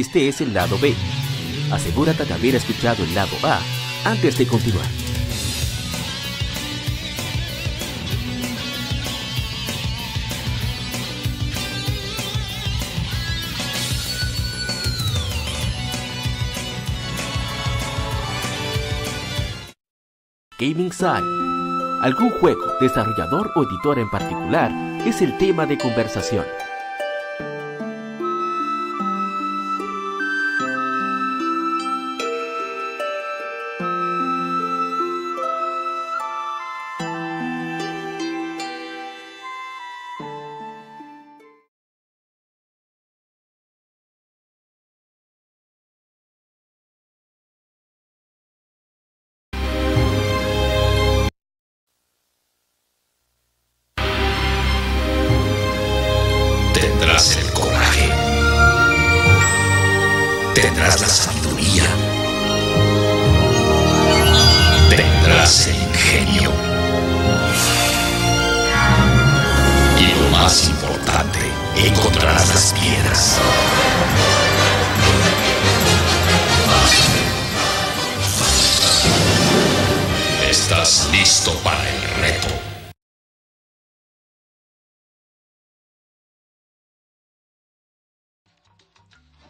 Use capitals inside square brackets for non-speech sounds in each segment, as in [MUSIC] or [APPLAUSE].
Este es el lado B. Asegúrate de haber escuchado el lado A antes de continuar. Gaming Side. Algún juego, desarrollador o editor en particular es el tema de conversación.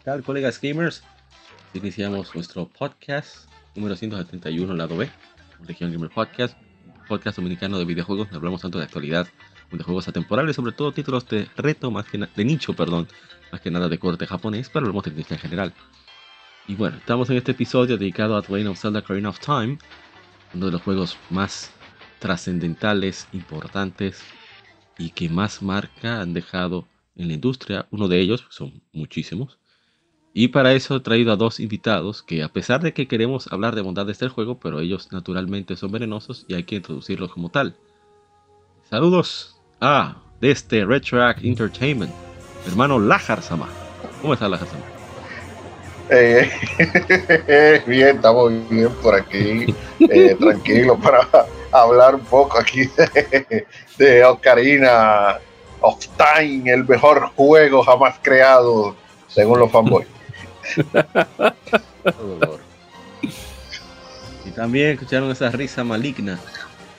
Tal, colegas gamers? Iniciamos nuestro podcast número 171, lado B, Región Gamer Podcast, podcast dominicano de videojuegos. Hablamos tanto de actualidad, de juegos atemporales, sobre todo títulos de reto, más que de nicho, perdón, más que nada de corte japonés, pero hablamos de industria en general. Y bueno, estamos en este episodio dedicado a Legend of Zelda Ocarina of Time, uno de los juegos más trascendentales, importantes y que más marca han dejado en la industria. Uno de ellos, son muchísimos, y para eso he traído a dos invitados que a pesar de que queremos hablar de bondades del juego, pero ellos naturalmente son venenosos y hay que introducirlos como tal. Saludos a desde Retroact Entertainment, hermano Lajar Sama. ¿Cómo está Lajar Sama? Eh, [LAUGHS] bien, estamos bien por aquí, eh, [LAUGHS] tranquilo para hablar un poco aquí de, de Ocarina of Time, el mejor juego jamás creado, según los fanboys. Y también escucharon esa risa maligna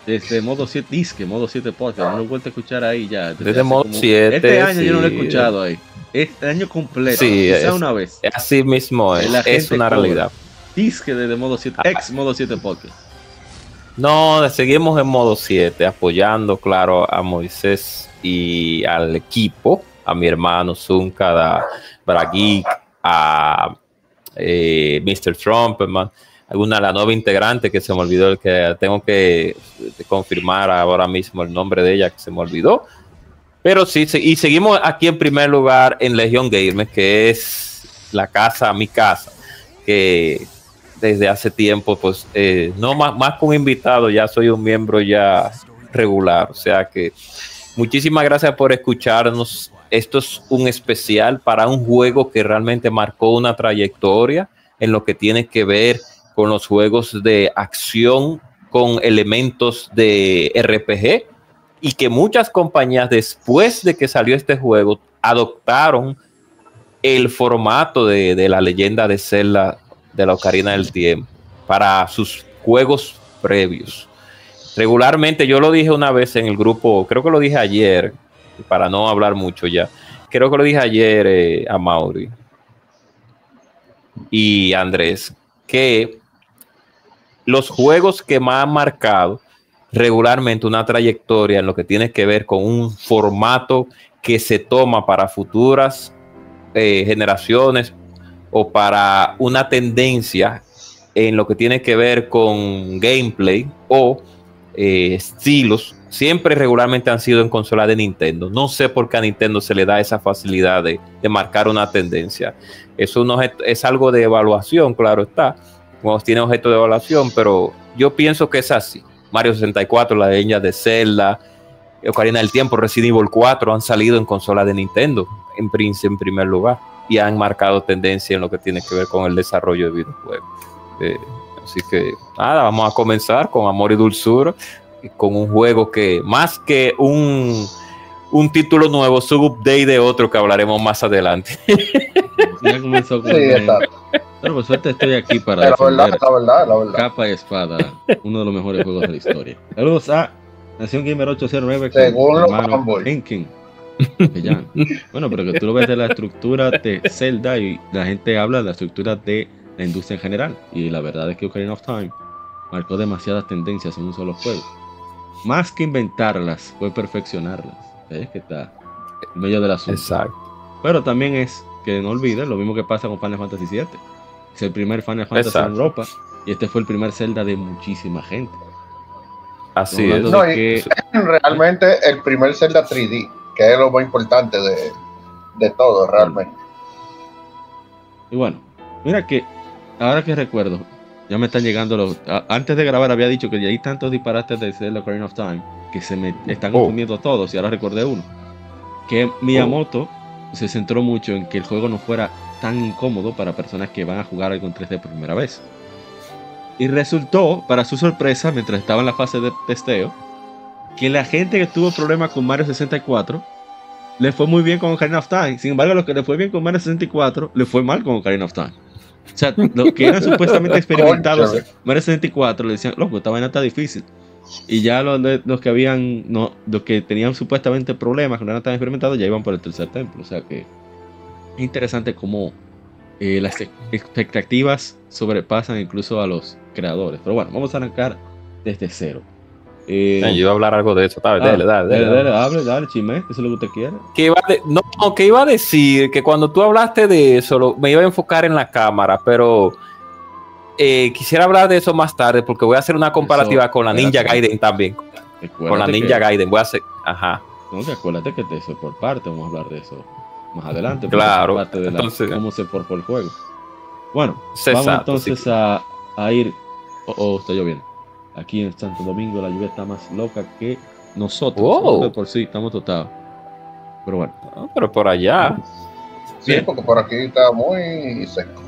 desde modo 7 disque, modo 7 podcast. No lo he vuelto a escuchar ahí ya. Desde modo como- 7, Este año yo no lo he escuchado ahí. Este año completo. Sí, es- una vez. Así mismo es, es una cobra. realidad. Disque desde modo 7, ex modo 7 podcast. No, seguimos en modo 7, apoyando, claro, a Moisés y al equipo, a mi hermano Zunca, a Brageek, a eh, Mr. Trump, hermano. Alguna la nueva integrante que se me olvidó, el que tengo que confirmar ahora mismo el nombre de ella que se me olvidó. Pero sí, y seguimos aquí en primer lugar en Legion Gamer, que es la casa, mi casa, que desde hace tiempo, pues, eh, no más, más un invitado, ya soy un miembro ya regular. O sea que muchísimas gracias por escucharnos. Esto es un especial para un juego que realmente marcó una trayectoria en lo que tiene que ver con los juegos de acción con elementos de RPG y que muchas compañías después de que salió este juego adoptaron el formato de, de la leyenda de Zelda de la Ocarina del Tiempo para sus juegos previos. Regularmente, yo lo dije una vez en el grupo, creo que lo dije ayer, para no hablar mucho ya, creo que lo dije ayer eh, a Mauri y Andrés, que los juegos que más han marcado regularmente una trayectoria en lo que tiene que ver con un formato que se toma para futuras eh, generaciones o para una tendencia en lo que tiene que ver con gameplay o eh, estilos, siempre regularmente han sido en consola de Nintendo. No sé por qué a Nintendo se le da esa facilidad de, marcar una tendencia. Eso no es, algo de evaluación, claro está. Cuando tiene objeto de evaluación, pero yo pienso que es así. Mario 64, la leña de Zelda, Ocarina del Tiempo, Resident Evil 4 han salido en consola de Nintendo, en, princ- en primer lugar, y han marcado tendencia en lo que tiene que ver con el desarrollo de videojuegos. Eh, así que nada, vamos a comenzar con Amor y Dulzura, y con un juego que más que un, un título nuevo, es un update de otro que hablaremos más adelante. [LAUGHS] Ya comenzó con Sí. Pero por suerte estoy aquí para La verdad, defender la verdad, la verdad. capa y espada, uno de los mejores juegos de la historia. Saludos a Nación Gamer 809 con Según los. Bueno, pero que tú lo ves de la estructura de Zelda y la gente habla de la estructura de la industria en general. Y la verdad es que Ocarina of Time marcó demasiadas tendencias en un solo juego. Más que inventarlas, fue perfeccionarlas. ¿Ves que está en medio del asunto? Exacto. Pero también es que no olviden lo mismo que pasa con Final Fantasy VII. Es el primer Final Fantasy Exacto. en Europa y este fue el primer Zelda de muchísima gente. Así es. No, que- Realmente el primer Zelda 3D, que es lo más importante de, de todo, realmente. Y bueno, mira que ahora que recuerdo, ya me están llegando los. a- antes de grabar había dicho que ya hay tantos disparates de Zelda Ocarina of Time que se me están Oh. confundiendo todos y ahora recordé uno. Que Miyamoto se centró mucho en que el juego no fuera tan incómodo para personas que van a jugar algo en 3D por primera vez. Y resultó, para su sorpresa, mientras estaba en la fase de testeo, que la gente que tuvo problemas con Mario 64 le fue muy bien con Ocarina of Time. Sin embargo, lo que le fue bien con Mario 64 le fue mal con Ocarina of Time. O sea, los que eran [LAUGHS] supuestamente experimentados. Mario 64 le decían, loco, esta vaina está difícil. Y ya los, que habían, no, los que tenían supuestamente problemas, que no eran tan experimentados, ya iban por el tercer templo. O sea que es interesante cómo eh, las ex- expectativas sobrepasan incluso a los creadores. Pero bueno, vamos a arrancar desde cero. Eh, Yo iba a hablar algo de eso. Dale, ah, dale, dale, dale, dale, hable, dale, chisme, eso es lo que usted quiere. que iba de- no, no, que iba a decir que cuando tú hablaste de eso, lo- me iba a enfocar en la cámara, pero eh, quisiera hablar de eso más tarde porque voy a hacer una comparativa Eso, con la Ninja. Gaiden también. Con la que- Ninja Gaiden, voy a hacer. Ajá. No, que acuérdate que te- eso es por parte, vamos a hablar de eso más adelante. Claro, parte de la- entonces- cómo se forjó el juego. Bueno, vamos exacto, entonces sí. a, a ir. Oh, oh, está lloviendo. Aquí en Santo Domingo la lluvia está más loca que nosotros. De por sí estamos totados. Pero bueno, Ah, Pero por allá. Sí, Bien. porque por aquí está muy seco.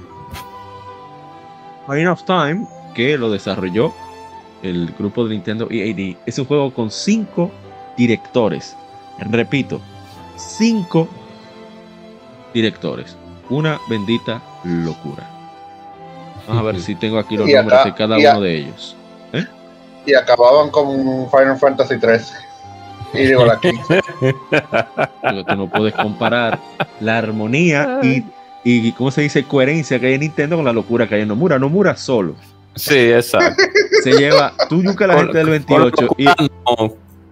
Ocarina of Time, que lo desarrolló el grupo de Nintendo EAD, es un juego con cinco directores. Repito, cinco directores. Una bendita locura. Vamos a ver si tengo aquí los Y nombres acá- de cada a- uno de ellos. Y acababan con Final Fantasy 13. Y digo la [LAUGHS] 15. Porque tú no puedes comparar la armonía y, y, ¿cómo se dice? Coherencia que hay en Nintendo con la locura que hay en Nomura. Nomura solo. Sí, exacto. Se lleva, tú yuca la gente del con 28 y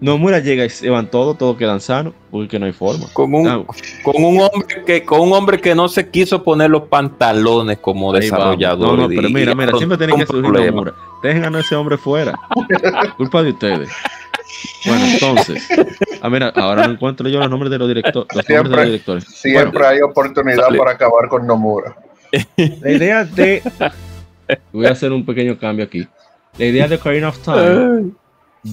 Nomura llega y se van todos, todos quedan sanos, porque no hay forma. con un, Ah, con un hombre que con un hombre que no se quiso poner los pantalones como ahí desarrollador. No, no, pero mira, mira, siempre tiene un que surgir problema. Nomura. Dejen a ese hombre fuera. [LAUGHS] Culpa de ustedes. Bueno, entonces, ah, mira, ahora no encuentro yo los nombres de los directores. Los nombres de Siempre. los directores. Siempre hay oportunidad Dale. para acabar con Nomura. La idea de. Voy a hacer un pequeño cambio aquí. La idea de Ocarina of Time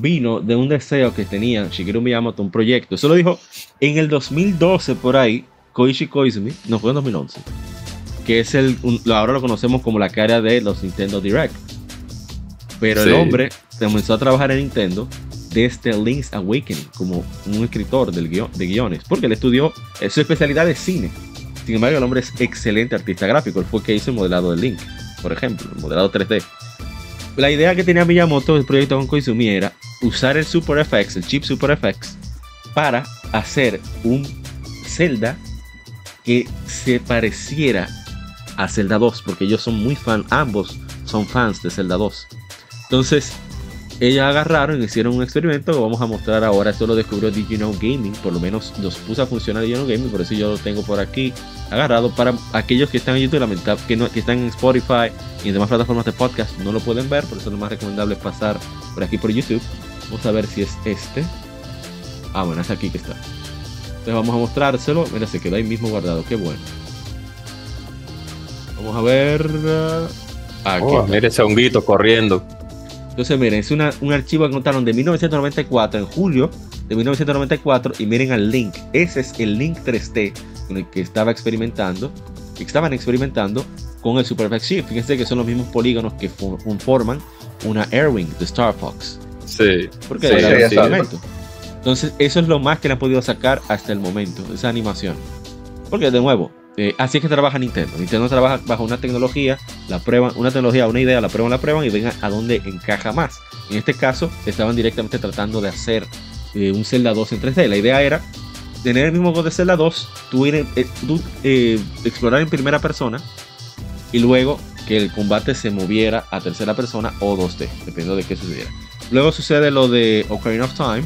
vino de un deseo que tenía Shigeru Miyamoto, un proyecto. Eso lo dijo en el 2012 por ahí, Koichi Koizumi, no fue en 2011, que es el, un- ahora lo conocemos como la cara de los Nintendo Direct. Pero el Sí. hombre comenzó a trabajar en Nintendo desde Link's Awakening como un escritor del guion- de guiones, porque él estudió, eh, su especialidad es cine. Sin embargo, el hombre es excelente artista gráfico. Él fue el que hizo el modelado de Link, por ejemplo, el modelado 3D. La idea que tenía Miyamoto del proyecto con Koizumi era usar el Super FX, el chip Super FX, para hacer un Zelda que se pareciera a Zelda 2, porque ellos son muy fan, ambos son fans de Zelda 2. Entonces, ellos agarraron y hicieron un experimento que vamos a mostrar ahora. Esto lo descubrió DigiKnow Gaming, por lo menos los puse a funcionar DigiKnow Gaming, por eso yo lo tengo por aquí agarrado para aquellos que están en YouTube, lamentable, que, no, que están en Spotify y en demás plataformas de podcast, no lo pueden ver, por eso lo más recomendable es pasar por aquí por YouTube. Vamos a ver si es este. Ah, bueno, es aquí que está. Entonces vamos a mostrárselo. Mira, se quedó ahí mismo guardado, qué bueno. Vamos a ver. Aquí. Oh, mire ese honguito corriendo. Entonces, miren, es una- un archivo que encontraron de 1994, en julio de 1994, y miren al link. Ese es el link 3D con el que estaba experimentando, que estaban experimentando con el Super Chip. Fíjense que son los mismos polígonos que fo- forman una Airwing de Star Fox. Sí. Porque Sí, era sí. Entonces, eso es lo más que le han podido sacar hasta el momento, esa animación. Porque, de nuevo, eh, así es que trabaja Nintendo. Nintendo trabaja bajo una tecnología, la prueban, una tecnología, una idea, la prueban, la prueban y ven a, a encaja más. En este caso, estaban directamente tratando de hacer eh, un Zelda 2 en 3D. La idea era tener el mismo juego de Zelda 2, tú, ir eh, explorar en primera persona y luego que el combate se moviera a tercera persona o 2D, dependiendo de qué sucediera. Luego sucede lo de Ocarina of Time.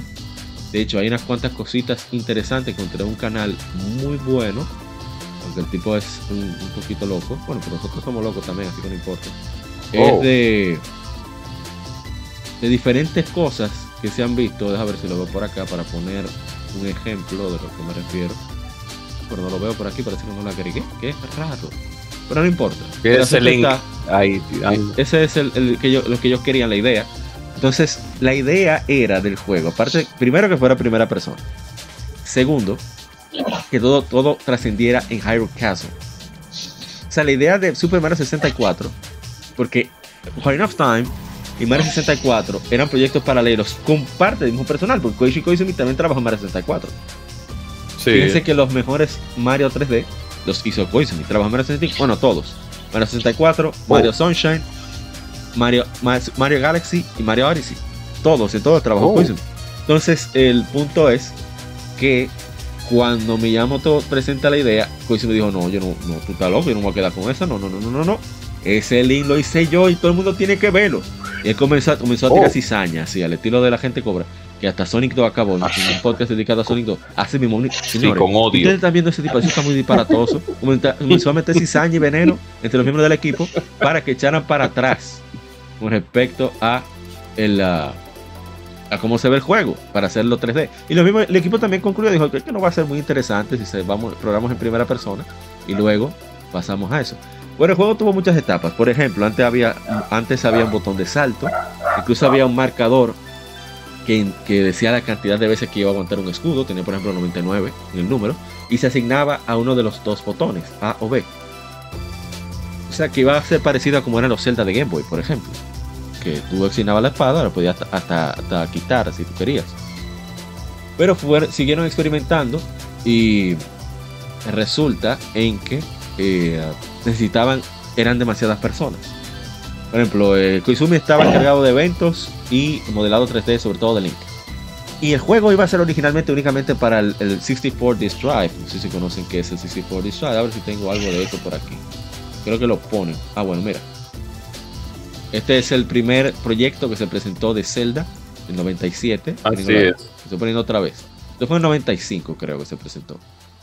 De hecho, hay unas cuantas cositas interesantes. Encontré un canal muy bueno. Aunque el tipo es un, un poquito loco. Bueno, pero nosotros somos locos también, así que no importa. Oh. Es de, de diferentes cosas que se han visto. Deja ver si lo veo por acá para poner un ejemplo de lo que me refiero. Pero no lo veo por aquí, parece que no lo agregué. Qué raro. Pero no importa. ¿Qué El es el link? está- Ahí, tirando. ese es el, el que yo, lo que ellos querían, la idea. Entonces, la idea era del juego, aparte, primero que fuera primera persona. Segundo, que todo, todo trascendiera en Hyrule Castle. O sea, la idea de Super Mario 64, porque Ocarina of Time y Mario 64 eran proyectos paralelos con parte del mismo personal, porque Koichi Koizumi también trabajó en Mario 64. Sí. Fíjense que los mejores Mario 3D los hizo Koizumi. Trabajó en Mario 64, bueno, todos. Mario 64, Mario Sunshine, Mario, Ma- Mario Galaxy y Mario Odyssey. Todos, en todos trabajó Oh. Koizumi. Entonces, el punto es que cuando Miyamoto presenta la idea, Koizumi dijo, no, yo no, no, tú estás loco, yo no me voy a quedar con esa, no, no, no, no, no, no. Ese link lo hice yo y todo el mundo tiene que verlo. Y él comenzó, a- comenzó a tirar Oh. cizaña, así, al estilo de la gente cobra. Que hasta Sonic 2 acabó, en un podcast dedicado a Sonic 2. Hace mismo, señores, con odio. Ustedes están viendo ese tipo, eso está muy disparatoso. Comenzó a meter cizaña y veneno entre los miembros del equipo para que echaran para atrás con respecto a, el, ah, a cómo se ve el juego, para hacerlo 3D. Y lo mismo, el equipo también concluyó, dijo que no va a ser muy interesante si se vamos, programamos en primera persona y luego pasamos a eso. Bueno, el juego tuvo muchas etapas. Por ejemplo, antes había, antes había un botón de salto, incluso había un marcador que, que decía la cantidad de veces que iba a aguantar un escudo, tenía por ejemplo 99 en el número, y se asignaba a uno de los dos botones, A o B. O sea que iba a ser parecido a como eran los Zelda de Game Boy, por ejemplo. Que tú asignabas la espada, la podías hasta, hasta, hasta quitar si tú querías. Pero fueron- siguieron experimentando y resulta en que eh, necesitaban, eran demasiadas personas. Por ejemplo, eh, Koizumi estaba encargado de eventos y modelado 3D, sobre todo de Link. Y el juego iba a ser originalmente únicamente para el, el 64 Disk Drive. No sé si conocen qué es el 64 Disk Drive. A ver si tengo algo de eso por aquí. Creo que lo ponen. Ah, bueno, mira. Este es el primer proyecto que se presentó de Zelda en 97. Así es. Estoy poniendo otra vez. Esto fue en 95, creo que se presentó.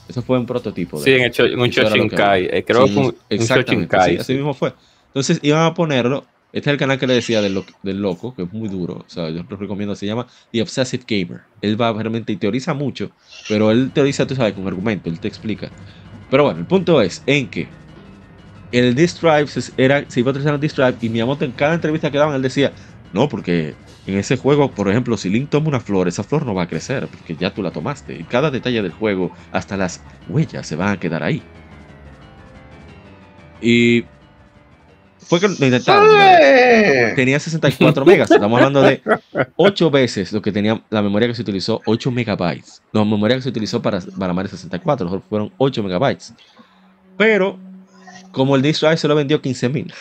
Eso fue un prototipo. de Sí, en, el cho- en un Shoshinkai. eh, creo Sí, que un, un exactamente, Shoshinkai. sí, así mismo fue. Entonces iban a ponerlo. Este es el canal que le decía del, lo- del loco, que es muy duro. O sea, yo lo recomiendo. Se llama The Obsessive Gamer. Él va realmente y teoriza mucho, pero él teoriza, tú sabes, con argumento. Él te explica. Pero bueno, el punto es en que el disk drive se, era, se iba a utilizar el disk drive y Miyamoto en cada entrevista que daban, él decía, no, porque en ese juego, por ejemplo, si Link toma una flor, esa flor no va a crecer, porque ya tú la tomaste. Y cada detalle del juego, hasta las huellas, se van a quedar ahí. Y fue que lo intentaron. Tenía 64 megas. Estamos hablando de 8 veces lo que tenía la memoria que se utilizó, 8 megabytes. La memoria que se utilizó para, para Mario 64 mejor fueron 8 megabytes. Pero, como el disk drive se lo vendió 15 mil.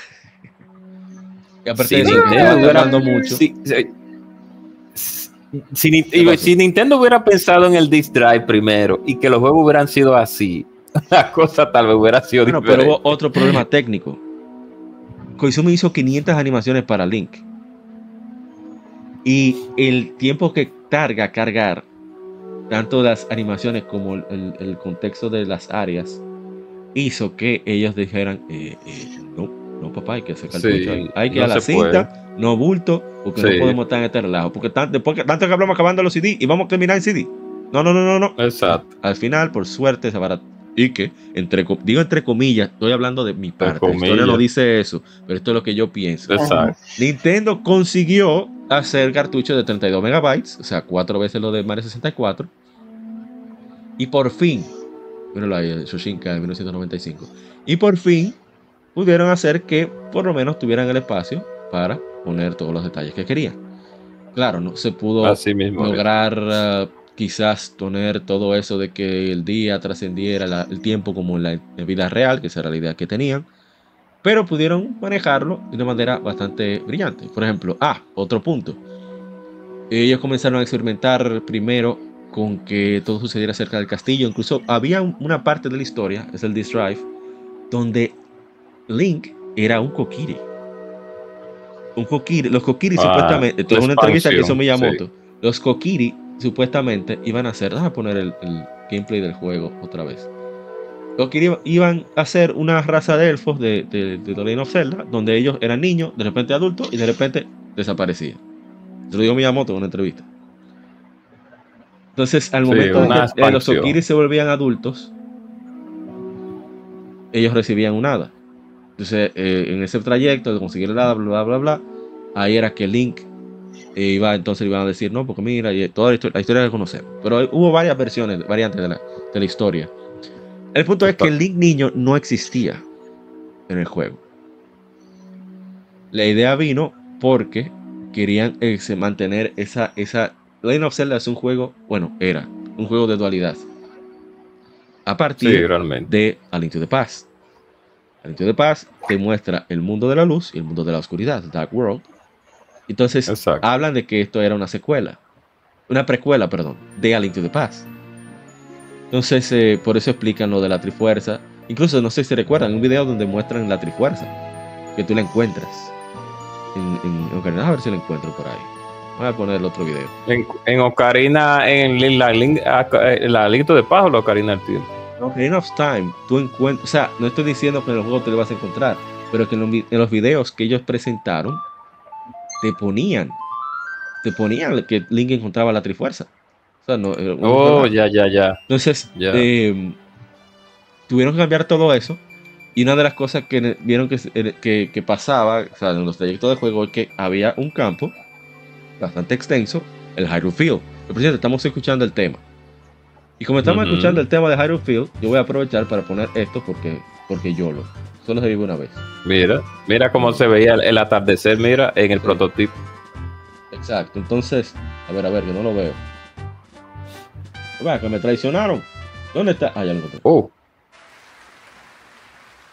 Y aparte de eso, Nintendo mucho. Si, Nintendo hubiera pensado en el disk drive primero y que los juegos hubieran sido así, [LAUGHS] la cosa tal vez hubiera sido Bueno, pero diferente. hubo otro problema técnico. Koizumi hizo 500 animaciones para Link. Y el tiempo que tarda cargar tanto las animaciones como el, el- el contexto de las áreas hizo que ellos dijeran, eh, eh, no, no papá, hay que hacer Sí, cartucho ahí. Hay que ir no a la cinta, no bulto, porque Sí. no podemos estar en este relajo. Porque tan- después que, tanto que hablamos acabando los CD y vamos a terminar en CD. No, no, no, no, no. Exacto. Al final, por suerte, se abarató. Y que, entre, digo entre comillas, estoy hablando de mi parte. La historia no dice eso, pero esto es lo que yo pienso. Exacto. Nintendo consiguió hacer cartuchos de 32 megabytes, o sea, cuatro veces lo de Mario 64. Y por fin, míralo ahí, Shoshinka de 1995. Y por fin pudieron hacer que por lo menos tuvieran el espacio para poner todos los detalles que querían. Claro, no se pudo Así mismo. lograr eh, quizás tener todo eso de que el día trascendiera la- el tiempo como en la vida real, que esa era la idea que tenían, pero pudieron manejarlo de una manera bastante brillante. Por ejemplo, ah, otro punto. Ellos comenzaron a experimentar primero con que todo sucediera cerca del castillo. Incluso había un- una parte de la historia, es el Disk Drive, donde Link era un Kokiri. Un Kokiri, los Kokiri Ah, supuestamente, esto es una entrevista que hizo Miyamoto. Los Kokiri supuestamente iban a hacer, déjame poner el, el gameplay del juego otra vez. Los Kokiri iban a ser una raza de elfos de, de, de The Legend of Zelda, donde ellos eran niños, de repente adultos y de repente desaparecían. Se lo digo Miyamoto en una entrevista. Entonces, al Sí, momento de una que eh, los. Kokiri se volvían adultos, ellos recibían un hada. Entonces, eh, en ese trayecto de conseguir el hada, bla, bla, bla, bla, ahí era que Link eh, iba, entonces iban a decir, no, porque mira, y toda la historia, la historia que conocemos. Pero hubo varias versiones, variantes de la, de la historia. El punto es que el Link niño no existía en el juego. La idea vino porque querían eh, mantener esa, esa... Legend of Zelda es un juego, bueno, era un juego de dualidad. A partir Sí, de A Link to the Past. A Link to the Past te muestra el mundo de la luz y el mundo de la oscuridad, Dark World. Entonces Exacto. hablan de que esto era una secuela, una precuela, perdón, de A Link to the Past. Entonces eh, por eso explican lo de la Trifuerza. Incluso no sé si recuerdan un video donde muestran la Trifuerza, que tú la encuentras en, en, a ver si la encuentro por ahí. Voy a poner el otro video. En, en Ocarina, en la, aca- eh, la de Paz o la Ocarina del Tiempo. En Ocarina of Time, tú encuentras, o sea, no estoy diciendo que en el juego te lo vas a encontrar, pero que en los, vi- en los videos que ellos presentaron, te ponían, te ponían que Link encontraba la Trifuerza. O sea, no, eh, Oh, ya, ya, ya. Entonces, Ya. eh, tuvieron que cambiar todo eso. Y una de las cosas que vieron que, que pasaba o sea, en los trayectos de juego es que había un campo bastante extenso, el Hyrule Field. Pero, por cierto, estamos escuchando el tema. Y como estamos escuchando el tema de Hyrule Field, yo voy a aprovechar para poner esto porque, porque yo lo. Solo se vive una vez. Mira, mira cómo se veía el, el atardecer, mira, en el prototipo. Exacto. Entonces, a ver, a ver, que no lo veo. Vea, que me traicionaron. ¿Dónde está? Ah, ya lo encontré. Oh,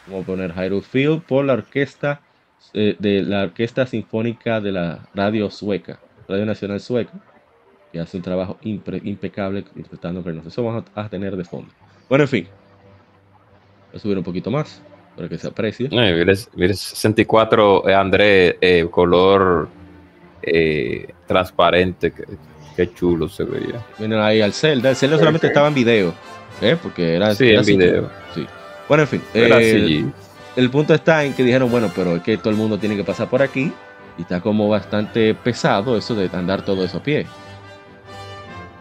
Vamos a poner Hyrule Field por la orquesta eh, de la Orquesta Sinfónica de la Radio Sueca, Radio Nacional Sueca, que hace un trabajo impecable interpretando que Eso vamos a, a tener de fondo. Bueno, en fin. Voy a subir un poquito más para que se aprecie. mira, mira, 64 eh, André, eh, color eh, transparente, que, qué chulo se veía. Vienen ahí al Zelda. El Zelda solamente estaba en video, ¿eh? porque era, Sí, era en video. Sí. Bueno, en fin. Era eh, el punto está en que dijeron, bueno, pero es que todo el mundo tiene que pasar por aquí y está como bastante pesado eso de andar todo eso a pie.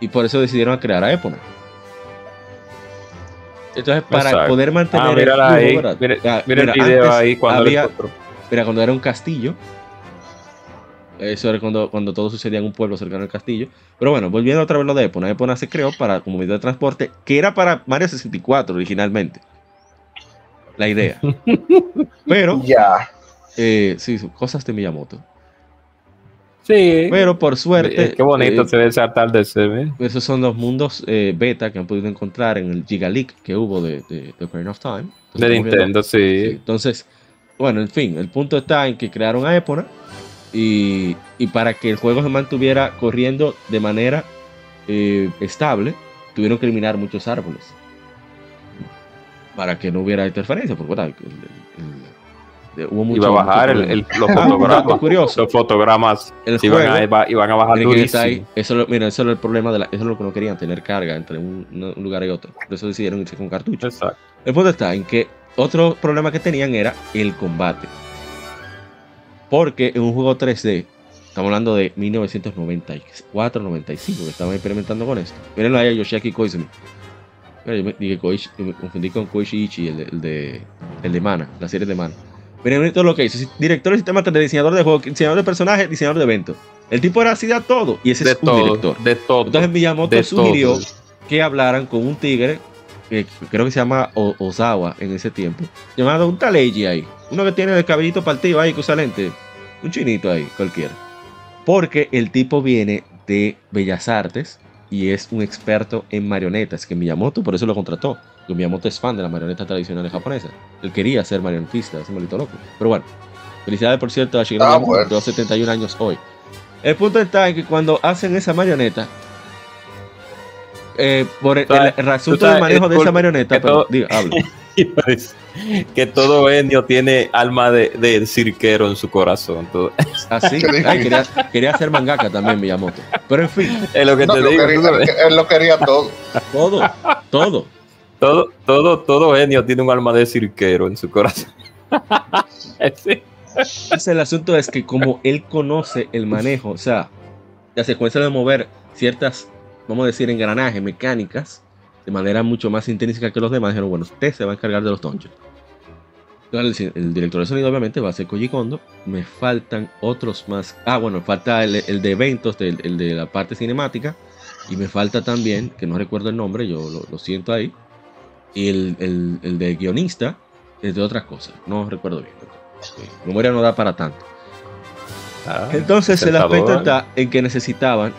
Y por eso decidieron crear a Epona. Entonces, para Exacto. poder mantener Ah, el flujo, ahí, mira, Ah, mira mira, el video antes ahí cuando había- le encontró. Mira, cuando era un castillo, eso era cuando, cuando todo sucedía en un pueblo cercano al castillo. Pero bueno, volviendo otra vez lo de Epona, Epona se creó para como medio de transporte, que era para Mario 64 originalmente. La idea. [LAUGHS] Pero Ya. Eh, sí, cosas de Miyamoto. Sí, Pero por suerte, qué bonito eh, se ve ese atardecer. ¿eh? esos son los mundos eh, beta que han podido encontrar en el Giga Leak que hubo de, de, de Ocarina of Time. Entonces, De Nintendo, sí, sí. Entonces, bueno, en fin, el punto está en que crearon a Epona y, y para que el juego se mantuviera corriendo de manera eh, estable, tuvieron que eliminar muchos árboles para que no hubiera interferencia, porque ¿verdad? El- el- el- de- [LAUGHS] hubo mucho, Iba a bajar mucho el, el- problema. los fotogramas. curioso. Los fotogramas El iban a, juego- iba- iban a bajar ahí. durísimo. Eso, mira, eso era el problema de la, eso es lo que no querían, tener carga entre un, un lugar y otro. Por eso decidieron irse con cartuchos. Exacto. El punto está en que otro problema que tenían era el combate. Porque en un juego 3D, estamos hablando de 1994-95, que estaban experimentando con esto. Mírenlo ahí a Yoshiaki Koizumi. Yo me, dije Koichi- me confundí con Koichi Ichi, el de, el de, el de Mana, la serie de Mana. Todo lo que hizo. Director de sistema 3D, diseñador de juego, diseñador de personajes, diseñador de eventos. El tipo era así de todo. Y ese De es un todo, director. de todo. Entonces Miyamoto de sugirió todo. que hablaran con un tigre, que creo que se llama O- Ozawa en ese tiempo, llamado un tal Eiji ahí. Uno que tiene el cabellito partido ahí, que usa lente. Un chinito ahí, cualquiera. Porque el tipo viene de Bellas Artes y es un experto en marionetas, que Miyamoto por eso lo contrató. Porque Miyamoto es fan de las marionetas tradicionales japonesas. Él quería ser marionetista, ese maldito loco. Pero bueno, felicidades por cierto a Shigeru Ah, Miyamoto, bueno. de 71 años hoy. El punto está en que cuando hacen esa marioneta, eh, por el, el asunto del manejo de esa marioneta, que pero, todo- diga, habla. [LAUGHS] que todo Enio tiene alma de, de cirquero en su corazón. todo. Así, [LAUGHS] ay, quería, quería hacer mangaka también Miyamoto. Pero en fin, Es lo que No, te lo digo. quería- él lo quería todo. todo, todo. Todo, todo, todo Enio tiene un alma de cirquero en su corazón. [LAUGHS] Sí. Entonces, el asunto es que como él conoce el manejo, o sea, la secuencia de mover ciertas, vamos a decir, engranajes mecánicas de manera mucho más intrínseca que los demás, dijeron, bueno, usted se va a encargar de los. Entonces, el, el director de sonido obviamente va a ser Koji Kondo. Me faltan otros más. Ah, bueno, falta el, el de eventos, del- el, de la parte cinemática. Y me falta también, que no recuerdo el nombre, yo lo, lo siento ahí. Y el, el- el de guionista, entre otras cosas. No recuerdo bien. Memoria no da para tanto. Ah, Entonces el aspecto está en que necesitaban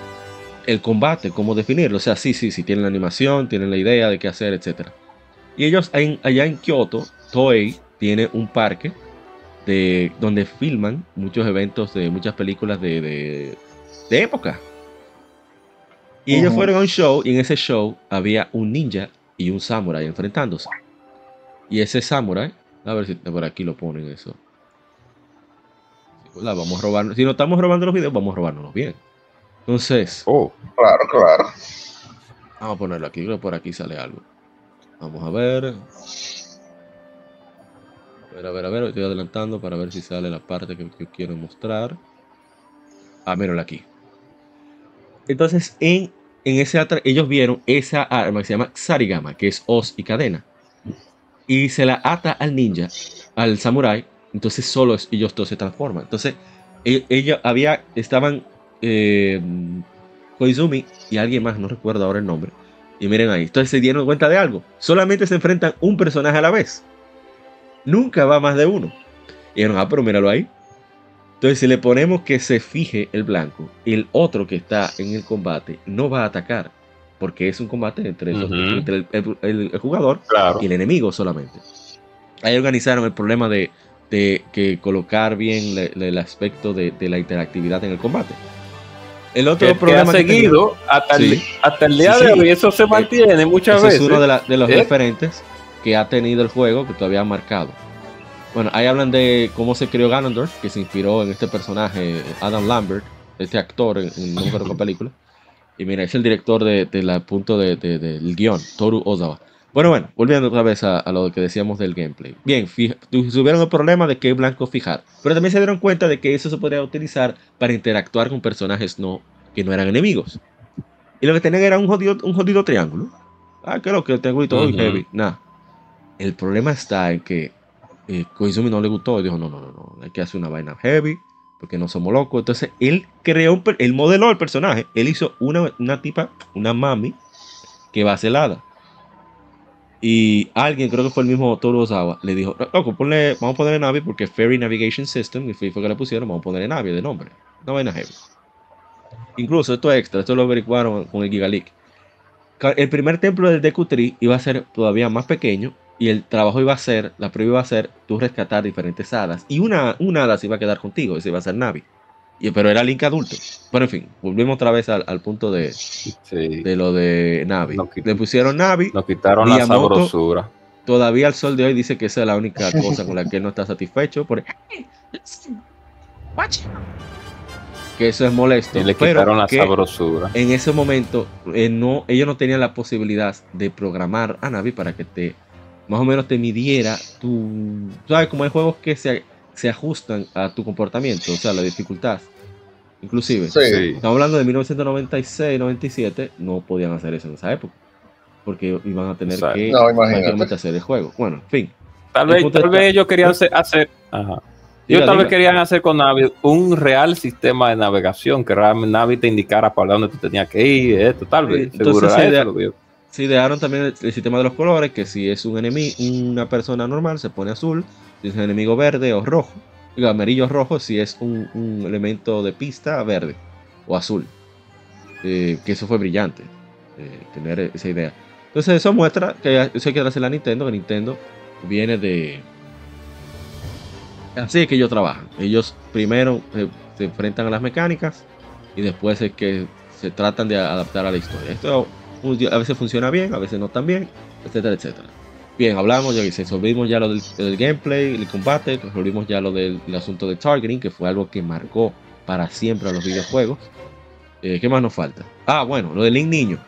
el combate, cómo definirlo. O sea, sí, sí, sí, tienen la animación, tienen la idea de qué hacer, etc. Y ellos en- allá en Kioto, Toei tiene un parque de, donde filman muchos eventos de muchas películas de, de, de época. Y ellos Ujú. fueron a un show y en ese show había un ninja y un samurai enfrentándose. Y ese samurai, a ver si por aquí lo ponen eso. La vamos a robar. Si no estamos robando los videos, vamos a robárnoslos bien. Entonces, Oh, Claro, claro. vamos a ponerlo aquí. Creo que por aquí sale algo. Vamos a ver. A ver, a ver, a ver. Estoy adelantando para ver si sale la parte que, que quiero mostrar. Ah, míralo aquí. Entonces, en, en ese ellos vieron esa arma que se llama Sarigama, que es hoz y cadena. Y se la ata al ninja, al samurai. Entonces, solo ellos dos se transforman. Entonces, e- ella había, estaban eh, Koizumi y alguien más, no recuerdo ahora el nombre. Y miren ahí, entonces se dieron cuenta de algo. Solamente se enfrentan un personaje a la vez. Nunca va más de uno. Y dijeron, ah, pero míralo ahí. Entonces, si le ponemos que se fije el blanco, el otro que está en el combate no va a atacar. Porque es un combate entre, el, el- el- el jugador claro. y el enemigo solamente. Ahí organizaron el problema de, de que colocar bien le- le- el aspecto de, de la interactividad en el combate. El otro Que, que ha problema que seguido hasta, el, Sí. hasta el día Sí, de sí. hoy. Eso se mantiene muchas Ese veces. es uno de, la- de los ¿Eh? referentes que ha tenido el juego que todavía ha marcado. Bueno, ahí hablan de cómo se creó Ganondorf, que se inspiró en este personaje, Adam Lambert, este actor en, en no me [LAUGHS] película. Y mira, es el director de, de la punto de- de- del guion, Toru Ozawa. Bueno, bueno, volviendo otra vez a, a lo que decíamos del gameplay. Bien, tuvieron el problema de qué blanco fijar, pero también se dieron cuenta de que eso se podría utilizar para interactuar con personajes no, que no eran enemigos. Y lo que tenían era un jodido, un jodido triángulo. Ah, que lo que el triangulito muy Ujú. heavy. Nah. El problema está en que eh, Koizumi no le gustó dijo, no, no, no, no, hay que hacer una vaina heavy, porque no somos locos. Entonces él creó, él modeló el personaje, él hizo una, una tipa, una mami, que va celada. Y alguien, creo que fue el mismo Toru Ozawa, le dijo, loco, vamos a ponerle Navi porque Ferry Navigation System, y fue que le pusieron, vamos a ponerle Navi de nombre. Una vaina heavy. Incluso esto es extra, esto lo averiguaron con el Gigaleak. Ca- El primer templo del Deku Tree iba a ser todavía más pequeño y el trabajo iba a ser, la prueba iba a ser tú rescatar diferentes hadas y una, una hada se iba a quedar contigo, ese iba a ser Navi. Y, pero era Link adulto. Pero en fin, volvemos otra vez al, al punto de, Sí. de lo de Navi. Le pusieron Navi, Nos quitaron la sabrosura. todavía al sol de hoy dice que esa es la única cosa con la que él no está satisfecho. Por... Que eso es molesto. Y le pero quitaron la que sabrosura. en ese momento eh, no, ellos no tenían la posibilidad de programar a Navi para que te más o menos te midiera tu sabes como hay juegos que se, se ajustan a tu comportamiento o sea la dificultad inclusive Sí. Estamos hablando de 1996 97 no podían hacer eso en esa época porque iban a tener Exacto. que No, hacer el juego bueno en fin Tal vez, tal vez ellos querían hacer, hacer- ajá. Diga, Ellos tal vez querían hacer con Navi un real sistema de navegación, que realmente Navi te indicara para dónde tú tenías que ir, esto, tal vez. Sí, Seguro entonces era se eso idea- lo que yo- se idearon también el, el sistema de los colores que si es un enemigo una persona normal se pone azul si es un enemigo verde o rojo digo, amarillo rojo si es un, elemento de pista verde o azul Eh, que eso fue brillante eh, tener esa idea. Entonces eso muestra que eso hay que darse a Nintendo, que Nintendo viene de... Así es que ellos trabajan. Ellos primero eh, se enfrentan a las mecánicas y después es que se tratan de adaptar a la historia. Esto a veces funciona bien, a veces no tan bien, etcétera, etcétera. Bien, hablamos, ya que resolvimos ya lo del, gameplay, el combate, resolvimos ya lo del asunto de targeting, que fue algo que marcó para siempre a los videojuegos. Eh, ¿Qué más nos falta? Ah, bueno, lo del Link Niño.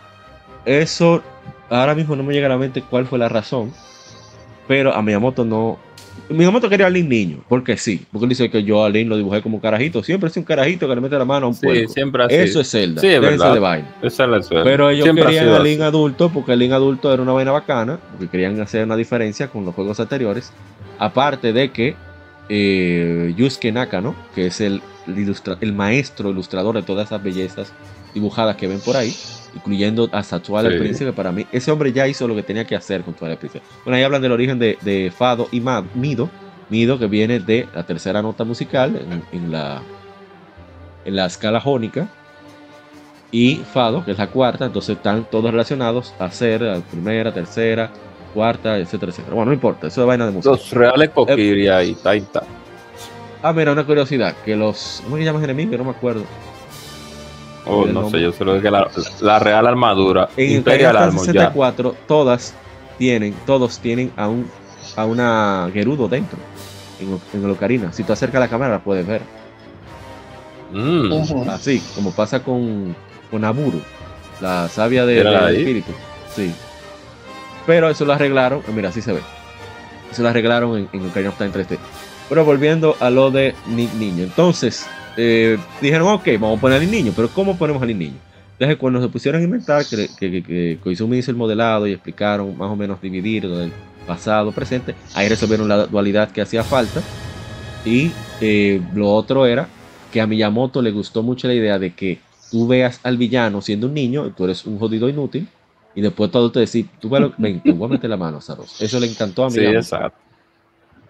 Eso ahora mismo no me llega a la mente cuál fue la razón, pero a Miyamoto no, Miyamoto quería a Link niño, porque sí, porque él dice que yo a Link lo dibujé como un carajito, siempre es un carajito que le mete la mano a un pueblo. Sí, siempre así. Eso es Zelda, sí, es verdad. de vaina. Esa es la suerte. Pero ellos querían a Link adulto, porque el Link adulto era una vaina bacana, porque querían hacer una diferencia con los juegos anteriores, aparte de que eh, Yusuke Nakano, que es el, el maestro ilustrador de todas esas bellezas dibujadas que ven por ahí, incluyendo hasta Twilight el Príncipe para mí, ese hombre ya hizo lo que tenía que hacer con Twilight Príncipe. Bueno, ahí hablan del origen de, Fado y Mido, Mido que viene de la tercera nota musical en, la, en la escala jónica, y Fado, que es la cuarta, entonces están todos relacionados a ser la primera, tercera, cuarta, etcétera, etcétera. Bueno, no importa, eso es vaina de música. Los reales Kokiri eh, ahí está. Ah, mira, una curiosidad, que los, ¿cómo se llama enemigo? No me acuerdo. Oh, no sé, yo solo que la, la Real Armadura. En Imperial Armor 64, todas tienen, todos tienen a, un, a una Gerudo dentro. En, en el Ocarina. Si tú acercas la cámara, la puedes ver. Mm. Así, como pasa con, con Aburu, la sabia del de espíritu. Sí. Pero eso lo arreglaron. Mira, así se ve. Eso lo arreglaron en, en Ocarina of Time 3D. Pero volviendo a lo de Niño. Entonces, eh, dijeron, ok, vamos a poner al niño, pero ¿cómo ponemos al niño? Entonces, cuando se pusieron a inventar, que, que, que, Koizumi hizo el modelado y explicaron más o menos dividir el pasado, presente, ahí resolvieron la dualidad que hacía falta. Y eh, lo otro era que a Miyamoto le gustó mucho la idea de que tú veas al villano siendo un niño, tú eres un jodido inútil, y después todo te decís, tú [LAUGHS] ven, te voy a meter la mano, Saros. Eso le encantó a Miyamoto. Sí, exacto.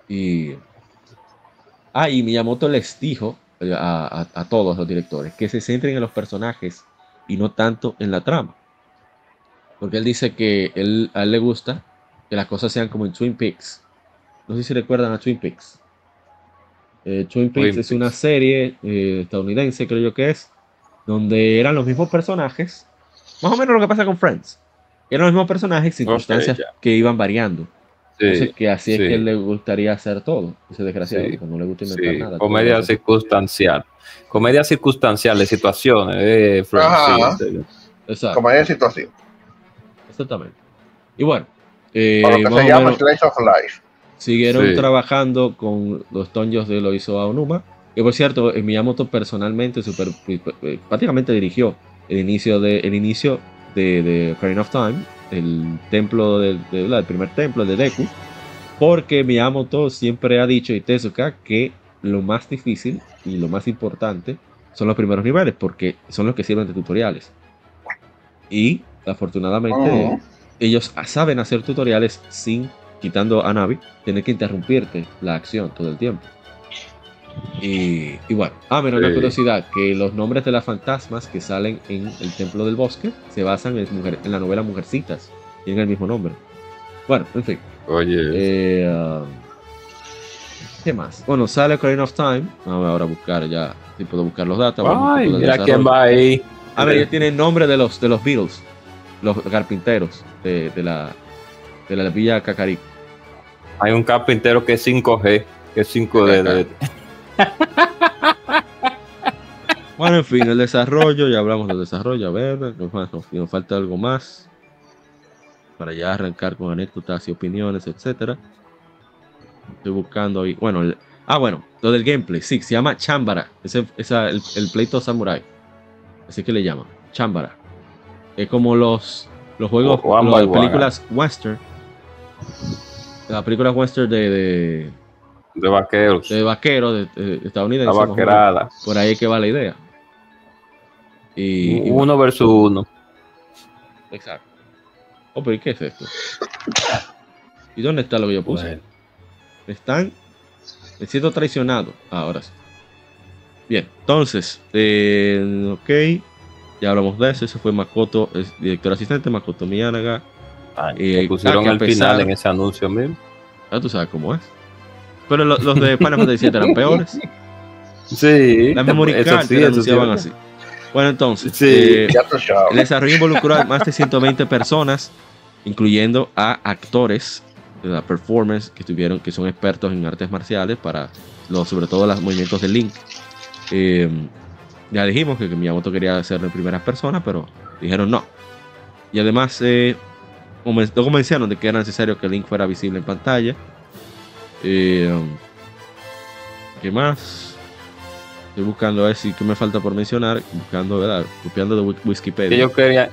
Y, ah, y Miyamoto les dijo a, todos los directores, que se centren en los personajes y no tanto en la trama. Porque él dice que él, a él le gusta que las cosas sean como en Twin Peaks. No sé si recuerdan a Twin Peaks. Eh, Twin Peaks es una serie eh, estadounidense, creo yo que es, donde eran los mismos personajes, más o menos lo que pasa con Friends. Eran los mismos personajes, circunstancias que iban variando que así es que le gustaría hacer todo, ese desgraciado, no le gusta inventar nada. Comedia circunstancial. Comedia circunstancial de situaciones. Eh, Comedia de situación. Exactamente. Y bueno. Eh, lo que se llama Slice of Life. Siguieron trabajando con los tonjos de lo hizo Aonuma. Que por cierto, Miyamoto personalmente super, eh, prácticamente dirigió el inicio de el inicio de, de Ocarina of Time el templo del, primer templo de Deku, porque Miyamoto siempre ha dicho y Tezuka que lo más difícil y lo más importante son los primeros niveles, porque son los que sirven de tutoriales. Y afortunadamente ellos saben hacer tutoriales sin, quitando a Navi, tener que interrumpirte la acción todo el tiempo. Y, bueno, ah, menos una curiosidad, que los nombres de las fantasmas que salen en el Templo del Bosque se basan en, en la novela Mujercitas, tienen el mismo nombre. Bueno, en fin. Oye. Eh, um, ¿Qué más? Bueno, sale Ocarina of Time. Vamos ahora a buscar ya, si puedo buscar los datos. Ay, mira quién va ahí. A ver, ya tiene el nombre de los, de los Beatles, los carpinteros de, la, de la Villa Cacaric. Hay un carpintero que es 5G, que es 5D. Bueno, en fin, el desarrollo, ya hablamos del desarrollo, a ver, nos, falta algo más para ya arrancar con anécdotas y opiniones, etcétera. Estoy buscando ahí, bueno, ah, bueno, lo del gameplay, sí, se llama Chambara, ese, es el, pleito samurai, así que le llaman, Chambara. Es como los, los juegos, oh, las películas western, las películas western de de vaqueros. De vaqueros de, estadounidenses. La vaquerada. Por ahí que va la idea. Y, uno versus uno. Exacto. Oh, pero ¿y qué es esto? ¿Y dónde está lo que yo puse? Están. Me siento traicionado. Ah, ahora sí. Bien, entonces, eh, ok. ya hablamos de eso. Eso fue Makoto, es director asistente, Makoto Miyanaga. Eh, lo pusieron al pesar- final en ese anuncio mismo. Ya tú sabes cómo es. Pero lo- los de Final Fantasy VII eran [LAUGHS] peores. Sí, Las memory eso cards sí, te eso anunciaban sí. así. Bueno, entonces, Sí. eh, el desarrollo involucró a más de 120 personas, incluyendo a actores de la performance que tuvieron, que son expertos en artes marciales para los, sobre todo los movimientos de Link. Eh, ya dijimos que Miyamoto quería hacerlo en primera persona, pero dijeron no. Y además, eh, lo convencieron de que era necesario que Link fuera visible en pantalla. Eh, ¿Qué más? Estoy buscando a ver si qué me falta por mencionar. Buscando, ¿verdad? Copiando de Wik- Wikipedia. Que ellos querían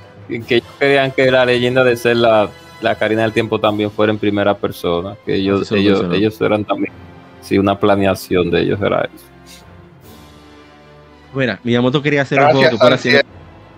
que, ellos querían que la leyenda de ser la, la Karina del Tiempo también fuera en primera persona. Que ellos, lo ellos, mencionó. ellos eran también. Sí, una planeación de ellos era eso. Mira, Miyamoto quería hacer un Gracias juego que fuera así.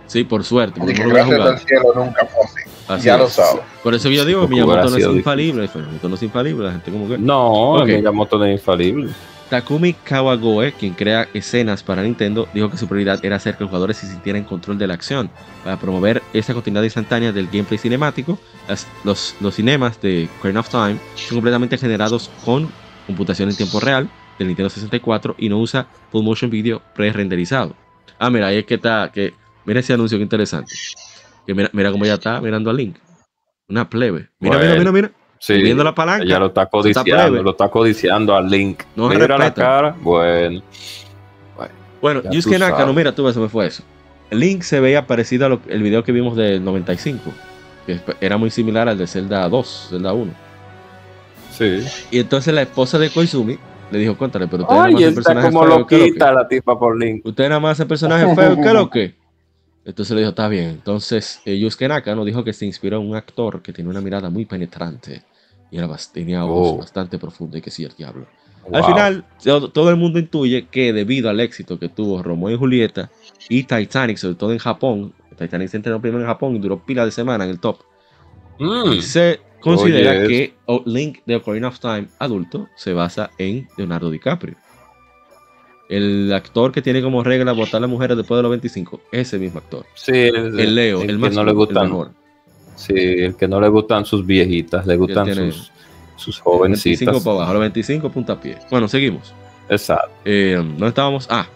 Sí, por suerte. Así porque que no gracias al jugado. cielo nunca fue así. Así ya lo es. sabes. Por eso yo digo, Miyamoto no es infalible. Miyamoto no es infalible. La gente como que. No, Ok. Miyamoto no es infalible. Takumi Kawagoe, quien crea escenas para Nintendo, dijo que su prioridad era hacer que los jugadores se sintieran en control de la acción. Para promover esa continuidad instantánea del gameplay cinemático, las- los, los cinemas de Ocarina of Time son completamente generados con computación en tiempo real del Nintendo 64 y no usa full motion video pre-renderizado. Ah, mira, ahí es que está, que mira ese anuncio que interesante. Que mira, mira cómo ya está mirando a Link. Una plebe. Mira, mira, Bueno. mira, mira. Sí, Moviendo la palanca. ella lo está codiciando, lo está codiciando al Link. No mira la cara. Bueno, Bueno, Ya Yusuke tú Naka, sabes. no, mira, tú ves, se me fue eso. El Link se veía parecido al video que vimos del 95, que era muy similar al de Zelda 2, Zelda 1. sí. Y entonces la esposa de Koizumi le dijo, cuéntale, pero usted nada Ay, más hace está personajes como feos, ¿qué es lo loquita que? la tipa por Link. Usted nada más hace personajes feos, ¿qué es lo que? Entonces le dijo, está bien. Entonces eh, Yusuke Naka nos dijo que se inspiró en un actor que tenía una mirada muy penetrante y era tenía voz Oh. bastante profunda y que sí, el diablo. Al Wow. final, todo, el mundo intuye que debido al éxito que tuvo Romeo y Julieta y Titanic, sobre todo en Japón, Titanic se entrenó primero en Japón y duró pila de semana en el top, Mm, se considera Oye, que O- Link de Ocarina of Time adulto se basa en Leonardo DiCaprio. El actor que tiene como regla votar a las mujeres después de los 25, ese mismo actor. sí, el, El Leo, el más no le el gustan, mejor. sí, el que no le gustan sus viejitas, le gustan tiene- sus, sus 25 jovencitas. para abajo, los 25 puntapié. Bueno, seguimos. Exacto. Eh, ¿Dónde estábamos? Ah.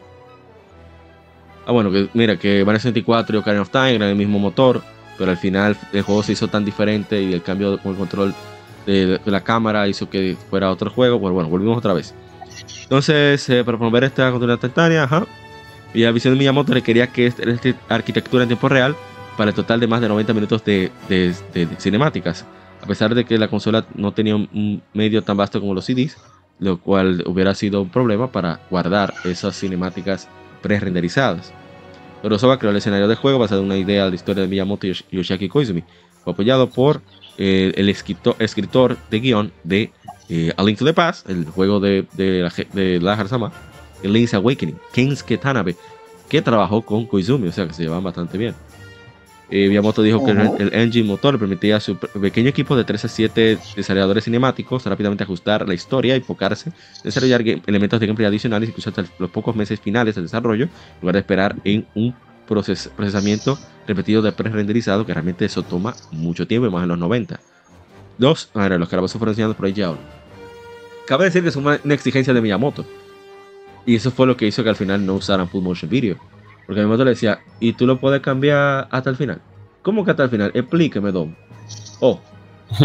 Ah, bueno, que mira, que Mario 64 y Ocarina of Time eran el mismo motor, pero al final el juego se hizo tan diferente y el cambio con el control de la cámara hizo que fuera otro juego. Pues bueno, volvimos otra vez. Entonces, eh, para promover esta continuidad instantánea, y la visión de Miyamoto requería que esta, esta arquitectura en tiempo real para el total de más de 90 minutos de, de- de- de cinemáticas. A pesar de que la consola no tenía un, medio tan vasto como los CDs, lo cual hubiera sido un problema para guardar esas cinemáticas pre-renderizadas. Kurosawa creó el escenario del juego basado en una idea de la historia de Miyamoto y Yosh- Yoshiaki Koizumi. Fue apoyado por eh, el escritor de guion de eh, A Link to the Past, el juego de, de, la, de Lahar Sama, el Link's Awakening, Kensuke Tanabe, que trabajó con Koizumi, o sea que se llevaban bastante bien. Eh, Miyamoto dijo que el, el engine motor permitía a su pe- pequeño equipo de 3 a 7 desarrolladores cinemáticos rápidamente ajustar la historia y enfocarse en desarrollar elementos de gameplay adicionales incluso hasta los pocos meses finales del desarrollo, en lugar de esperar en un proces- procesamiento repetido de pre-renderizado, que realmente eso toma mucho tiempo, y más en los 90. Dos, a ver, los calabozos fueron enseñados por Yaol. Cabe decir que es una, una exigencia de Miyamoto. Y eso fue lo que hizo que al final no usaran full motion video. Porque Miyamoto le decía, ¿y tú lo puedes cambiar hasta el final? ¿Cómo que hasta el final? Explíqueme, Dom. Oh, [LAUGHS]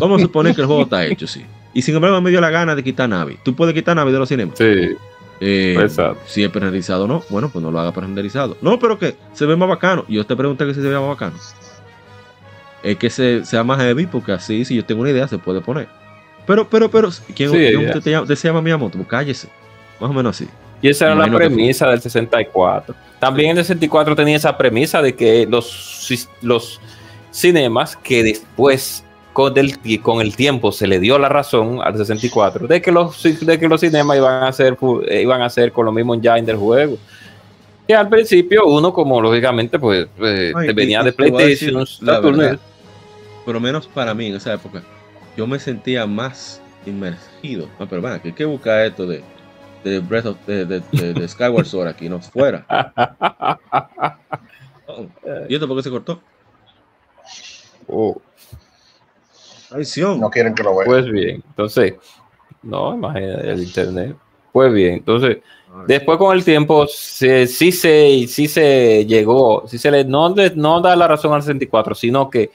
vamos a suponer que el juego está hecho, sí. Y sin embargo me dio la gana de quitar Navi. ¿Tú puedes quitar Navi de los cinemas? Sí, Eh, Exacto. si es renderizado o no, bueno, pues no lo haga renderizado. No, pero que se ve más bacano. Y yo te pregunté que si se ve más bacano. Es que se, sea más heavy, porque así, si yo tengo una idea, se puede poner. Pero, pero, pero, ¿quién, Sí, quién ya. usted te llama, usted se llama Miyamoto? Pues cállese. Más o menos así. Y esa era la premisa del 64. También el 64 tenía esa premisa de que los, los cinemas que después con el, con el tiempo se le dio la razón al 64 de que los, de que los cinemas iban a ser eh, iban a ser con lo mismo engine del juego. Que al principio uno como lógicamente pues eh, Ay, venía y- de PlayStation, la verdad. Por lo menos para mí en esa época, yo me sentía más inmergido. Ah, pero bueno, que hay que buscar esto de, de Breath of de, de, de- de Skyward Sword aquí, no fuera. [LAUGHS] Oh, ¿Y esto por qué se cortó? Oh, Traición. No quieren que lo vean. pues bien, entonces, no, imagínate el internet. Pues bien, entonces, después con el tiempo, se- sí, se, sí se llegó, sí se le, no, no da la razón al 64, sino que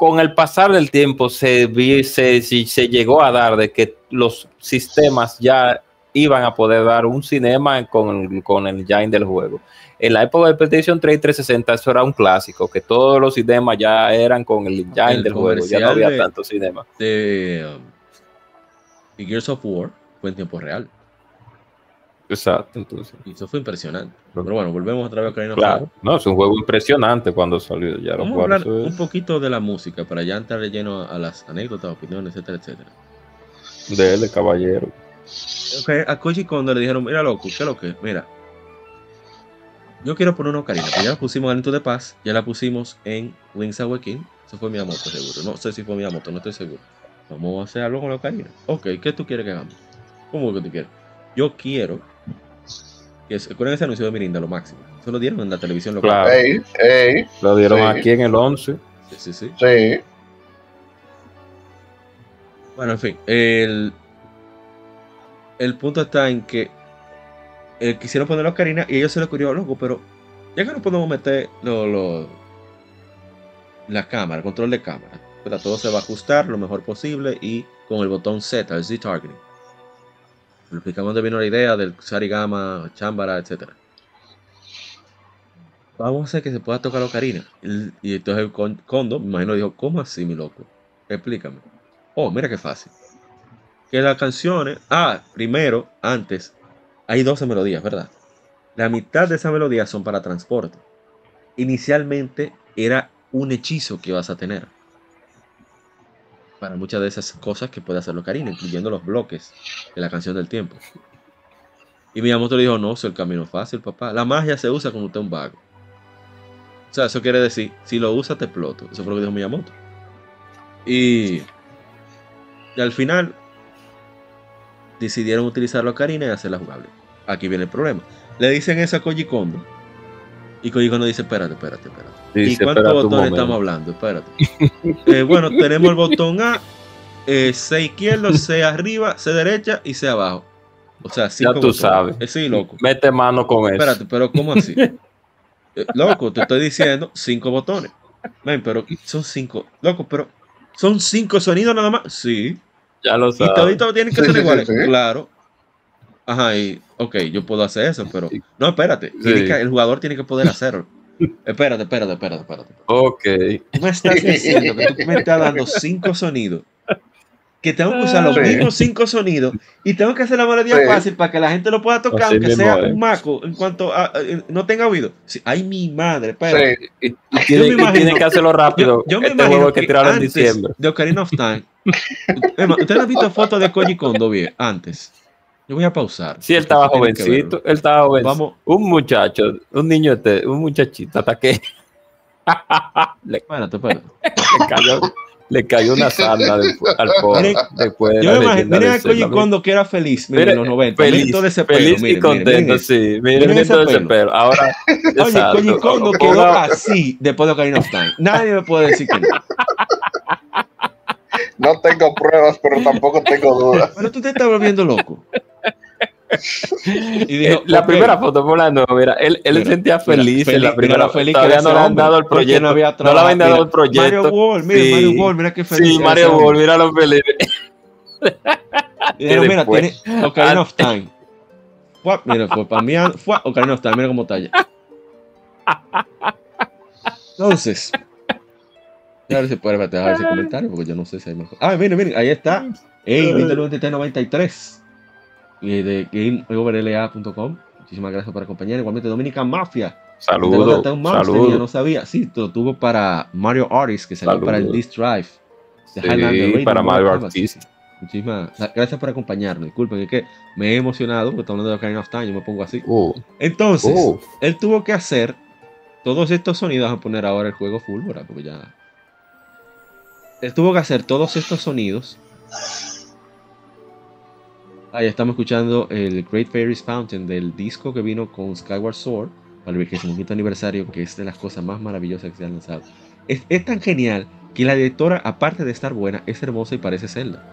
con el pasar del tiempo se, se, se llegó a dar de que los sistemas ya iban a poder dar un cinema con, con el engine del juego. En la época de PlayStation 3 y 360 eso era un clásico, que todos los cinemas ya eran con el El del juego, ya no había de- tanto cinema. de um, Gears of War fue en tiempo real. Exacto, entonces. Y eso fue impresionante. Pero bueno, volvemos otra vez a Ocarina Claro, no, es un juego impresionante cuando salió. Ya lo Vamos a hablar es un poquito de la música para ya entrar lleno a las anécdotas, opiniones, etcétera, etcétera. de él, de caballero. Ok, a Koji Kondo le dijeron, mira loco, ¿qué es lo que? Mira, yo quiero poner una ocarina, que ya la pusimos en Into de Paz, ya la pusimos en Link's Awakening, eso fue Miyamoto seguro, no sé si fue Miyamoto, no estoy seguro. Vamos a hacer algo con la ocarina. Ok, ¿qué tú quieres que hagamos? ¿Cómo que tú quieres? Yo quiero acuerdan ese anuncio de Mirinda, lo máximo. Eso lo dieron en la televisión local. Claro. Ey, ey, Lo dieron Sí. aquí en el 11. Sí, sí, sí. sí. Bueno, en fin, el, el punto está en que eh, quisieron poner la ocarina y ellos se les ocurrió, loco, pero ya que no podemos meter lo, lo- la cámara, el control de cámara, ¿verdad? todo se va a ajustar lo mejor posible y con el botón Z, el Z-Targeting. Explicamos dónde vino la idea del Sarigama, Chambara, etc. Vamos a hacer que se pueda tocar la ocarina. Y entonces el Kondo, me imagino, dijo, ¿cómo así, mi loco? Explícame. Oh, mira qué fácil. Que las canciones. Ah, primero, antes, hay 12 melodías, ¿verdad? La mitad de esas melodías son para transporte. Inicialmente era un hechizo que vas a tener. Para muchas de esas cosas que puede hacer Ocarina, incluyendo los bloques de la canción del tiempo. Y Miyamoto le dijo, no, es el camino fácil, papá. La magia se usa cuando usted es un vago. O sea, eso quiere decir, si lo usas te exploto. Eso fue lo que dijo Miyamoto. Y y al final decidieron utilizar la ocarina y hacerla jugable. Aquí viene el problema. Le dicen eso a Koji Kondo. Y Koji Kondo dice, espérate, espérate, espérate. Dice, ¿Y cuántos "Espérate un botones momento". estamos hablando? Espérate. [LAUGHS] Eh, bueno, tenemos el botón A, eh, C izquierdo, C arriba, C derecha y C abajo. O sea, cinco tú botones. sabes. Eh, sí, loco. Mete mano con eso. Espérate, pero ¿cómo así? [LAUGHS] Eh, loco, te estoy diciendo cinco botones. Ven, pero son cinco. Loco, pero son cinco sonidos nada más. Sí. Ya lo Y sabes. toditos tienen que Sí, ser sí, iguales. sí, sí. Claro. Ajá, y ok, yo puedo hacer eso, pero. No, espérate. tiene Sí. que- el jugador tiene que poder hacerlo. [LAUGHS] espérate, espérate, espérate, espérate. Ok. Tú me estás diciendo que tú me estás dando cinco sonidos. Que tengo que usar los Sí. mismos cinco sonidos y tengo que hacer la melodía Sí. fácil para que la gente lo pueda tocar, Así aunque sea un maco en cuanto a, a- no tenga oído. Ay, mi madre, espérate. Y, tiene, imagino- que hacerlo rápido. Yo, yo me este imagino juego que que tirarlo en diciembre. de Ocarina of Time. [LAUGHS] ¿Ustedes han visto fotos de Koji Kondo bien? Antes. Yo voy a pausar. Sí, él estaba jovencito. Él estaba jovencito. Vamos, Un muchacho, un niño, este, un muchachito, hasta que [LAUGHS] le, espérate, espérate. le cayó, le cayó una sarna después, al pobre. Después de Yo me imagino, miren a Koji. Kondo que era feliz, miren, Mire, en los 90. miren Feliz, todo ese pelo, feliz miren, y contento, sí. Miren, Miren todo ese pelo. Ahora, Oye. Koji Kondo quedó así después de Ocarina of Time. Nadie me puede decir que no. No tengo pruebas, pero tampoco tengo dudas. Pero tú te estás volviendo loco. Y dijo, Eh, la primera foto por la no, mira, él, él Mira, sentía mira, feliz en la primera mira, feliz Todavía que no le han dado el proyecto. no No, había le trabajo. habían dado Mira, el proyecto. Mario Wall, mira, Sí. Mario Wall, mira qué feliz. Sí, Mario Ball, hombre. mira lo feliz. Que mira, tiene Ocarina of Time. Fue, mira, fue para mí, fue Ocarina of Time, mira cómo ya. Entonces, a ver si puede ver ese comentario, porque yo no sé si hay mejor. Ah, miren, miren, ahí está. Ey, Nintendo 93. Y de GameOverLA.com. Muchísimas gracias por acompañar. Igualmente, Dominican Mafia. Saludos, tenía, saludos. no sabía. Sí, lo tuvo para Mario Artist, que salió para el. Disk Drive. de Sí, Radio, para Mario. Artist. Muchísimas gracias por acompañarnos. Disculpen, es que me he emocionado porque estamos hablando de Ocarina of Time. Yo me pongo así. Uh, Entonces, uh, él tuvo que hacer todos estos sonidos. A poner ahora el juego full, ¿verdad? Porque ya. Él tuvo que hacer todos estos sonidos. Ahí estamos escuchando el Great Fairies Fountain del disco que vino con Skyward Sword. para el 25 aniversario, que es de las cosas más maravillosas que se han lanzado. Es, es tan genial que la directora, aparte de estar buena, es hermosa y parece Zelda.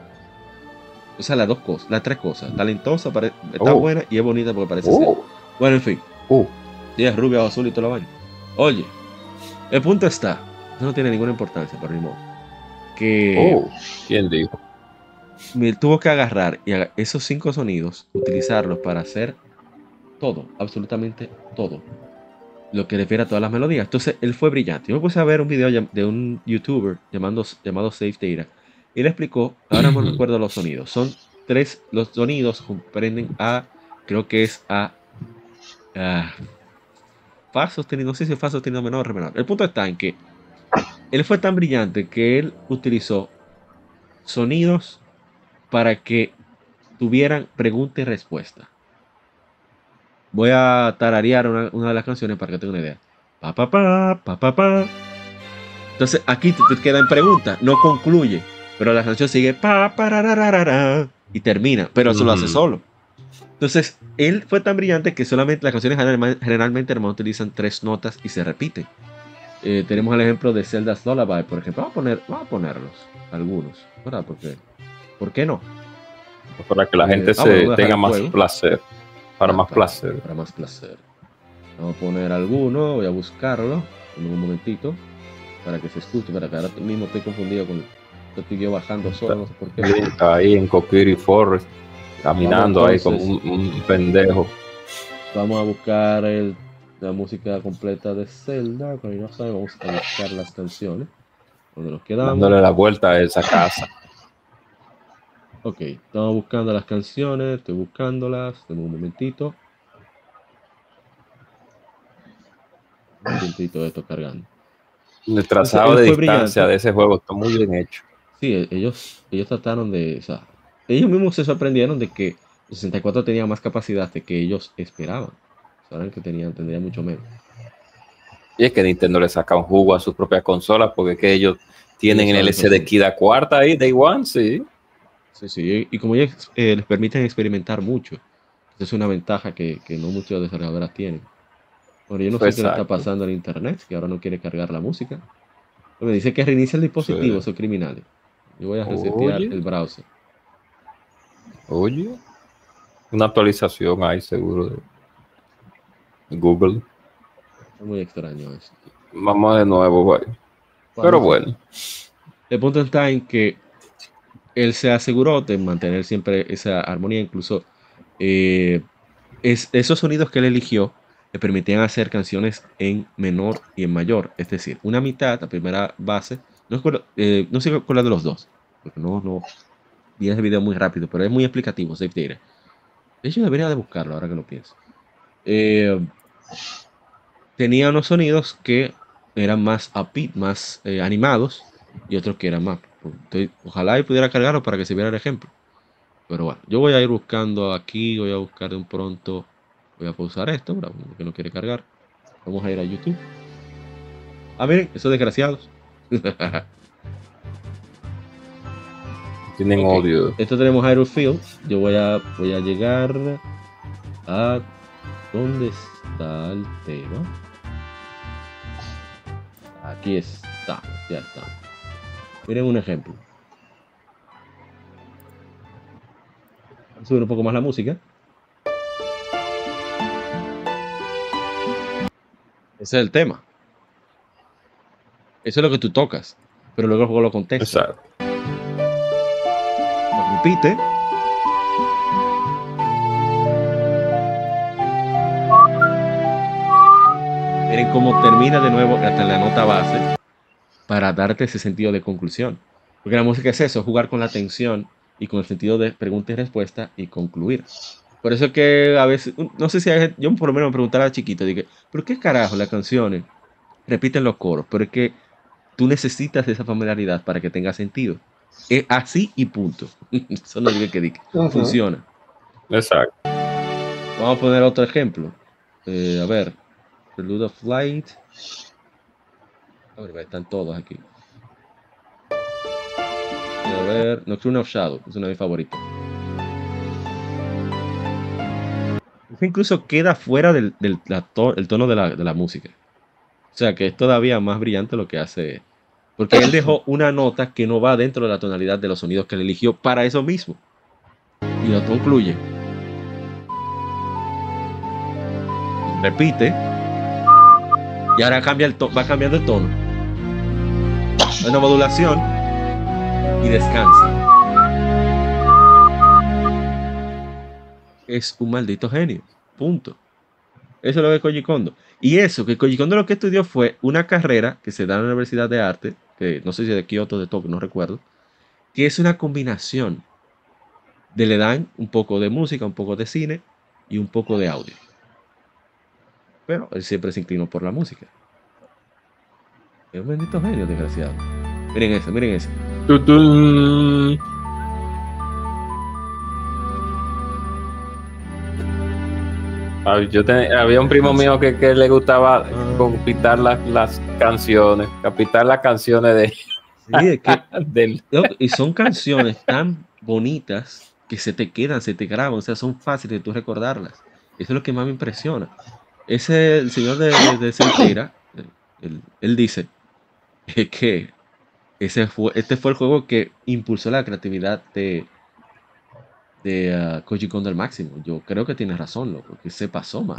O sea, las dos cosas, las tres cosas. Talentosa, está Oh. buena y es bonita porque parece Zelda. Oh, Bueno, en fin. oh, es rubia o azul y todo lo baño. Oye, el punto está, eso no tiene ninguna importancia, pero ni modo. Que oh. ¿Quién dijo? me tuvo que agarrar y aga- esos cinco sonidos, utilizarlos para hacer todo, absolutamente todo. Lo que refiere a todas las melodías. Entonces, él fue brillante. Yo me puse a ver un video de un youtuber llamando, llamado Safe Data. Le explicó, ahora no recuerdo los sonidos. Son tres, los sonidos comprenden a, creo que es a, a fa sostenido, no sé si es fa sostenido menor o re menor. El punto está en que él fue tan brillante que él utilizó sonidos para que tuvieran pregunta y respuesta. Voy a tararear una, una de las canciones para que tenga una idea. Pa, pa, pa, pa, pa, pa. Entonces aquí te, te queda en pregunta, no concluye, pero la canción sigue pa, pararararara, y termina, pero eso lo hace solo. Entonces, él fue tan brillante que solamente las canciones generalmente, generalmente hermano, utilizan tres notas y se repiten. Eh, tenemos el ejemplo de Zelda's Lullaby, por ejemplo. Vamos a, poner, vamos a ponerlos, algunos, ¿verdad? Porque, ¿Por qué no? Para que la Eh, gente se tenga más placer. Para Ah, más para- placer. Para más placer. Vamos a poner alguno, voy a buscarlo en un momentito para que se escuche, para que ahora mismo estoy confundido con estoy yo bajando solo, no sé por qué. Ahí en Coquiri Forest, caminando Vamos, ahí como un pendejo. Vamos a buscar el- la música completa de Zelda, pero no sabe, vamos a buscar las canciones. Donde nos quedamos. dándole la vuelta a esa casa. Ok, estamos buscando las canciones, estoy buscándolas, tengo un momentito. Un momentito de esto cargando. El trazado de distancia brillante. de ese juego está muy bien hecho. Sí, e- ellos, ellos trataron de, o sea, ellos mismos se sorprendieron de que el 64 tenía más capacidad de que ellos esperaban. Saben que tenían, tendría mucho menos. Y es que Nintendo le saca un jugo a sus propias consolas porque es que ellos tienen el SD. Kida cuarta ahí, Day One, sí. Sí, sí, y como ellos eh, les permiten experimentar mucho, es una ventaja que, que no muchos desarrolladores tienen. Bueno, yo no sé qué le está pasando al internet, que ahora no quiere cargar la música. Me dice que reinicia el dispositivo, Sí. son criminales. Yo voy a resetear Oye. el browser. Oye, una actualización ahí seguro de Google. Es muy extraño eso. Vamos de nuevo, güey. Pero bueno, El punto está en que él se aseguró de mantener siempre esa armonía, incluso eh, es, esos sonidos que él eligió le permitían hacer canciones en menor y en mayor, es decir, una mitad, la primera base, no, recuerdo, eh, no sé cuál de los dos, porque no, no vi ese video muy rápido, pero es muy explicativo, Safe Data. De hecho, debería de buscarlo ahora que lo pienso. Eh, tenía unos sonidos que eran más upbeat, más eh, animados, y otros que eran más. Estoy- ojalá y pudiera cargarlo para que se viera el ejemplo. Pero bueno, yo voy a ir buscando aquí, voy a buscar de un pronto. Voy a pausar esto, porque no quiere cargar. Vamos a ir a YouTube. Ah, miren, esos desgraciados. [LAUGHS] tienen Ok. odio. Esto tenemos Hyrule Field. Yo voy a, voy a llegar a. ¿Dónde tema? Aquí está, ya está. Miren un ejemplo. Subir un poco más la música. Ese es el tema. Eso es lo que tú tocas. Pero luego el juego lo contesta. Exacto. Lo repite. Miren cómo termina de nuevo hasta la nota base para darte ese sentido de conclusión. Porque la música es eso, jugar con la tensión y con el sentido de pregunta y respuesta y concluir. Por eso que a veces, no sé si hay yo por lo menos me preguntaba a chiquito, dije, ¿pero qué carajo las canciones repiten los coros? Pero es que tú necesitas esa familiaridad para que tenga sentido. Es así y punto. [LAUGHS] Eso no digo que diga. Ujú. Funciona. Exacto. Vamos a poner otro ejemplo. Eh, a ver. Prelude of Light. A ver, están todos aquí. A ver. Nocturne of Shadow. Es uno de mis favoritos. Eso incluso queda fuera del, del la to- el tono de la, de la música. O sea que es todavía más brillante lo que hace. Porque él dejó [LAUGHS] una nota que no va dentro de la tonalidad de los sonidos que él eligió para eso mismo. Y lo concluye. Repite. Y ahora cambia el to- va cambiando el tono. Una modulación. Y descansa. Es un maldito genio. Punto. Eso es lo que es Koji Kondo. Y eso, que Koji Kondo lo que estudió fue una carrera que se da en la Universidad de Arte, que no sé si de Kioto o de Tokio, no recuerdo, que es una combinación de le dan un poco de música, un poco de cine y un poco de audio. Pero él siempre se inclinó por la música. Es un bendito genio, desgraciado. Miren ese, miren. Tutun. Ay, Yo te- había un primo mío que, que le gustaba copitar las, las canciones, capitar las canciones de, Sí, es que [LAUGHS] del Y son canciones tan bonitas que se te quedan, se te graban, o sea, son fáciles de tú recordarlas. Eso es lo que más me impresiona. Ese, el señor de, de, de él, él dice que ese fue, este fue el juego que impulsó la creatividad de, de ah, Koji Kondo al máximo. Yo creo que tiene razón, loco, que se pasó más.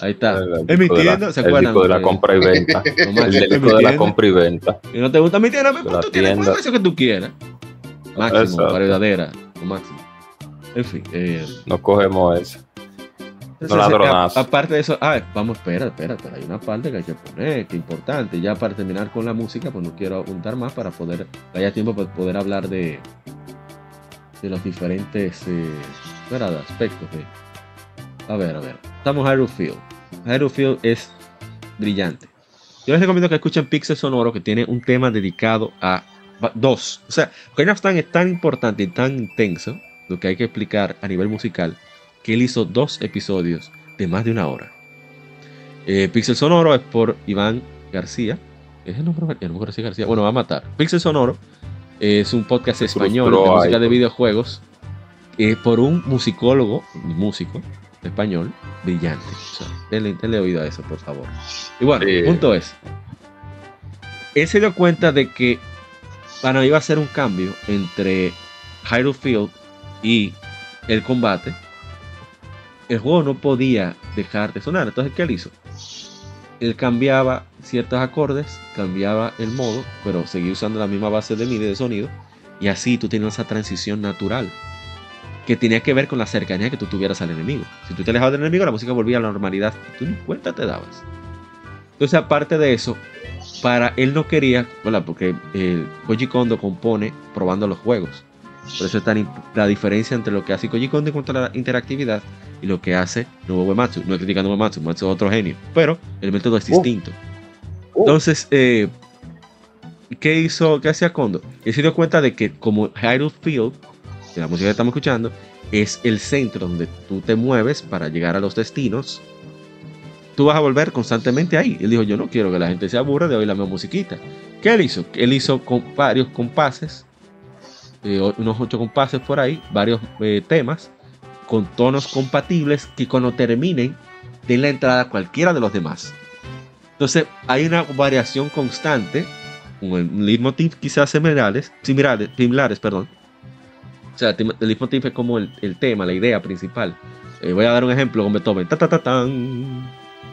Ahí está. el Emitiendo, disco de la- ¿se el acuerdan? disco de la [LAUGHS] compra y venta. no el disco de la compra y venta. Y no te gusta mi tienda, pues tú tienes tienda. el precio que tú quieras. Máximo, verdadera, lo máximo. En fin, eh, No cogemos eso. Entonces, a- aparte de eso, ah, vamos, espera, espera, espera, hay una parte que hay que poner, que importante. Ya para terminar con la música, pues no quiero apuntar más para poder, haya tiempo para poder hablar de, de los diferentes eh, aspectos de. A ver, a ver. Estamos Hyrule Field. Hyrule Field es brillante. Yo les recomiendo que escuchen Pixel Sonoro, que tiene un tema dedicado a dos. O sea, Ocarina of Time es tan importante y tan intenso, lo que hay que explicar a nivel musical, que él hizo dos episodios de más de una hora. Eh, Pixel Sonoro es por Iván García. ¿Es el nombre? El nombre García García. Bueno, va a matar. Pixel Sonoro es un podcast español de música de videojuegos eh, por un musicólogo, músico español brillante. O sea, denle, denle oído a eso, por favor. Y bueno, el punto es, él se dio cuenta de que bueno, iba a ser un cambio entre Hyrule Field y el combate. El juego no podía dejar de sonar. Entonces, ¿qué él hizo? Él cambiaba ciertos acordes, cambiaba el modo, pero seguía usando la misma base de MIDI de sonido. Y así tú tenías esa transición natural que tenía que ver con la cercanía que tú tuvieras al enemigo. Si tú te alejabas del enemigo, la música volvía a la normalidad y tú ni cuenta te dabas. Entonces, aparte de eso, para él no quería, ¿verdad? porque eh, Koji Kondo compone probando los juegos. Por eso está la diferencia entre lo que hace Koji Kondo en cuanto a la interactividad y lo que hace Nobuo Uematsu. No es criticando a Uematsu, Uematsu es otro genio, pero el método es Uh. distinto. Uh. Entonces, eh, ¿qué hizo, qué hacía Kondo? Él se dio cuenta de que como Hyrule Field, que la música que estamos escuchando, es el centro donde tú te mueves para llegar a los destinos, tú vas a volver constantemente ahí. Él dijo, yo no quiero que la gente se aburra de oír la misma musiquita. ¿Qué él hizo? Él hizo con varios compases, eh, unos ocho compases por ahí, varios eh, temas, con tonos compatibles que cuando terminen den la entrada a cualquiera de los demás. Entonces hay una variación constante, con el leitmotiv quizás similares, similares, similares perdón. O sea, el leitmotiv es como el, el tema, la idea principal. Eh, voy a dar un ejemplo con Beethoven. Ta, ta, ta, tan,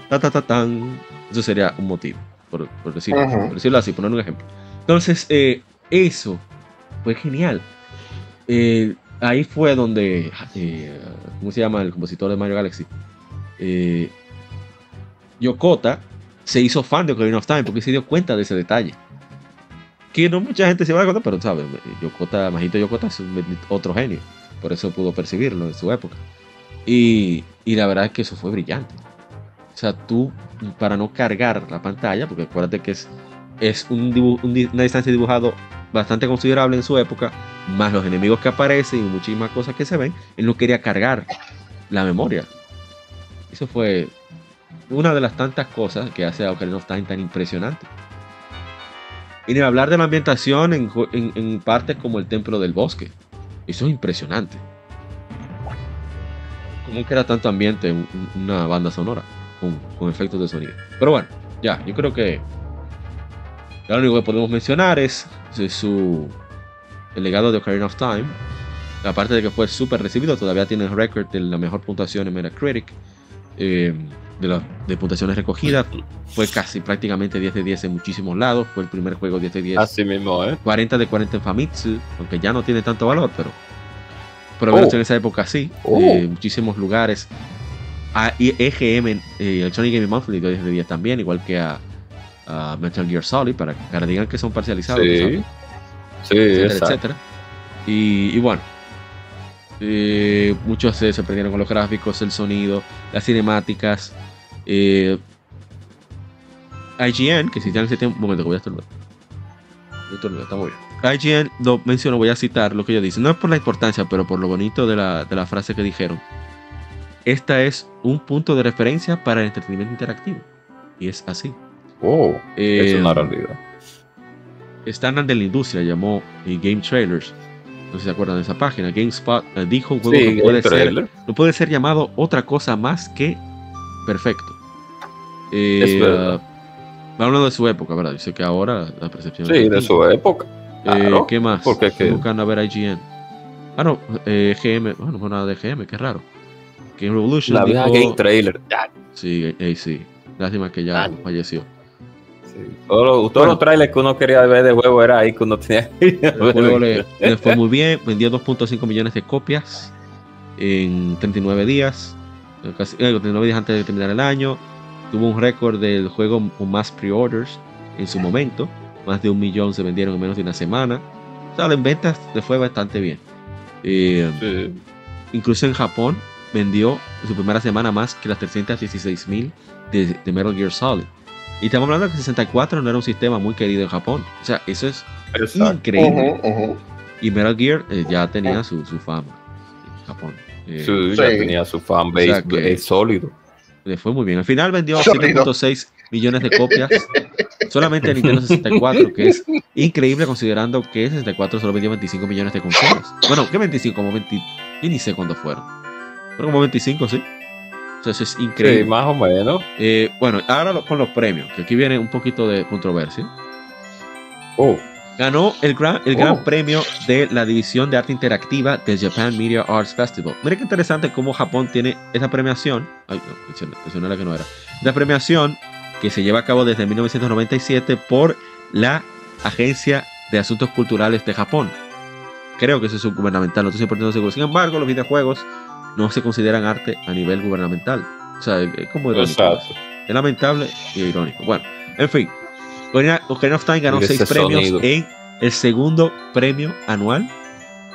ta, ta, ta, tan. Eso sería un motivo, por, por decirlo, Ujú. por decirlo así, poner un ejemplo. Entonces, eh, eso fue genial. Eh, ahí fue donde, eh, ¿cómo se llama el compositor de Mario Galaxy? Eh, Yokota se hizo fan de Ocarina of Time porque se dio cuenta de ese detalle. Que no mucha gente se va a cuenta, pero sabes, Yokota, Majito Yokota es otro genio. Por eso pudo percibirlo en su época. Y, y la verdad es que eso fue brillante. O sea, tú, para no cargar la pantalla, porque acuérdate que es, es un una distancia dibujado bastante considerable en su época, más los enemigos que aparecen y muchísimas cosas que se ven, él no quería cargar la memoria. Eso fue una de las tantas cosas que hace a Ocarina of Time tan impresionante. Y ni hablar de la ambientación en, en, partes como el Templo del Bosque. Eso es impresionante. Como que era tanto ambiente un- un- una banda sonora con, con efectos de sonido. Pero bueno, ya, yo creo que lo único que podemos mencionar es, su el legado de Ocarina of Time. Aparte de que fue súper recibido, todavía tiene el récord de la mejor puntuación en Metacritic. eh, de, las de puntuaciones recogidas. Fue casi prácticamente 10 de 10 en muchísimos lados. Fue el primer juego 10 de 10. Así mismo, ¿eh? 40 de 40 en Famitsu, aunque ya no tiene tanto valor, pero pero Oh. en esa época sí, Oh. eh, muchísimos lugares. A y EGM, eh, Electronic Gaming Monthly dio 10 de 10 también, igual que a, a Metal Gear Solid, para, que digan que son parcializados, Sí. ¿sabes? Sí, etcétera, exacto. etcétera. Y, y bueno, eh, muchos se sorprendieron con los gráficos, el sonido, las cinemáticas. eh, IGN, que si ya en ese tiempo. Un momento, que voy a estornudar. Voy a estornudar, está muy bien. IGN lo menciono, voy a citar lo que ellos dicen. No es por la importancia, pero por lo bonito de la, de la frase que dijeron. Esta es un punto de referencia para el entretenimiento interactivo. Y es así. Wow, es Eh, una realidad. estándar de la industria llamó eh, Game Trailers. No sé si se acuerdan de esa página. GameSpot eh, dijo un juego Sí, no, puede ser, no puede ser llamado otra cosa más que perfecto. Eh, Es verdad. va hablando de su época, ¿verdad? Dice que ahora la percepción es Sí, de su época. Eh, claro. ¿Qué más? Porque es Estoy que- buscando a ver IGN. Ah, no, eh, GM. Bueno, no fue nada de GM, qué raro. Game Revolution. La vieja dijo- Game Trailer. Sí, eh, sí. Lástima que ya Ah. falleció. Todos los, todos Bueno. los trailers que uno quería ver de juego era ahí que uno tenía que ir a El juego ver. le, le fue muy bien, vendió 2.5 millones de copias en 39 días, eh, casi, eh, 39 días antes de terminar el año. Tuvo un récord del juego con más pre-orders en su momento, más de un millón se vendieron en menos de una semana. O sea, en ventas le fue bastante bien. Eh, Sí. incluso en Japón vendió en su primera semana más que las 316 mil de, de Metal Gear Solid. Y estamos hablando que 64 no era un sistema muy querido en Japón. O sea, eso es Exacto. increíble. Y Metal Gear eh, ya tenía su, su fama en Japón. Eh, Sí, ya Sí. tenía su fanbase O sea que- eh, sólido. Le fue muy bien. Al final vendió Sólido. 7.6 millones de copias [LAUGHS] solamente en Nintendo 64, que es increíble considerando que el 64 solo vendió 25 millones de consolas. Bueno, ¿qué 25? Como 20. Yo ni sé cuándo fueron. Pero como 25, sí. Eso es Sí, increíble. más o menos. Eh, bueno, ahora lo- con los premios, que aquí viene un poquito de controversia. Oh, Ganó el gran, el gran Oh. premio de la división de arte interactiva del Japan Media Arts Festival. Mira qué interesante cómo Japón tiene esa premiación. Ay, no, mencioné, mencioné la que no era. La premiación que se lleva a cabo desde 1997 por la Agencia de Asuntos Culturales de Japón. Creo que eso es gubernamental, no estoy 100% seguro. Sin embargo, los videojuegos no se consideran arte a nivel gubernamental. O sea, es como irónico. exacto. Es lamentable y irónico. Bueno, en fin. Ocarina Ocarina of Time ganó seis premios sonido. en el segundo premio anual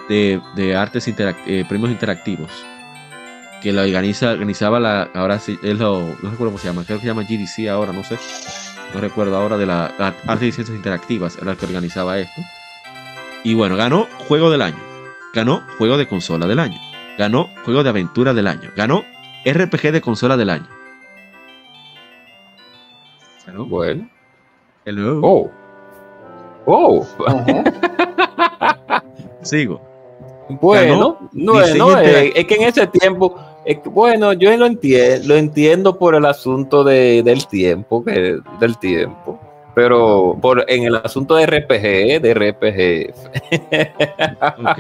de, de artes interac- eh, premios interactivos. Que lo organiza, organizaba la. Ahora sí, es lo. No recuerdo cómo se llama. Creo que se llama GDC ahora, no sé. No recuerdo ahora de la la Arte y Ciencias Interactivas. Era el que organizaba esto. Y bueno, ganó Juego del Año. Ganó Juego de Consola del Año. Ganó Juego de Aventura del Año. Ganó RPG de Consola del Año. Ganó Bueno. el nuevo. Oh. Oh. [LAUGHS] Sigo. Bueno, no, no, eh, es que en ese tiempo, es que, bueno, yo lo entiendo, lo entiendo por el asunto de, del tiempo, que, del tiempo, pero por en el asunto de RPG, de RPG, [LAUGHS] Ok.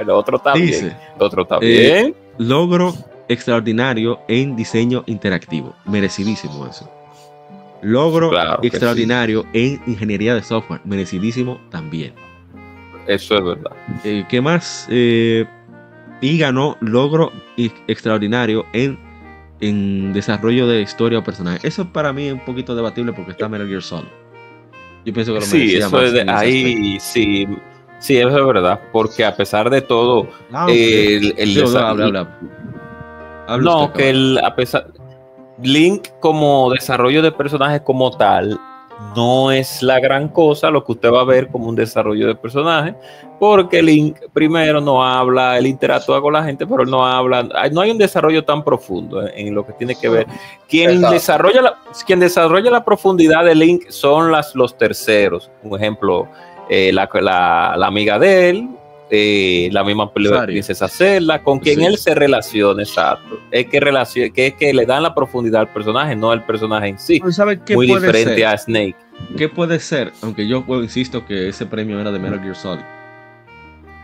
el otro Dice, el otro está eh, logro extraordinario en diseño interactivo. Merecidísimo eso. Logro Claro extraordinario en ingeniería de software. Merecidísimo también. eso es verdad. Eh, ¿Qué más? Eh, y ganó logro extraordinario en, en desarrollo de historia o personaje. Eso para mí es un poquito debatible porque está Metal Gear. Yo pienso que lo Sí, eso más es de- aspecto. ahí, sí, sí, eso es verdad, porque a pesar de todo, Ah, ok. el, el Sí, habla, habla. Habla no, usted, que el, a pesar. Link como desarrollo de personaje como tal no es la gran cosa lo que usted va a ver como un desarrollo de personaje, porque Link primero no habla, él interactúa con la gente, pero él no habla, no hay un desarrollo tan profundo en, en lo que tiene que ver. Quien Exacto. desarrolla, la, quien desarrolla la profundidad de Link son las, los terceros. Un ejemplo, eh, la, la- la amiga de él, eh, la misma peli- Rosario. princesa Zelda, con quien Sí. él se relaciona, exacto. Es que, relaciona, que es que le dan la profundidad al personaje, no al personaje en sí. ¿Sabes qué Muy puede diferente ser? a Snake. ¿Qué puede ser? Aunque yo pues, insisto que ese premio era de Metal Gear Solid.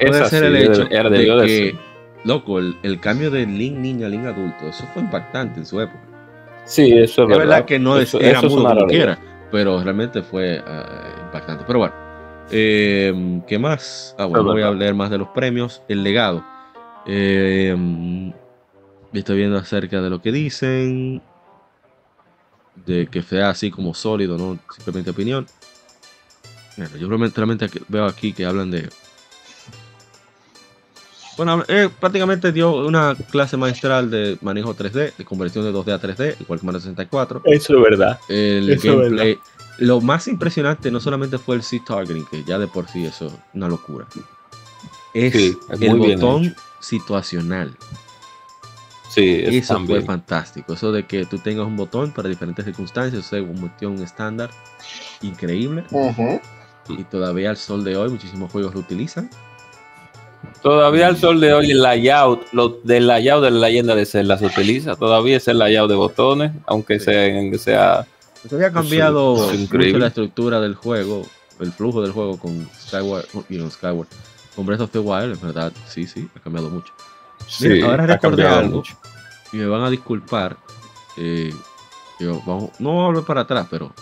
Puede Esa ser sí, el hecho era de de que, loco, el, el cambio de Link niña a Link adulto, eso fue impactante en su época. Sí, eso es Es verdad que no es- Eso- era eso es mudo como quiera, pero realmente fue ah, impactante. Pero bueno, eh, ¿qué más? Ah, bueno, voy a verdad. leer más de los premios. El legado. Eh, estoy viendo acerca de lo que dicen. De que sea así como sólido, no simplemente opinión. Bueno, yo realmente, veo aquí que hablan de. Bueno, eh, prácticamente dio una clase magistral de manejo 3D, de conversión de 2D a 3D, igual que Mario 64. Eso es verdad. El Eso es gameplay. Lo más impresionante no solamente fue el seat targeting, que ya de por sí eso es una locura. Es, Sí, es el botón situacional. Sí, es Eso también. fue fantástico. Eso de que tú tengas un botón para diferentes circunstancias, se convirtió en un estándar increíble. Ujú. Y todavía al sol de hoy muchísimos juegos lo utilizan. Todavía al sol de hoy el layout, lo del layout de la leyenda de Zelda se utiliza. Todavía es el layout de botones, aunque Sí. sea, sea Todavía ha cambiado es mucho la estructura del juego, el flujo del juego con Skyward, you know, Skyward. Con Breath of the Wild, en verdad, sí, sí, ha cambiado mucho. Sí, ahora recordé algo. mucho. y me van a disculpar. eh, yo, vamos, no voy a volver para atrás, pero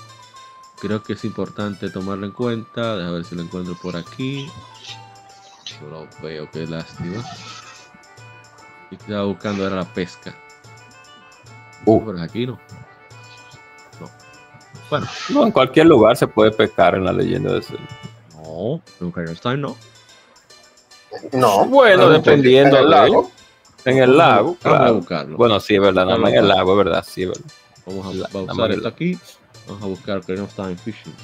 creo que es importante tomarlo en cuenta. Déjame ver si lo encuentro por aquí. Yo lo veo, qué lástima. Y estaba buscando era la pesca. Uh. Pero aquí no. No. Bueno, No, en cualquier lugar se puede pescar en la leyenda de Zelda. no, en Time no. No. Bueno, no, dependiendo en el de- lago. En el lago, Vamos a claro. buscarlo. Bueno, sí, es verdad, nada más en el lago, es verdad, sí, es verdad. Vamos a, La- a usar esto aquí. Vamos a buscar Ocarina of Time Fishing.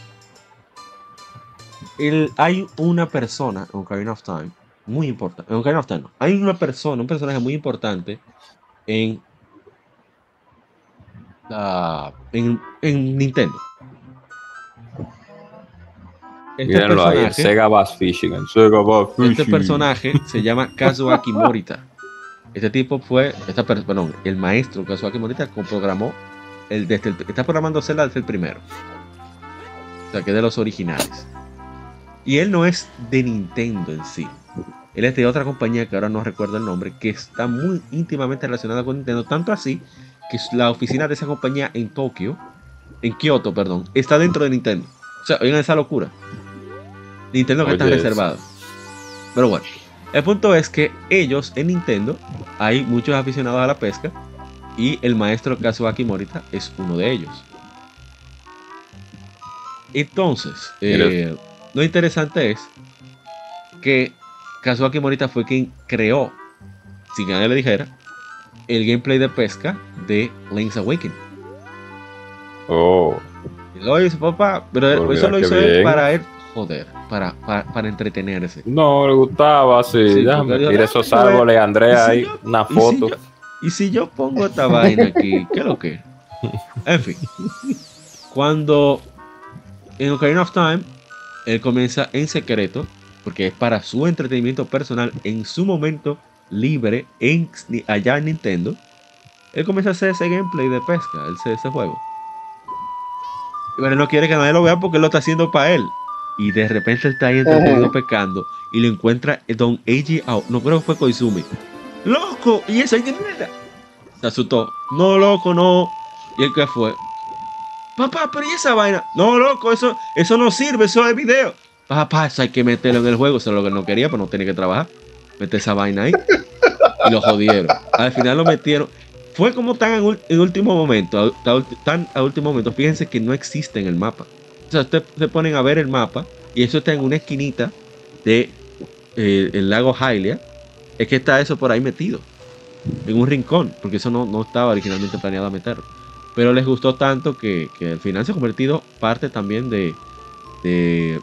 El- hay una persona en Ocarina of Time muy importante. En Ocarina of Time no. Hay una persona, un personaje muy importante en la en, en Nintendo. Este Mírenlo ahí, el personaje, Sega Bass Fishing, el Sega Bass Fishing. este personaje [LAUGHS] se llama Kazuaki Morita. Este tipo fue, esta perdón, el maestro Kazuaki Morita programó el, desde el, está programando Zelda desde el primero. O sea, que es de los originales. Y él no es de Nintendo en sí. Él es de otra compañía que ahora no recuerdo el nombre, que está muy íntimamente relacionada con Nintendo, tanto así que la oficina de esa compañía en Tokio, en Kioto, perdón, está dentro de Nintendo. O sea, oigan esa locura. Nintendo que está reservado. Pero bueno, el punto es que ellos en Nintendo hay muchos aficionados a la pesca y el maestro Kazuaki Morita es uno de ellos. Entonces, eh, lo interesante es que Kazuaki Morita fue quien creó, sin que nadie le dijera, el gameplay de pesca de Link's Awakening. Oh, Y Lo hizo papá, pero Oh, eso lo hizo él para él, joder, para, para, para entretenerse. no, le gustaba, sí. Sí, Déjame "Ah, esos árboles, Andrea, ¿y si ahí, yo- una ¿Y si foto. yo- Y si yo pongo esta vaina aquí, [LAUGHS] ¿qué es lo que? En fin, cuando en Ocarina of Time, él comienza en secreto, porque es para su entretenimiento personal en su momento libre en, allá en Nintendo. Él comienza a hacer ese gameplay de pesca, ese, ese juego. Pero él no quiere que nadie lo vea porque él lo está haciendo para él. Y de repente él está ahí entretenido pescando y lo encuentra Don Eiji No creo que fue Koizumi. ¡Loco! ¿Y eso? ¿Y qué mierda? Se asustó. No, loco, no. ¿Y el qué fue? Papá, pero ¿y esa vaina? No, loco, eso, eso no sirve, eso es video. Papá, eso hay que meterlo en el juego. Eso es lo que no quería, pero no tenía que trabajar. Mete esa vaina ahí. Y lo jodieron. Al final lo metieron. Fue como tan en, último momento. Tan a último momento. Fíjense que no existe en el mapa. O sea, ustedes se ponen a ver el mapa. Y eso está en una esquinita de eh, el lago Hylia. Es que está eso por ahí metido. En un rincón. Porque eso no, no estaba originalmente planeado meterlo. Pero les gustó tanto que, que al final se ha convertido parte también de, de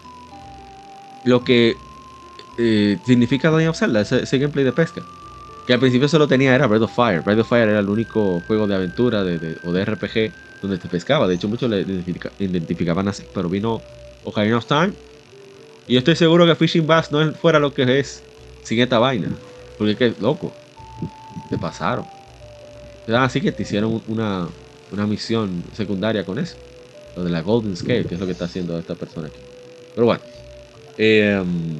lo que eh, significa Legend of Zelda, ese, ese gameplay de pesca. Que al principio solo tenía era Breath of Fire. Breath of Fire era el único juego de aventura o de RPG donde te pescaba. De hecho, muchos le identifica- identificaban así. Pero vino Ocarina of Time. Y yo estoy seguro que Fishing Bass no fuera lo que es sin esta vaina. Porque es que, loco, te pasaron. Así que te hicieron una, una misión secundaria con eso. Lo de la Golden Scale, que es lo que está haciendo esta persona aquí. Pero bueno. em,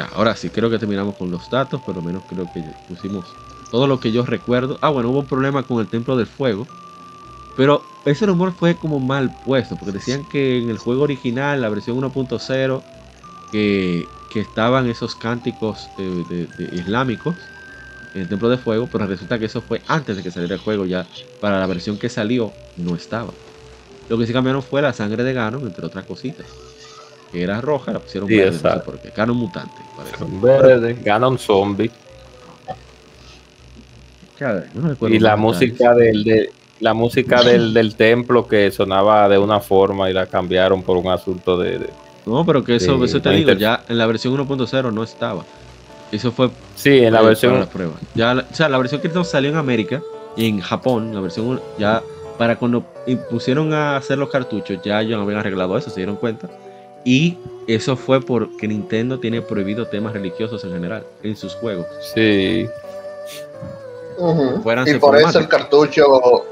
ahora sí, creo que terminamos con los datos, pero menos creo que pusimos todo lo que yo recuerdo. Ah, bueno, hubo un problema con el Templo del Fuego. Pero ese rumor fue como mal puesto, porque decían que en el juego original, la versión 1.0, que, que estaban esos cánticos de islámicos en el Templo de Fuego, pero resulta que eso fue antes de que saliera el juego, ya para la versión que salió no estaba. Lo que sí cambiaron fue la sangre de Ganon, entre otras cositas. Que era roja, la pusieron Sí, verde, no sé exacto. por qué. Ganon mutante, parece. Verde, gana un zombie. No Y la música del, de, la música del, [LAUGHS] del templo que sonaba de una forma y la cambiaron por un asunto de, de- No, pero que eso, Sí, eso te digo, ya en la versión 1.0 no estaba. Eso fue sí en la versión para las pruebas. Ya, la- o sea, la versión que no salió en América y en Japón, la versión ya para cuando pusieron a hacer los cartuchos, ya ellos habían arreglado eso, se dieron cuenta. Y eso fue porque Nintendo tiene prohibido temas religiosos en general en sus juegos. sí Y por eso el cartucho,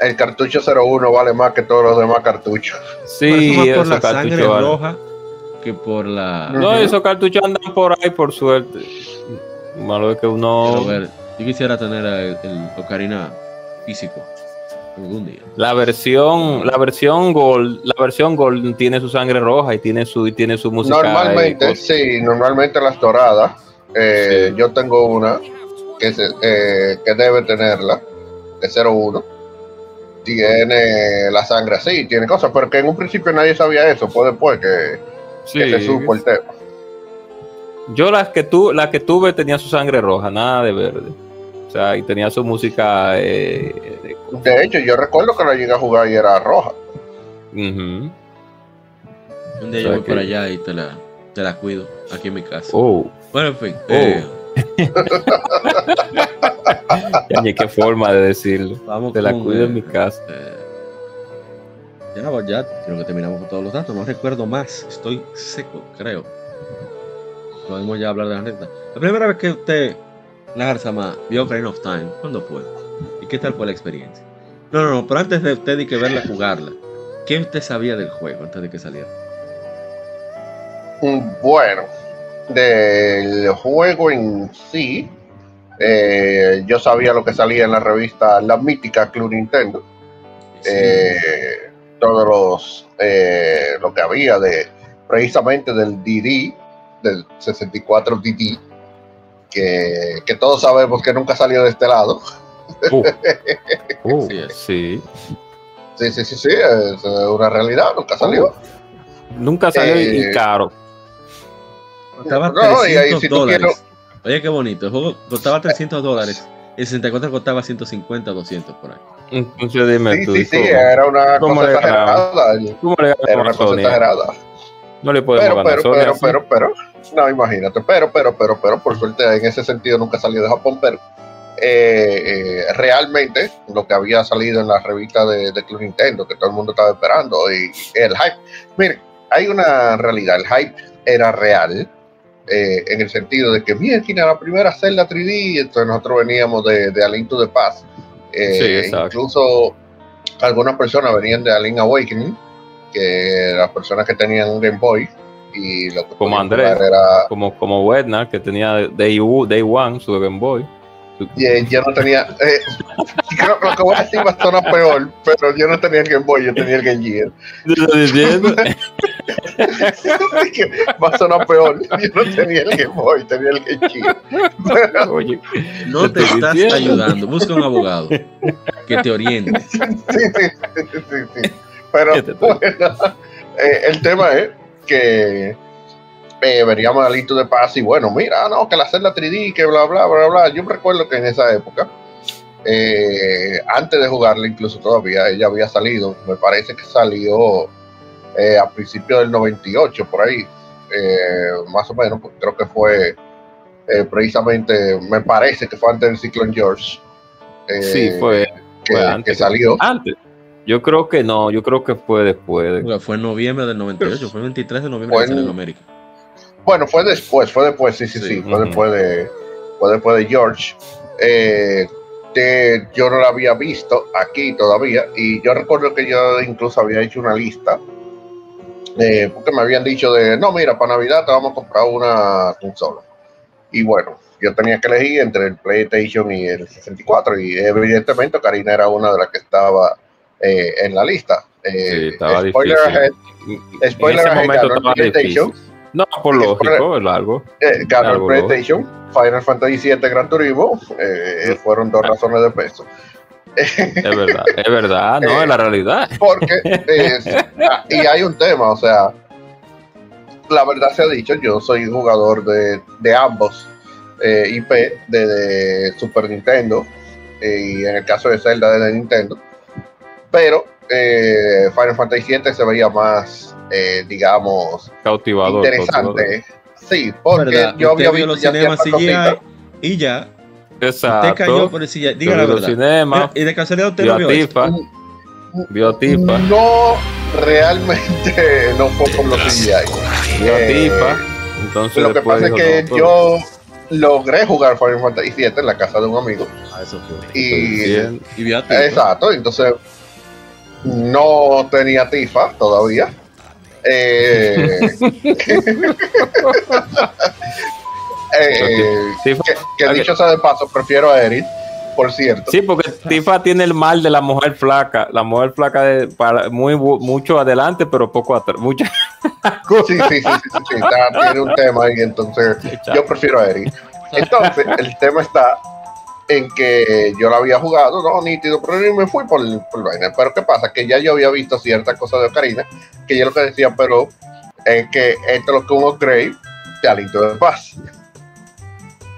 el cartucho 01 vale más que todos los demás cartuchos. Sí eso más por la sangre roja que por la. no esos cartuchos andan por ahí por suerte malo es que uno ver, yo quisiera tener el, el Ocarina físico algún día. la versión la versión gold la versión gold tiene su sangre roja y tiene su y tiene su música Normalmente, sí, normalmente las doradas. eh, Sí. Yo tengo una que, se, eh, que debe tenerla, de 01. Tiene la sangre así, tiene cosas, pero que en un principio nadie sabía eso, fue después que, sí. que se supo el tema. Yo las que tu, la que tuve tenía su sangre roja, nada de verde. O sea, y tenía su música. Eh, de- De hecho, yo recuerdo que la llegué a jugar y era roja. Ujú. Un día yo voy por que- allá y te la, te la cuido aquí en mi casa. Oh, Bueno, en fin. Oh. eh, [LAUGHS] ya ni qué forma de decirlo. vamos Te la cuido eh, en mi casa. eh, ya, ya creo que terminamos con todos los datos. No recuerdo más. Estoy seco, creo. Podemos ya hablar de la neta. La primera vez que usted, la Garzama, vio Ocarina of Time, ¿cuándo fue? ¿Y qué tal fue la experiencia? No, no, no, pero antes de usted y que verla jugarla, ¿qué usted sabía del juego antes de que saliera? Mm, Bueno, del juego en sí, eh, yo sabía lo que salía en la revista La Mítica Club Nintendo. eh, todos los eh, lo que había de precisamente del DD del 64 DD que, que todos sabemos que nunca salió de este lado Uh. [LAUGHS] Uh, sí. sí sí sí sí es eh, una realidad nunca salió Nunca salió y- y Eh, caro. Costaba No, y ahí 300 si dólares. quieres- Oye, qué bonito. El juego costaba 300 dólares. El 64 costaba 150, 200 por ahí. Entonces dime sí tú. sí ¿y sí era una ¿Cómo cosa exagerada ¿Cómo le ganamos era una cosa exagerada No le podemos pero, ganar pero, Sony pero, así. pero, pero, no, imagínate, pero, pero, pero, pero, por suerte en ese sentido nunca salió de Japón, pero eh, eh, realmente lo que había salido en la revista de, de Club Nintendo, que todo el mundo estaba esperando, y el hype, miren, hay una realidad, el hype era real, eh, en el sentido de que, mira, ¿quién era la primera Zelda 3D? Entonces nosotros veníamos de, de A Link to the Past, eh, Sí, exacto. incluso algunas personas venían de A Link Awakening, que las personas que tenían un Game Boy, y lo que Como Andrés. era Como, como Wedna, que tenía Day, Day One, su Game Boy. y, eh, yo no tenía eh, [LAUGHS] creo que lo que voy a decir va a sonar peor pero yo no tenía el Game Boy yo tenía el Game Gear ¿Te [LAUGHS] va a sonar peor yo no tenía el Game Boy tenía el Game Gear [LAUGHS] Oye, No te estoy estás diciendo. ayudando. Busca un abogado que te oriente. sí, sí, sí, sí, sí, sí. pero ¿Qué te estoy- bueno, eh, el tema es que eh, veníamos a Lito de Paz y bueno, mira, no, que la celda 3D, que bla, bla, bla, bla. Yo recuerdo que en esa época, eh, antes de jugarla, incluso todavía, ella había salido, me parece que salió eh, a principios del 98, por ahí, más o menos, pues, creo que fue precisamente, me parece que fue antes del Cyclone George. sí, fue, que, fue que antes. salió. antes. Yo creo que no, yo creo que fue después. de- Fue en noviembre del 98, fue el 23 de noviembre Fue en en- América. Bueno, fue después, fue después, sí, sí, sí, Sí, fue, después de, fue después de George. Eh, que yo no la había visto aquí todavía y yo recuerdo que yo incluso había hecho una lista eh, porque me habían dicho de no mira para navidad te vamos a comprar una consola y bueno yo tenía que elegir entre el PlayStation y el 64 y evidentemente Karina era una de las que estaba eh, en la lista Sí, Eh, estaba spoiler ahead, spoiler en ese ahead, ganó el PlayStation. No, por lógico, es algo. eh, ganó el Algo PlayStation Final Fantasy VII Gran Turismo eh, fueron dos razones de peso Es verdad, es verdad, no, [LAUGHS] Eh, es la realidad. porque ah, y [LAUGHS] hay un tema, o sea, la verdad se ha dicho, yo soy jugador de, de ambos eh, IP, de, de Super Nintendo eh, y en el caso de Zelda de Nintendo, pero eh, Final Fantasy VII se veía más, eh, digamos, Cautivador. cautivador. interesante. Sí, porque ¿Verdad? yo había vio visto los ya cinemas y ya. Exacto. Usted cayó por el CGI. Diga la verdad. cinema, Y de casualidad usted a vio. Tifa, vio a Tifa, No, realmente [LAUGHS] no fue por los CGI. vio a eh, Tifa. Entonces Lo que pasa es que todo yo logré jugar Final Fantasy VII en la casa de un amigo. Ah, eso fue. Y. Y vio a Tifa. exacto, entonces no tenía Tifa todavía. Eh, [LAUGHS] eh, que, que dicho sea de paso, prefiero a Erin, por cierto. Sí, porque Tifa tiene el mal de la mujer flaca. La mujer flaca de, para, muy mucho adelante, pero poco atrás. Mucha, [LAUGHS] Sí, sí, sí, sí, sí, tiene un tema ahí, entonces yo prefiero a Eric. Entonces, el tema está en que yo lo había jugado, no, nítido, pero me fui por, por vaina. Pero ¿qué pasa? Que ya yo había visto ciertas cosas de Ocarina, que yo lo que decía, pero es que esto es lo que un upgrade de Aliento de Paz.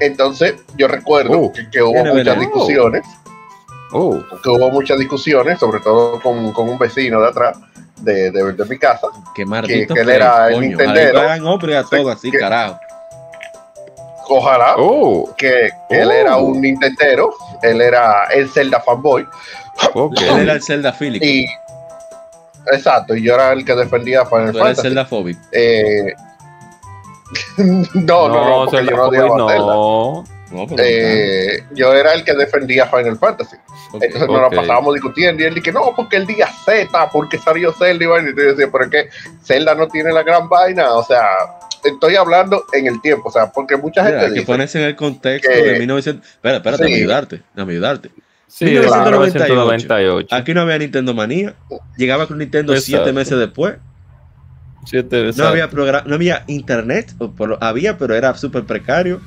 Entonces, yo recuerdo Uh, que, que hubo muchas discusiones, Oh, que hubo muchas discusiones, sobre todo con, con un vecino de atrás de, de- de mi casa, Qué que él fue, era el hagan hombre a todo así, Que- carajo. Ojalá oh, que, él Oh. era un Nintendero, él era el Zelda fanboy. Él era el Zelda Philip. y exacto, y yo era el que defendía a Final Tú eres el Fantasy. Zelda Phobic. Eh, [LAUGHS] no, no, no, porque Zelda yo no odiaba a Zelda. no. No, pero Eh, yo era el que defendía Final Fantasy. Entonces nos la pasábamos discutiendo y él dije, no, porque el día Z, porque salió Zelda y vaina. Y yo decía, pero es que Zelda no tiene la gran vaina. O sea, estoy hablando en el tiempo. O sea, porque mucha Mira, gente hay que ponerse en el contexto que- de 1900. Espera, espérate, Sí. ayudarte. Déjame ayudarte. Sí, 1998. 1998. Aquí no había Nintendo Manía. Llegaba con Nintendo Exacto. siete meses después. Siete, No exacto. había programa, no había internet, o por lo- había, pero era súper precario.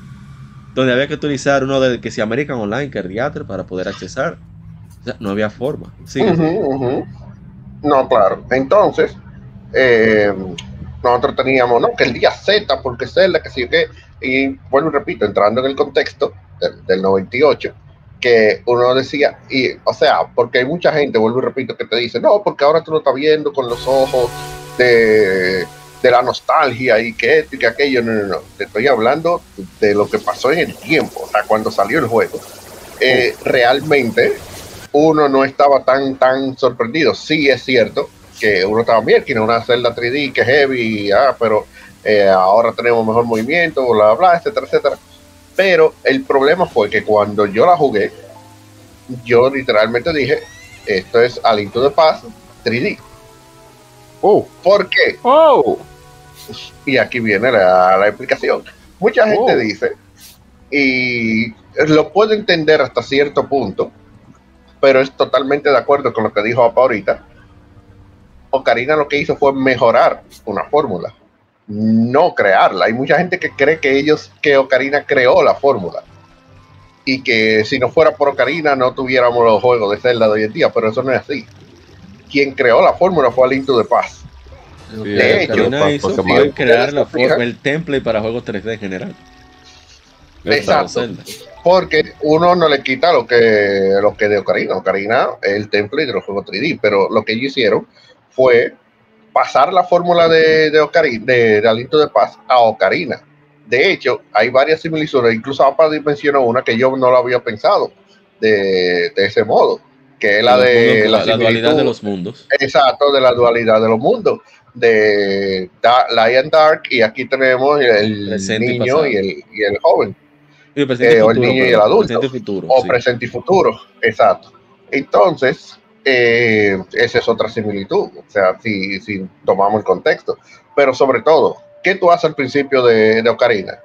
Donde había que utilizar uno de que si American Online, que es Theater, para poder accesar. O sea, no había forma. Sí. No, claro. Entonces, eh, nosotros teníamos, ¿no? Que el día Z, porque Zelda, que sí o qué. Y y repito, entrando en el contexto del, del 98, que uno decía, y, o sea, porque hay mucha gente, vuelvo y repito, que te dice, no, porque ahora tú lo estás viendo con los ojos de, de la nostalgia y que esto y que aquello. No, no, no. Te estoy hablando de lo que pasó en el tiempo, o sea, cuando salió el juego. Eh, realmente uno no estaba tan tan sorprendido. Sí es cierto que uno estaba bien, que una celda 3D que es heavy, ah, pero eh, ahora tenemos mejor movimiento, bla, bla, bla, etcétera, etcétera. Pero el problema fue que cuando yo la jugué, yo literalmente dije, esto es Aliento de Paz 3D. Oh, ¿Por qué? oh. Y aquí viene la, la explicación. Mucha gente Oh. dice, y lo puedo entender hasta cierto punto, pero es totalmente de acuerdo con lo que dijo Apa ahorita. Ocarina lo que hizo fue mejorar una fórmula, no crearla. Hay mucha gente que cree que ellos, que Ocarina creó la fórmula. Y que si no fuera por Ocarina no tuviéramos los juegos de Zelda de hoy en día, pero eso no es así. Quien creó la fórmula fue Alinto de Paz. Que de hecho, Ocarina hizo crear la Fija. forma, el template para juegos 3D en general. Exacto. Porque uno no le quita lo que lo que de Ocarina. Ocarina es el template de los juegos 3D, pero lo que ellos hicieron fue pasar la fórmula de, de Ocarina, de, de Aliento de Paz a Ocarina. De hecho, hay varias similitudes, incluso APA mencionó una que yo no lo había pensado de, de ese modo. que es la de la, dualidad de los mundos. Exacto, de la dualidad de los mundos. De Da- Lion Dark, y aquí tenemos el Presente niño y el, y el joven, Y el Eh, o el niño y el adulto. Presente y futuro. o sí. presente y futuro. Exacto. Entonces, eh, esa es otra similitud, o sea, si, si tomamos el contexto. Pero sobre todo, ¿qué tú haces al principio de, de Ocarina?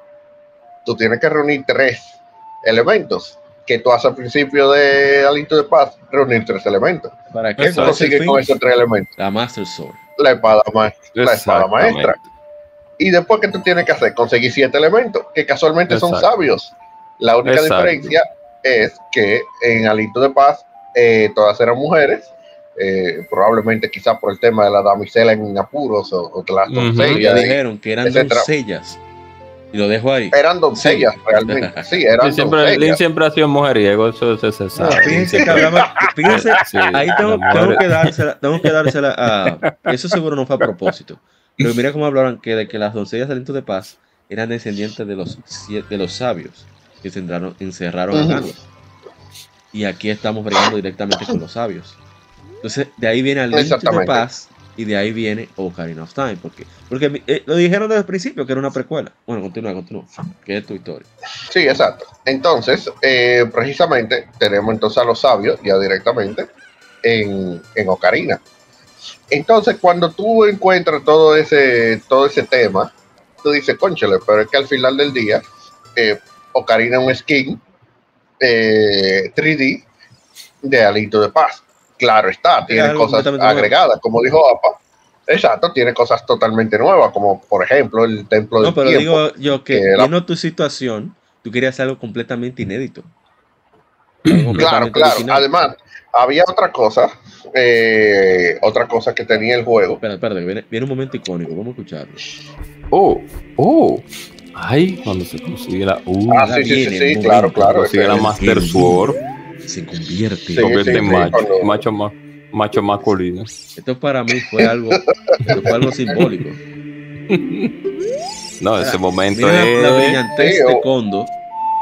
Tú tienes que reunir tres elementos. ¿Qué tú haces al principio de Aliento de Paz? Reunir tres elementos. ¿Para ¿Qué tú ¿Cuál es el consigues con esos tres elementos? La Master Sword. La espada, ma- la espada maestra. Y después, ¿qué tú tienes que hacer? Conseguir siete elementos, que casualmente son sabios. La única Exacto. diferencia es que en Aliento de Paz eh, todas eran mujeres, eh, probablemente quizás por el tema de la damisela en apuros o, o que las doncellas ya y- dijeron que eran etcétera. doncellas. Y lo dejo ahí. eran doncellas realmente. [LAUGHS] Sí, eran Sí, siempre, Link doncellas. siempre ha sido mujeriego, eso se, se No, sabe. fíjense que hablaba, fíjense, Sí, ahí tengo, tengo que dársela, tengo que dársela a, eso seguro no fue a propósito, pero mira cómo hablaban que de que las doncellas del Aliento de Paz eran descendientes de los, de los sabios que se encerraron, encerraron a Ujú. Y aquí estamos bregando directamente con los sabios. Entonces, de ahí viene Aliento de Exactamente. Paz y de ahí viene Ocarina of Time, porque, porque eh, lo dijeron desde el principio que era una precuela. Bueno, continúa, continúa, que es tu historia. Sí, exacto. Entonces, eh, precisamente tenemos entonces a los sabios ya directamente en, en Ocarina. Entonces, cuando tú encuentras todo ese, todo ese tema, tú dices, conchale, pero es que al final del día, eh, Ocarina es un skin eh, 3D de Alito de Paz. Claro está, tiene cosas nuevo. agregadas, como dijo APA. Exacto, tiene cosas totalmente nuevas, como por ejemplo el templo del No, pero tiempo. digo yo que que viendo tu situación, tú querías algo completamente inédito. Algo Claro, claro. original. Además, había otra cosa, eh, otra cosa que tenía el juego. Espera, espera, viene un momento icónico, vamos a escucharlo. Oh, oh. Ay, cuando se consigue la. Uh, Ah, sí, sí, sí, sí, claro, momento, claro. consigue la Master Sword. Se convierte. Sí, convierte sí, en sí, macho, cuando- macho, ma- macho masculino. Esto para mí fue algo, fue algo simbólico. [LAUGHS] No, ese momento Mira la, la es. brillantez de Kondo,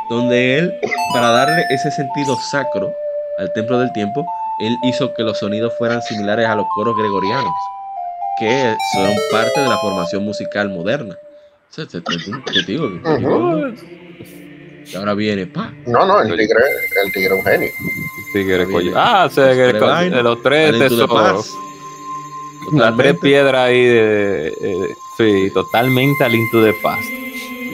donde él, para darle ese sentido sacro al templo del tiempo, él hizo que los sonidos fueran similares a los coros gregorianos, que son parte de la formación musical moderna. Sea, te, te- te digo, Ujú. y ahora viene, pa, No, no, el tigre, el tigre es un genio. Tigre, coño. Ah, o sea, Los tres vainas, de los tres Aliento de tesoros. Las tres piedras ahí de. eh, sí, totalmente aliento de paz.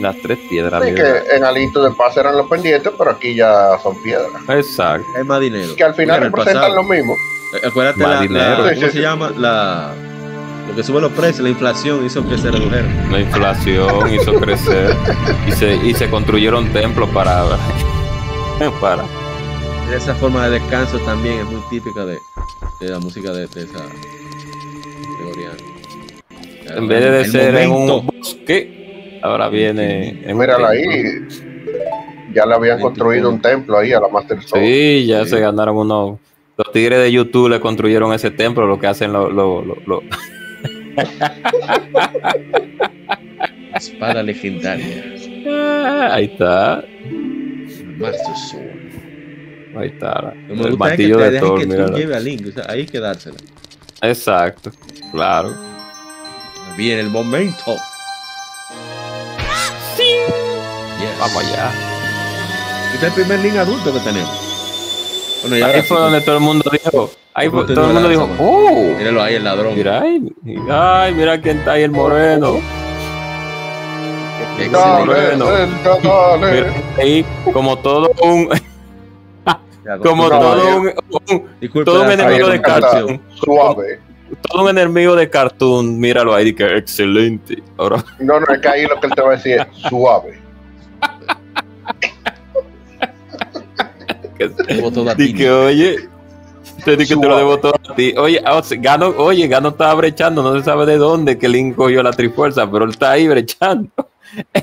Las tres piedras. Sí, que en Aliento de Paz eran los pendientes, pero aquí ya son piedras. Exacto. Hay más dinero. Que al final el representan pasado- lo mismo. Eh, Acuérdate Más la, la- dinero. ¿cómo Sí, sí, se sí. llama? La, lo que sube los precios, la inflación hizo que se redujeran. La inflación hizo crecer y se, y se construyeron templos para. [LAUGHS] para. Esa forma de descanso también es muy típica de, de la música de, de esa gregoriana. En vez de ser en un bosque, ahora viene en Mírala ahí. Ya le habían 24. construido un templo ahí a la Master Sword. Sí, ya Sí. se ganaron unos. Los tigres de YouTube le construyeron ese templo, lo que hacen los. los- los- los- [LAUGHS] Espada legendaria. Ah, Ahí está. Master Sword. Ahí está. El gusta es que martillo de Thor, que tú lleve a Link. O sea, ahí hay que dársela. Exacto, claro. Viene el momento. Yes. Vamos allá. Este es el primer Link adulto que tenemos. Bueno, y ahora Ahí sí, fue donde todo el mundo dijo. Ahí fue- todo el mundo dijo, danza, ¡oh! Míralo ahí, el ladrón. Mira, ay, ay, mira quién está ahí el moreno. Excelente. Dale. Mira, ahí, como todo un, [LAUGHS] como todo un, un- Disculpe todo un enemigo de cartoon. Suave. todo un enemigo de cartoon, míralo ahí, que excelente. Ahora, No, no, es que ahí lo que él te va a decir es suave. [LAUGHS] que, Debo todo a di ti. que oye, te di que te lo debo todo a ti. Oye, ah, o sea, Gano, oye, Gano estaba brechando, no se sabe de dónde que Link cogió la trifuerza, pero él está ahí brechando.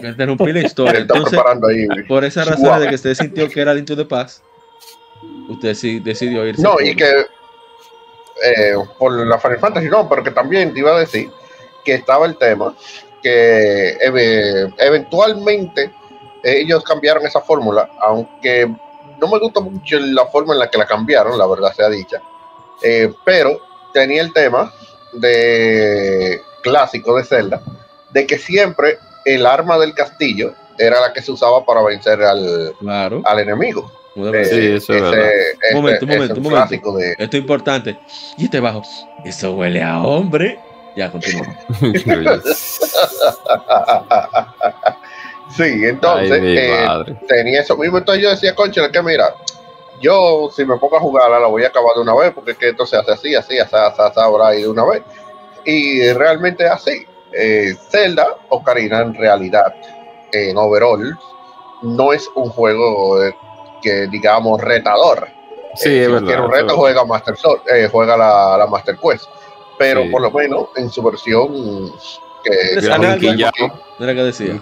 Me interrumpí la [LAUGHS] historia. Entonces, ahí. por esa razón Suave. de que usted sintió que era Link to the Paz, usted sí decidió irse. No, por- y que eh, por la Final Fantasy no, pero que también te iba a decir que estaba el tema que eve- eventualmente ellos cambiaron esa fórmula, aunque no me gusta mucho la forma en la que la cambiaron, la verdad sea dicha. Eh, pero tenía el tema de clásico de Zelda, de que siempre el arma del castillo era la que se usaba para vencer al, Claro. al enemigo. Eh. Sí, eso es ese- verdad. ese- Un momento, un ese momento, momento. de Esto es importante. Y este bajo. Eso huele a hombre. Ya, continúa. [LAUGHS] [LAUGHS] [LAUGHS] sí, entonces Ay, eh, tenía eso mismo. Entonces yo decía, concha, que mira, yo si me pongo a jugarla la voy a acabar de una vez, porque es que esto se hace así, así, así, así, así, ahora y de una vez. Y realmente es así. Eh, Zelda, Ocarina, en realidad, en overall, no es un juego eh, que digamos retador. Sí, Eh, es si verdad. quiere un reto, verdad. juega Master Sword, eh, juega la, la Master Quest. Pero Sí. por lo menos en su versión que, decía.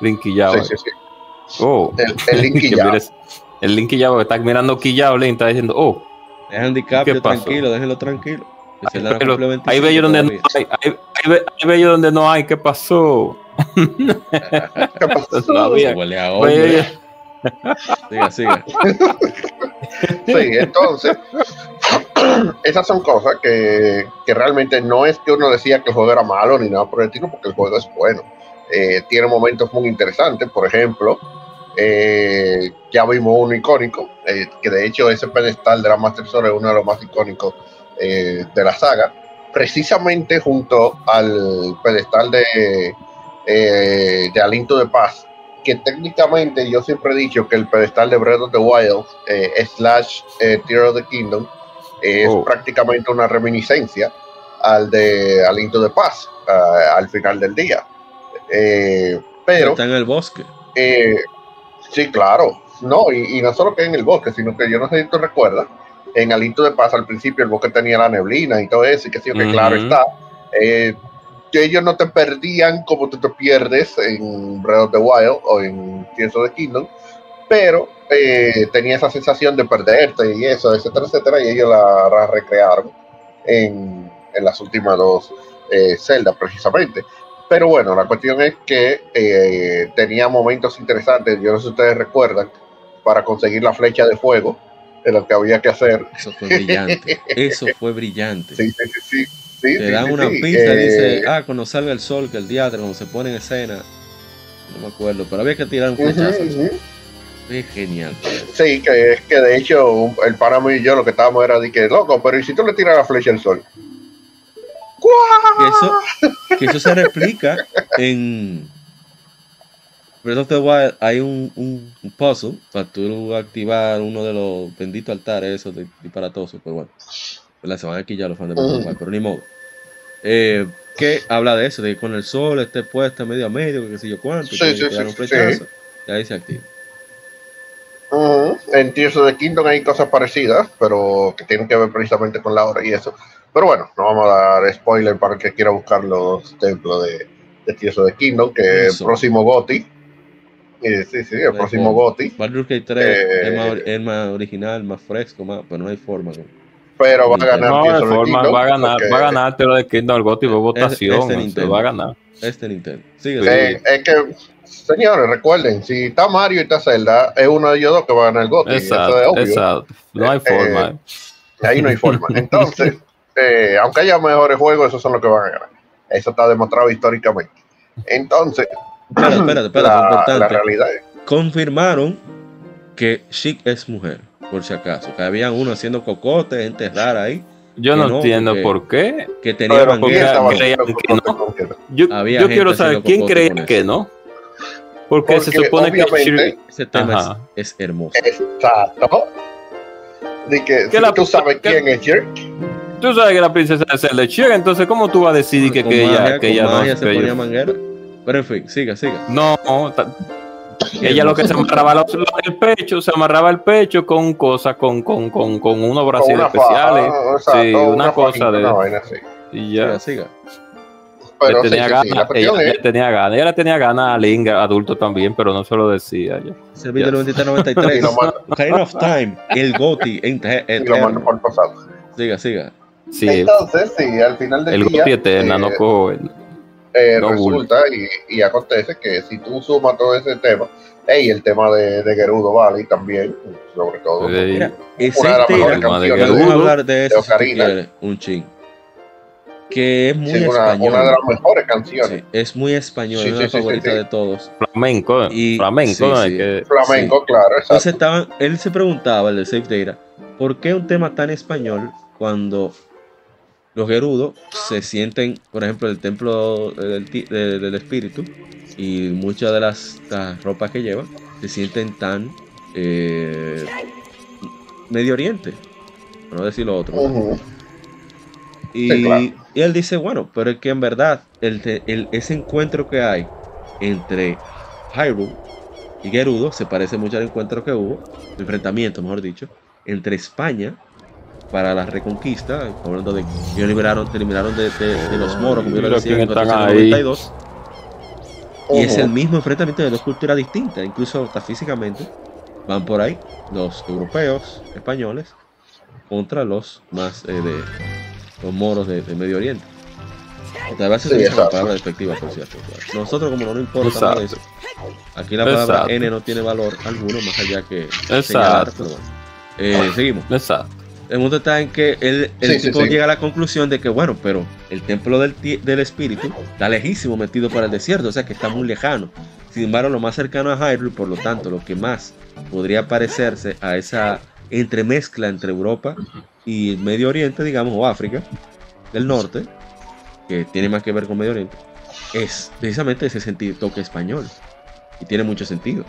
Linkillaba. Sí, sí, sí. Oh. El, el [LAUGHS] El Linkillaba está mirando Quillao, Link está diciendo, oh, Es handicap, ¿Qué yo pasó? tranquilo, déjenlo tranquilo. Ahí Zelda no bello- cumple 25 ahí bello donde no hay, ahí, ahí ve- ahí bello donde no hay, ¿qué pasó? [LAUGHS] ¿Qué pasó? [LAUGHS] Todavía. Huele a Bello- hombre. Siga, siga. Sí, entonces, [CLEARS THROAT] esas son cosas que, que realmente no es que uno decía que el juego era malo ni nada por el estilo, porque el juego es bueno. Eh, tiene momentos muy interesantes, por ejemplo, eh, ya vimos uno icónico, eh, que de hecho ese pedestal de la Master Sword es uno de los más icónicos de la saga, precisamente junto al pedestal de, de Aliento de Paz, que técnicamente yo siempre he dicho que el pedestal de Breath of the Wild slash Tear of the Kingdom es Oh. prácticamente una reminiscencia al de Aliento de Paz ah, al final del día. Eh, pero Está en el bosque. eh, sí, claro. No, y, y no solo que en el bosque, sino que yo no sé si tú recuerdas, en Aliento de Paz al principio el bosque tenía la neblina y todo eso, y que sí, que claro está. eh, ellos no te perdían como tú te pierdes en Breath of the Wild o en Tears of the Kingdom, pero eh, tenía esa sensación de perderte y eso, etcétera, etcétera, y ellos la, la recrearon en, en las últimas dos eh, celdas precisamente. Pero bueno, la cuestión es que eh, tenía momentos interesantes, yo no sé si ustedes recuerdan, para conseguir la flecha de fuego, de lo que había que hacer. Eso fue brillante. Eso fue brillante. Sí, sí, sí, sí. sí, Te sí, dan sí, una pista y Eh, dice, ah, cuando salga el sol, que el diatre, cuando se pone en escena. No me acuerdo, pero había que tirar un flechazo. Es genial. Sí, que es que de hecho el páramo y yo lo que estábamos era de que, loco, pero ¿y si tú le tiras la flecha al sol? Que eso, que eso se replica en Breath of the Wild. Hay un, un, un puzzle para tú activar uno de los benditos altares, esos de disparatosos, pero bueno. ¿verdad? Se van aquí ya los fans de Breath of the Wild, pero ni modo. Eh, que habla de eso, de que con el sol esté puesta medio a medio, que qué sé yo cuánto, Sí, tiene sí, que dar sí, un flechazo, sí. y ahí se activa. Ujú. En Tears of the Kingdom hay cosas parecidas, pero que tienen que ver precisamente con la hora y eso. Pero bueno, no vamos a dar spoiler para el que quiera buscar los templos de, de Tears of the Kingdom, que es el próximo GOTI. Eh, sí, sí, el próximo. GOTI. Baldur's Gate 3 Eh, es, más, es más original, más fresco, más, pero no hay forma. ¿no? Pero va a ganar No, Tears of the forma, Kingdom. va a ganar, porque- va a ganar lo de Kingdom el Goti por votación, este se Nintendo. va a ganar. Este Nintendo. Sigue, Sí. sigue. Es que, señores, recuerden, si está Mario y está Zelda, es uno de ellos dos que va a ganar el GOTY. Eso es Exacto, obvio. exacto. No hay Eh, forma. eh. Ahí no hay forma. [LAUGHS] Entonces, eh, aunque haya mejores juegos, esos son los que van a ganar. Eso está demostrado históricamente. Entonces, Espérate, espérate, espérate, la, realidad es. Confirmaron que Chic es mujer, por si acaso. Que habían uno haciendo cocote, gente rara ahí, Yo no, no, entiendo por qué. que tenía. Yo, Había yo quiero saber quién con que eso. no. Porque, se supone que Ese tema es, es hermoso. Exacto. De que, Que si la- tú sabes que- quién es Jerk, tú sabes que la princesa es el de Shir, entonces ¿cómo tú vas a decir que, que magia, ella, que ella no se ponía manguera. Pero en fin, siga, siga. No, ta- ella lo que se amarraba los- los- el pecho, se amarraba el pecho con cosas, con, con, con, con unos brasiles especiales. exacto, sí, una, cosa de. una vaina así. Y ya. Siga, siga. Pero Ella sí, tenía sí, sí, ganas, la ella, es, ella tenía ganas, ella le tenía ganas a Link adulto también, pero no se lo decía. ya. Ese video del y 2393. [LAUGHS] lo manda, Ocarina of Time, el Goti, [LAUGHS] y lo eterno. por el pasado. Siga, siga. Sí, Entonces, sí, al final del el día, Goti eterna, eh, no cojo. eh, no resulta y, y acontece que si tú sumas todo ese tema, Ey, el tema de, de Gerudo Valley también, sobre todo. Sí. Mira, Una de las mejores hablar eso quieres, un ching. Que es muy Sí, una, español. una de las mejores canciones. Sí, es muy español, Sí, es sí, la favorita sí. de todos. Flamenco, Y- flamenco, sí, ¿no? sí. Es que- Flamenco, claro, Entonces estaban, él se preguntaba, el de Safe Data, ¿por qué un tema tan español cuando los gerudos se sienten, por ejemplo, el templo del, del espíritu y muchas de las, las ropas que llevan se sienten tan eh, Medio Oriente, por no decir lo otro. Ujú. Y, Sí, claro. y él dice, bueno, pero es que en verdad el, te- el- ese encuentro que hay entre Hyrule y Gerudo se parece mucho al encuentro que hubo, el enfrentamiento, mejor dicho, entre España para la reconquista, hablando de que liberaron, terminaron de, de- de los moros, como yo lo decía, en quién están ahí. 1492, y es el mismo enfrentamiento de dos culturas distintas, incluso hasta físicamente, van por ahí los europeos, españoles, contra los más eh, de los moros de, de Medio Oriente. Otra vez se usa exacto. palabra despectiva, por cierto. Nosotros, como no nos importa nada de eso, aquí la palabra Exacto. N no tiene valor alguno, más allá que Exacto. señalar, pero bueno. Eh, seguimos. Exacto. El mundo está en que él, el Sí, sí, tipo sí. llega a la conclusión de que, bueno, pero el templo del, del espíritu está lejísimo metido para el desierto, o sea que está muy lejano. Sin embargo, lo más cercano a Hyrule, por lo tanto, lo que más podría parecerse a esa entremezcla entre Europa y Medio Oriente, digamos, o África del Norte, que tiene más que ver con Medio Oriente, es precisamente ese sentido, toque español. Y tiene mucho sentido.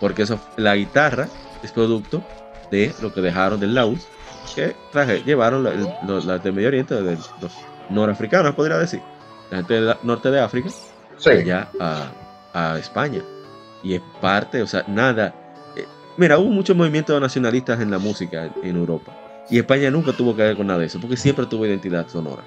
Porque eso, la guitarra es producto de lo que dejaron del laúd que traje, llevaron la- el- los, las de Medio Oriente, de los norafricanos, podría decir, la gente del norte de África, Sí, allá a, a España. Y es parte, o sea, nada. eh, mira, hubo mucho movimiento de nacionalistas en la música en, en Europa. Y España nunca tuvo que ver con nada de eso, porque siempre tuvo identidad sonora.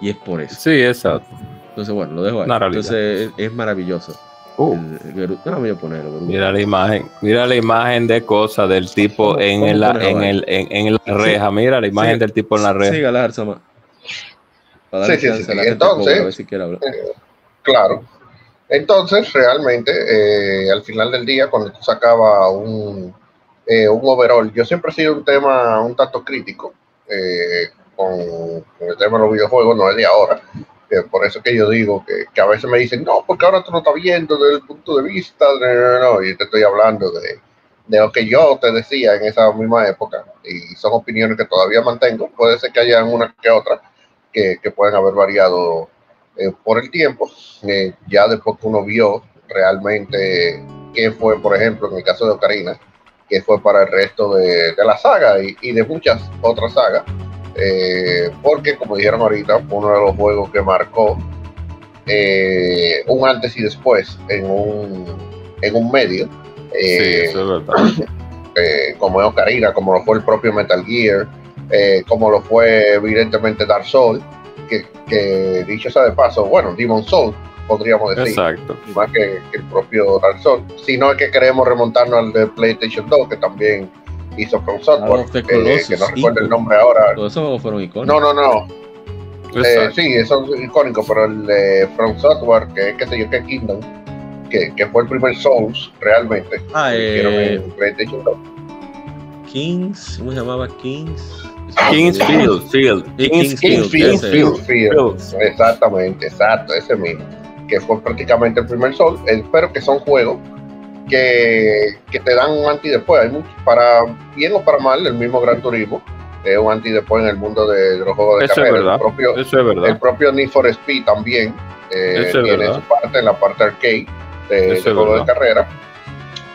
Y es por eso. Sí, exacto. Entonces, bueno, lo dejo ahí. Entonces, es, es maravilloso. Uh, El- el Geru- no, voy a ponerlo. Mira la imagen, mira la imagen de cosas del tipo ¿Cómo- en, cómo pones en, el, en, en la reja. Mira la imagen Sí. del tipo en la reja. Siga la. Para Sí, sí, sí, a la sí. gente Entonces- pobre, a ver si quiere hablar. claro. Entonces, realmente, eh, al final del día, cuando tú sacabas un, eh, un overall, yo siempre he sido un tema un tanto crítico eh, con, el tema de los videojuegos, no es de ahora. Eh, por eso que yo digo que, que a veces me dicen, no, porque ahora tú lo estás viendo desde el punto de vista, no, no, no", y te estoy hablando de, de lo que yo te decía en esa misma época, y son opiniones que todavía mantengo. Puede ser que haya una que otra que, que pueden haber variado por el tiempo, ya después que uno vio realmente qué fue, por ejemplo, en el caso de Ocarina, que fue para el resto de, de la saga y, y de muchas otras sagas, eh, porque como dijeron ahorita, fue uno de los juegos que marcó eh, un antes y después en un, en un medio. Sí, eso es verdad. [COUGHS] eh, como es Ocarina, como lo fue el propio Metal Gear, como lo fue evidentemente Dark Souls, que, que dicho sea de paso, bueno, Demon Souls, podríamos decir, Exacto. más que, que el propio Dark Souls, sino es que queremos remontarnos al de PlayStation 2, que también hizo From Software, of the eh, que no recuerdo el Ico. nombre ahora. Todos esos fueron icónicos. No, no, no, eh, sí, eso es icónico, pero el de From Software, que es qué sé yo, que Kingdom, que, que fue el primer Souls realmente, Ah, que eh, en PlayStation 2. Kings, ¿cómo se llamaba? Kings. Kingsfield, Field. Kingsfield. Kingsfield. Field. Exactamente, exacto, ese mismo. Que fue prácticamente el primer sol. Eh, Pero que son juegos que, que te dan un anti después. Hay mucho- para bien o para mal, el mismo Gran Turismo es un anti después en el mundo de, los juegos de Eso es carrera. verdad. El propio, Eso es el verdad. propio Need for Speed también eh, Eso es tiene verdad. su parte en la parte arcade de, de es juegos de carrera.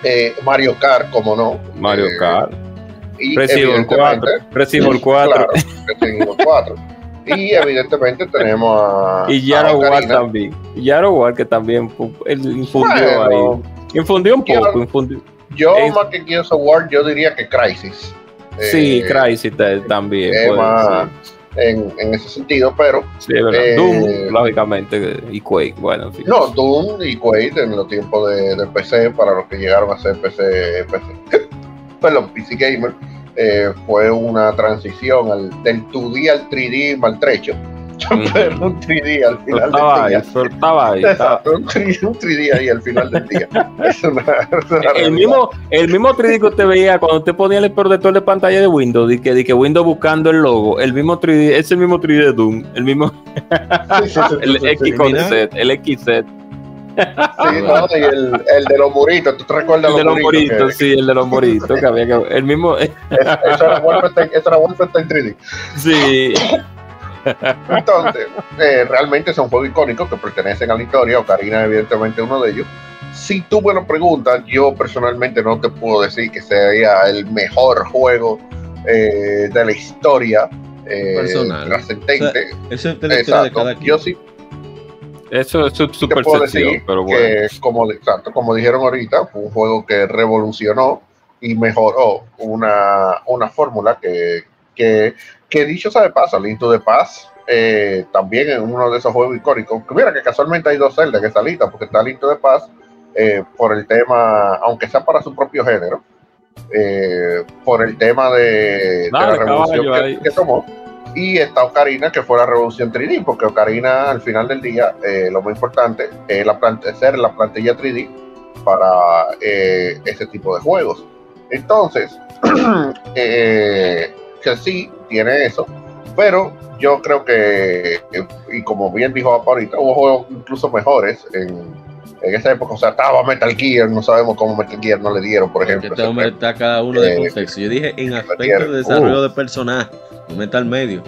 Eh, Mario Kart, como no. Mario Eh, Kart. Y Evil 4. evidentemente- Resident Evil 4. Claro, Evil 4. Y evidentemente tenemos a. [LAUGHS] Y a Yaro War Ocarina. también. Y Yaro War que también infundió Bueno, ahí. Infundió un poco. infundió- Yo, Es- más que Gears of War, yo diría que Crisis. Sí, Eh, Crysis ta- también. puede más-. En, en ese sentido, pero Sí, es verdad. eh, Doom, lógicamente, y Quake. Bueno, en fin. no, Doom y Quake en los tiempos de, de PC, para los que llegaron a ser PC, PC [LAUGHS] perdón, PC Gamer, eh, fue una transición al, del 2D al 3D maltrecho. [LAUGHS] pero un 3D al final del ahí, día. pero estaba ahí. [LAUGHS] estaba- Exacto, un 3D, un 3D ahí al final del día. [LAUGHS] Es una, es una El mismo, el mismo 3D que usted veía cuando usted ponía el protector de pantalla de Windows, y que, de que Windows buscando el logo, el mismo 3D, es el mismo 3D de Doom, el mismo, Sí, sí, sí, el sí, sí, X con mira. Z, el XZ, Sí, no, y el, el de los muritos, ¿tú te recuerdas el de los muritos? sí, el de los moritos, que había que, el mismo, [LAUGHS] Eso era Wolfenstein, eso era Wolfenstein 3D. sí, Entonces, eh, realmente son juegos icónicos que pertenecen a la historia. Ocarina, evidentemente, uno de ellos. Si tú me lo preguntas, yo personalmente no te puedo decir que sea el mejor juego eh, de la historia eh, Personal. trascendente. Eso es de la historia de Exacto. cada quien. Yo sí eso es percepción, decir pero bueno. que, como, exacto, como dijeron ahorita, fue un juego que revolucionó y mejoró una, una fórmula que, que, que dicho sea de paso, Link to the Past eh, también es uno de esos juegos icónicos. Que Mira que casualmente hay dos celdas en esta lista, porque está Link to the Past eh, por el tema, aunque sea para su propio género, eh, por el tema de, de la revolución caballo, que, que tomó. Y está Ocarina, que fue la revolución 3D, porque Ocarina al final del día, eh, lo más importante es la ser la plantilla 3D para eh, ese tipo de juegos. Entonces, [CLEARS THROAT] eh, que sí, tiene eso, pero yo creo que, eh, y como bien dijo ahorita, hubo juegos incluso mejores en, en esa época. O sea, estaba Metal Gear, no sabemos cómo Metal Gear no le dieron, por ejemplo. este hombre está cada uno de Eh, contexto. Yo dije en aspecto de desarrollo Uh. de personaje, no meta al medio.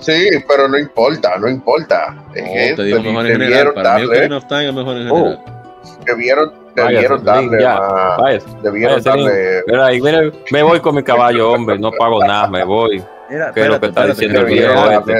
Sí, pero no importa, no importa. Es No, que te digo mejor en general. debieron Para mí Ocarina of Time es mejor en general. debieron, Váyase, debieron darle ya. más- debieron Váyase, darle mira, ahí, mira, me voy con mi caballo, hombre, no pago nada, me voy. Mira, ¿Qué es lo que está diciendo el viejo este?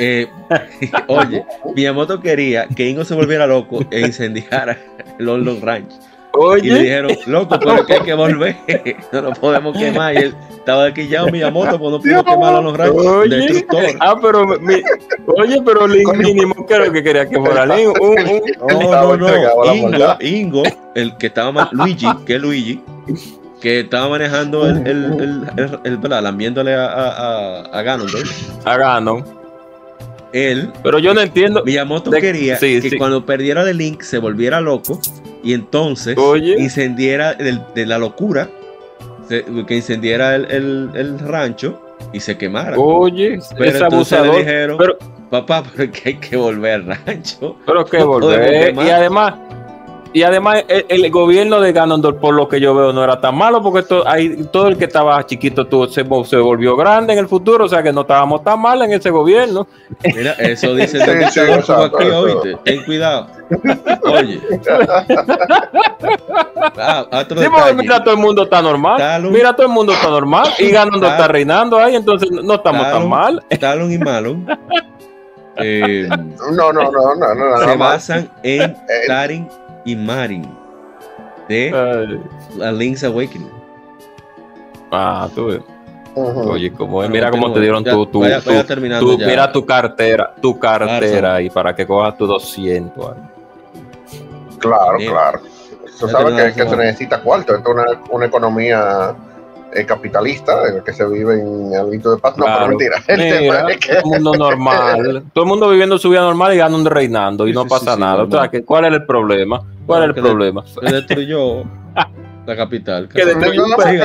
Eh, [LAUGHS] oye, Miyamoto quería que Ingo se volviera loco e incendiara el Old Long Ranch. Y le Oye, dijeron, loco, pero que hay que volver. [LAUGHS] No lo podemos quemar. Y él estaba desquillado Miyamoto, pues no pudo quemar a los Ranch. oye, Destructor. ah, pero, mi- oye, pero Link mínimo, ¿qué es lo que quería que fuera? Un- un- No, no, no. Ingo. Ingo, el que estaba man- Luigi, que es Luigi, que estaba manejando el, el, el, el, lambiéndole a, a, a, a Ganondorf. a Ganon. Él, Pero yo no entiendo. Miyamoto De- quería sí, que sí. cuando perdiera de Link se volviera loco y entonces Oye. incendiera el- de la locura, se- que incendiera el, el- el rancho y se quemara. Oye, Pero es entonces le abusador. dijeron, Pero, papá, pero es que hay que volver al rancho. pero que [LAUGHS] no volver. Y además, y además el, el gobierno de Ganondorf, por lo que yo veo, no era tan malo, porque to- ahí, todo el que estaba chiquito tuvo- se, vol- se volvió grande en el futuro, o sea que no estábamos tan mal en ese gobierno. Mira, eso dice el Sí, sí, que hubo exacto, aquí, eso. oíste. Ten cuidado. Oye. [LAUGHS] Ah, otro Sí, mira, todo el mundo está normal. Talon. Mira, todo el mundo está normal. Y Ganondorf está reinando ahí, entonces no estamos tan mal. Talon y Malon [LAUGHS] eh, No, no, no, no, no, se basan en Tarin y Marin de Ay. A Link's Awakening. Ah, tú ves. Oye, como es, mira cómo te dieron Ya, tu, tu, vaya- tu- vaya mira tu cartera, tu cartera Claro. ahí para que cojas tu 200. ahí. Claro, Bien. claro. Tú Ya sabes que, que se necesita cuarto. Esto es una, una economía eh, capitalista en la que se vive en el de paz. No, Claro. pero mentira. El Mira, tema es que todo el mundo normal, [LAUGHS] todo el mundo viviendo su vida normal y ganando reinando y Sí, no sí, pasa sí, sí, nada. O sea, ¿cuál es el problema? ¿Cuál es el que de- problema? Se destruyó [LAUGHS] la capital. Que destruyó no, fue que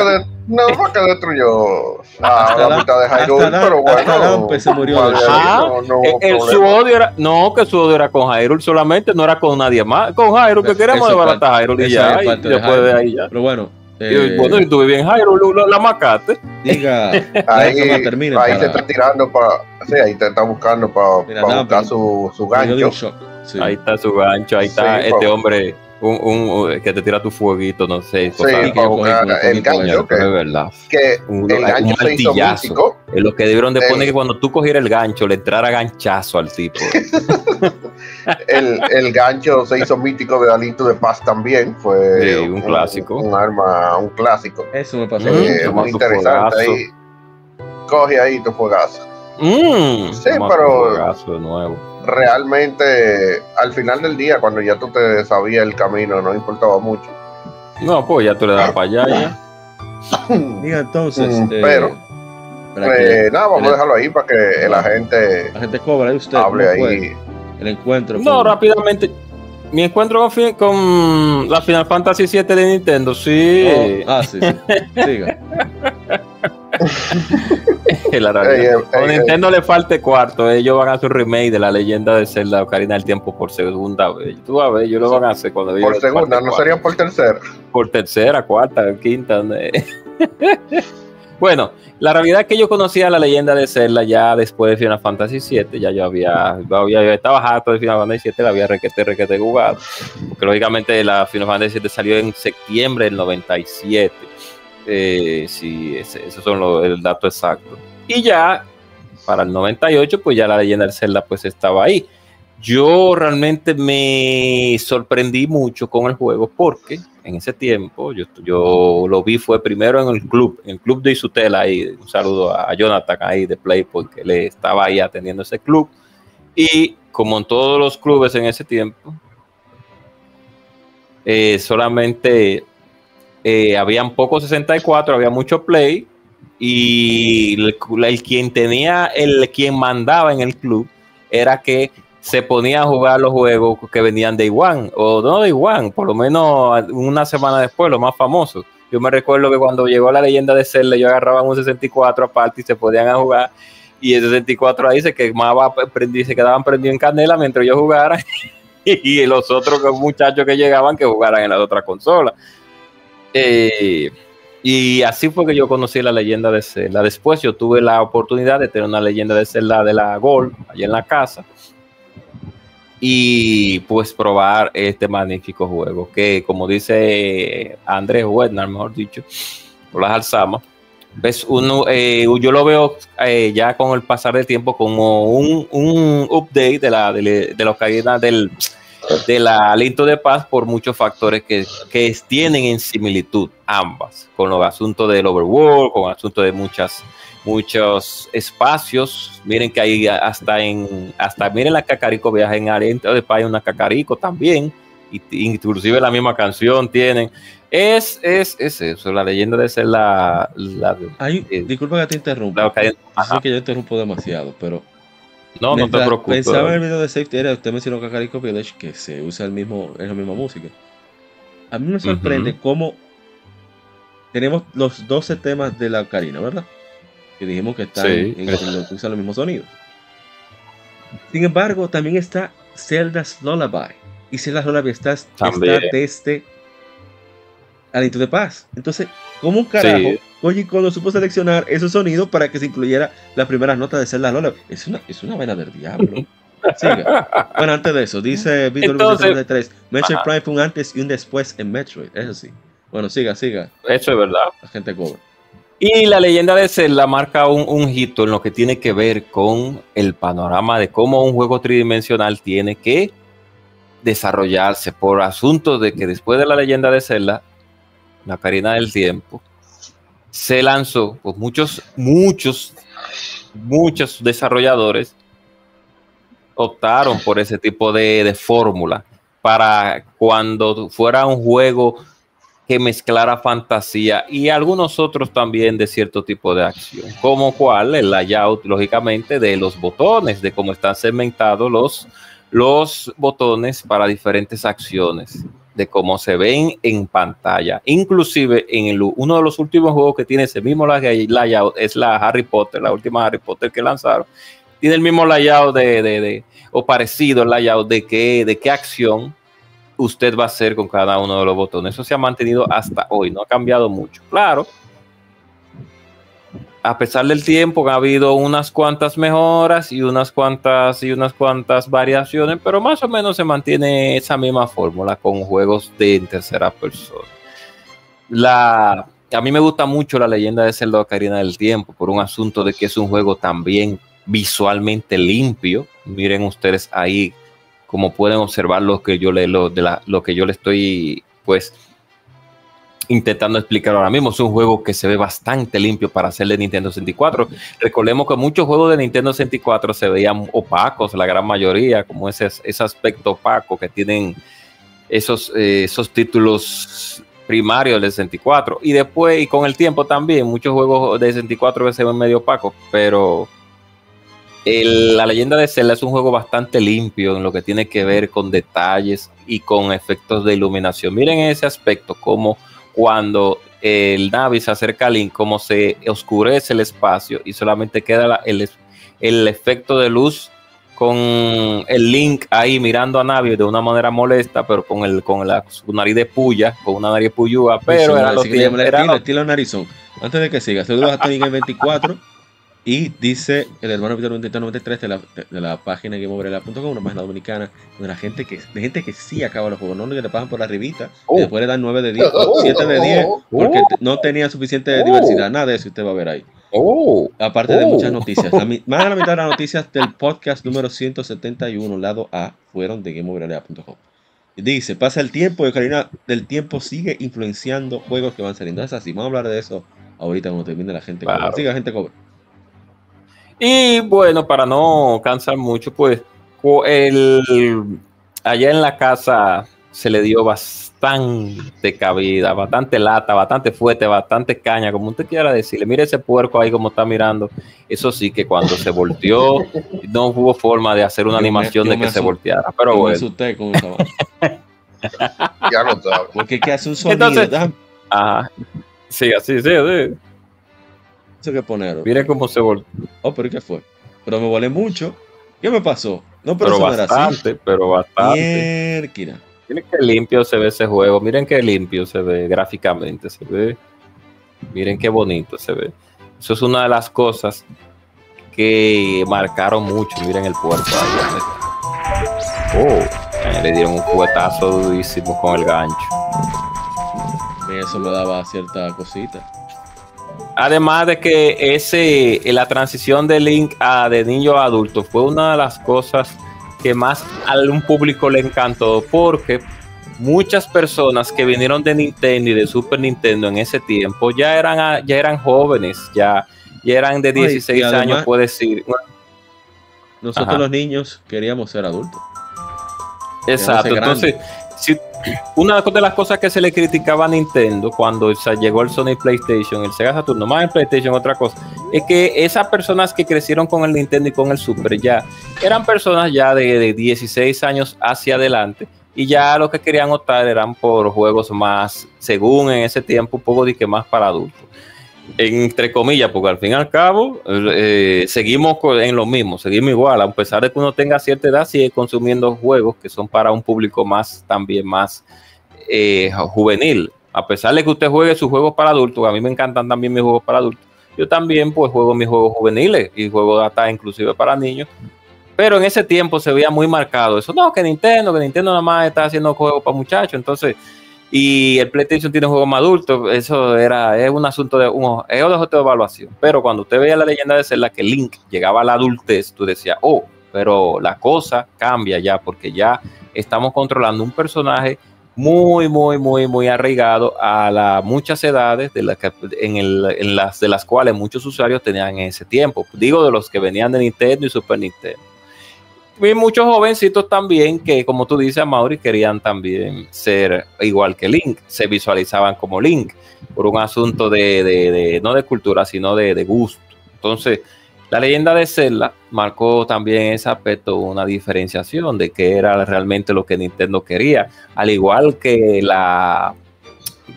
que destruyó a la la- mitad de Hyrule, pero bueno. se murió vale, Ah, no, Eh, el- su odio era, no, que su odio era con Hyrule solamente, no era con nadie más. Con Hyrule, que desbaratar Hyrule y eso ya, y de después de ahí ya. Pero bueno, eh, bueno, y tú vivías en Hyrule, la, [LAUGHS] la macaste. diga, Ahí, termine ahí para- se está tirando para. Sí, ahí te está buscando para Mira, buscar su, su gancho. Sí. Ahí está su gancho, ahí está Sí, este pa- hombre, un, un- un- que te tira tu fueguito, no sé. Sí, que para buscar el gancho. Que, verdad. que Un, el un gancho se hizo lo que debieron de El- poner que cuando tú cogieras el gancho le entrara ganchazo al tipo. [LAUGHS] El, el gancho se hizo mítico de Alito de Paz también. Fue Sí, un clásico. Un, arma, un clásico. Eso me pasó. Eh, muy interesante. Ahí, coge ahí tu fuegazo. Mm, Sí, pero- de nuevo. Realmente, al final del día, cuando ya tú te sabías el camino, no importaba mucho. No, pues ya tú le das para allá. ya. [COUGHS] Diga entonces, Mm, eh, pero- Eh, nada, vamos a dejarlo ahí para que la gente, la gente cobra ahí usted. hable ahí. El encuentro. No, rápidamente. Mi encuentro con, con, la Final Fantasy VII de Nintendo, sí. Oh, ah, sí, sí. [LAUGHS] Siga. [LAUGHS] la a Nintendo le falte cuarto. Ellos van a hacer un remake de la leyenda de Zelda Ocarina del Tiempo por segunda vez. Tú vas a ver, ellos lo van a hacer cuando Por segunda, no sería por tercera. Por tercera, cuarta, quinta. [LAUGHS] bueno, la realidad es que yo conocía la leyenda de Zelda ya después de Final Fantasy VII. Ya yo había, había estaba harto de Final Fantasy VII, la había requete, requete jugado. Porque lógicamente la Final Fantasy VII salió en septiembre del 97. Eh, sí, esos son los, el dato exacto. Y ya para el 98, pues ya la leyenda de Zelda pues estaba ahí. Yo realmente me sorprendí mucho con el juego porque en ese tiempo yo, yo lo vi fue primero en el club, en el club de Isutela ahí, un saludo a Jonathan ahí de Play porque le estaba ahí atendiendo ese club. Y como en todos los clubes en ese tiempo, eh, solamente eh, habían pocos 64, había mucho play y el, quien tenía, el quien mandaba en el club era que se ponía a jugar los juegos que venían de Iwan, o no de Iwan, por lo menos una semana después, los más famosos. Yo me recuerdo que cuando llegó la leyenda de Zelda, yo agarraba un 64 aparte y se podían a jugar. Y el 64 ahí se quemaba, se quedaban prendidos en canela mientras yo jugara. [LAUGHS] y los otros muchachos que llegaban que jugaran en la otra consola. Eh, y así fue que yo conocí la leyenda de Zelda. Después yo tuve la oportunidad de tener una leyenda de Zelda de la Gold allá en la casa. Y pues probar este magnífico juego que como dice Andrés Wednar, mejor dicho, las alzamas, ves uno, eh, yo lo veo eh, ya con el pasar del tiempo como un, un update de la de, de los caídas del del aliento de paz por muchos factores que, que, tienen en similitud ambas, con los asuntos del overworld, con el asunto de muchas, muchos espacios. Miren que hay hasta en, hasta miren la Cacarico viaja en aliento de hay una Cacarico también, y, inclusive la misma canción tienen. Es, es, es eso, la leyenda de ser la... la eh, disculpa que te interrumpa. Sé que yo interrumpo demasiado, pero no, no te preocupes. Pensaba en el video de Safety Era, usted mencionó Kakariko Village, que se usa el mismo, es la misma música. A mí me sorprende cómo tenemos los 12 temas de la ocarina, ¿verdad? Que dijimos que están en, los usan los mismos sonidos. Sin embargo, también está Zelda's Lullaby. Y Zelda's Lullaby está, está desde Aliento de Paz. Entonces, ¿cómo un carajo Koji Kondo supo seleccionar esos sonidos para que se incluyera las primeras notas de Zelda Lola. Es una, es una vaina del diablo. [LAUGHS] Siga. Bueno, antes de eso, dice Víctor 33, Metroid Prime fue un antes y un después en Metroid, eso sí. Bueno, siga, siga. Eso es verdad. La gente cobra. Y la leyenda de Zelda marca un, un, hito en lo que tiene que ver con el panorama de cómo un juego tridimensional tiene que desarrollarse por asuntos de que después de la leyenda de Zelda, la carina del tiempo, se lanzó, pues muchos, muchos, muchos desarrolladores optaron por ese tipo de, fórmula para cuando fuera un juego que mezclara fantasía y algunos otros también de cierto tipo de acción, como cual el layout, lógicamente, de los botones, de cómo están segmentados los, los botones para diferentes acciones de cómo se ven en pantalla. Inclusive en el, uno de los últimos juegos que tiene ese mismo layout es la Harry Potter, la última Harry Potter que lanzaron. Tiene el mismo layout de, de, o parecido el layout de qué, de qué acción usted va a hacer con cada uno de los botones. Eso se ha mantenido hasta hoy, no ha cambiado mucho. Claro, a pesar del tiempo ha habido unas cuantas mejoras y unas cuantas y unas cuantas variaciones, pero más o menos se mantiene esa misma fórmula con juegos de tercera persona. La, a mí me gusta mucho la leyenda de Zelda Ocarina del Tiempo por un asunto de que es un juego también visualmente limpio. Miren ustedes ahí como pueden observar lo que yo le lo, de la, lo que yo le estoy pues intentando explicar ahora mismo. Es un juego que se ve bastante limpio para ser de Nintendo 64. Recordemos que muchos juegos de Nintendo 64 se veían opacos, la gran mayoría, como ese, ese aspecto opaco que tienen esos, eh, esos títulos primario del 64. Y después, y con el tiempo también, muchos juegos de 64 se ven medio opacos, pero la leyenda de Zelda es un juego bastante limpio en lo que tiene que ver con detalles y con efectos de iluminación. Miren ese aspecto, como cuando el Navi se acerca a Link, como se oscurece el espacio y solamente queda el, el efecto de luz con el Link ahí mirando a Navi de una manera molesta, pero con el con la su nariz de puya, con una nariz puyúa, pero era lo que era estilo, narizón. Antes de que siga, saludos a Tony 24 y dice el hermano Víctor 93 de la, de la página GameOverLab.com, una página dominicana, de la gente que, de gente que sí acaba los juegos, no que le pagan por la ribita, y después le dan 9 de 10, 7 de 10, porque no tenía suficiente diversidad, nada de eso usted va a ver ahí. Oh, Aparte de muchas oh. noticias. más de la mitad de las noticias del podcast número 171, lado A, fueron de GameOverLA.com. Dice, pasa el tiempo y Karina del tiempo sigue influenciando juegos que van saliendo. Es así, vamos a hablar de eso ahorita cuando termine la gente. Siga, gente cobre. Y bueno, para no cansar mucho, pues el, allá en la casa se le dio bastante cabida, bastante lata, bastante fuerte, bastante caña, como usted quiera decirle. Mire ese puerco ahí como está mirando. Eso sí que cuando se volteó, no hubo forma de hacer una animación de que se volteara. Pero bueno. Me con esa [LAUGHS] ya sabes. Porque que hace un sonido. Entonces, ajá. Sí, así, sí, sí. Que poner. Mire cómo se volteó. Oh, pero ¿qué fue? Pero me volé mucho. ¿Qué me pasó? No, pero, pero bastante, pero bastante. Mierda. Miren qué limpio se ve ese juego. Miren qué limpio se ve gráficamente. Se ve. Miren qué bonito se ve. Eso es una de las cosas que marcaron mucho. Miren el puerto ahí. Oh, le dieron un juguetazo durísimo con el gancho. Eso me daba cierta cosita. Además de que ese, la transición de Link a de niño a adulto fue una de las cosas que más a un público le encantó porque muchas personas que vinieron de Nintendo y de Super Nintendo en ese tiempo ya eran, ya eran jóvenes, ya, ya eran de 16 años, puede decir. Nosotros los niños queríamos ser adultos. Exacto, entonces una de las cosas que se le criticaba a Nintendo cuando llegó el Sony PlayStation, el Sega Saturn, no más en PlayStation, otra cosa, es que esas personas que crecieron con el Nintendo y con el Super ya eran personas ya de, de 16 años hacia adelante y ya lo que querían optar eran por juegos más, según en ese tiempo, un poco de que más para adultos entre comillas, porque al fin y al cabo eh, seguimos en lo mismo, seguimos igual, a pesar de que uno tenga cierta edad, sigue consumiendo juegos que son para un público más, también más eh, juvenil. A pesar de que usted juegue sus juegos para adultos, a mí me encantan también mis juegos para adultos, yo también pues juego mis juegos juveniles y juego hasta inclusive para niños. Pero en ese tiempo se veía muy marcado eso, no, que Nintendo, que Nintendo nada más está haciendo juegos para muchachos, entonces y el PlayStation tiene un juego más adulto, eso era, es un asunto de un es de evaluación. Pero cuando usted veía la leyenda de Zelda que Link llegaba a la adultez, tú decías, oh, pero la cosa cambia ya, porque ya estamos controlando un personaje muy, muy, muy, muy arraigado a las muchas edades de, las en, en las, de las cuales muchos usuarios tenían en ese tiempo. Digo de los que venían de Nintendo y Super Nintendo vi muchos jovencitos también que, como tú dices, Mauri, querían también ser igual que Link, se visualizaban como Link, por un asunto de, no de cultura, sino de, gusto. Entonces, la leyenda de Zelda marcó también ese aspecto, una diferenciación de qué era realmente lo que Nintendo quería, al igual que la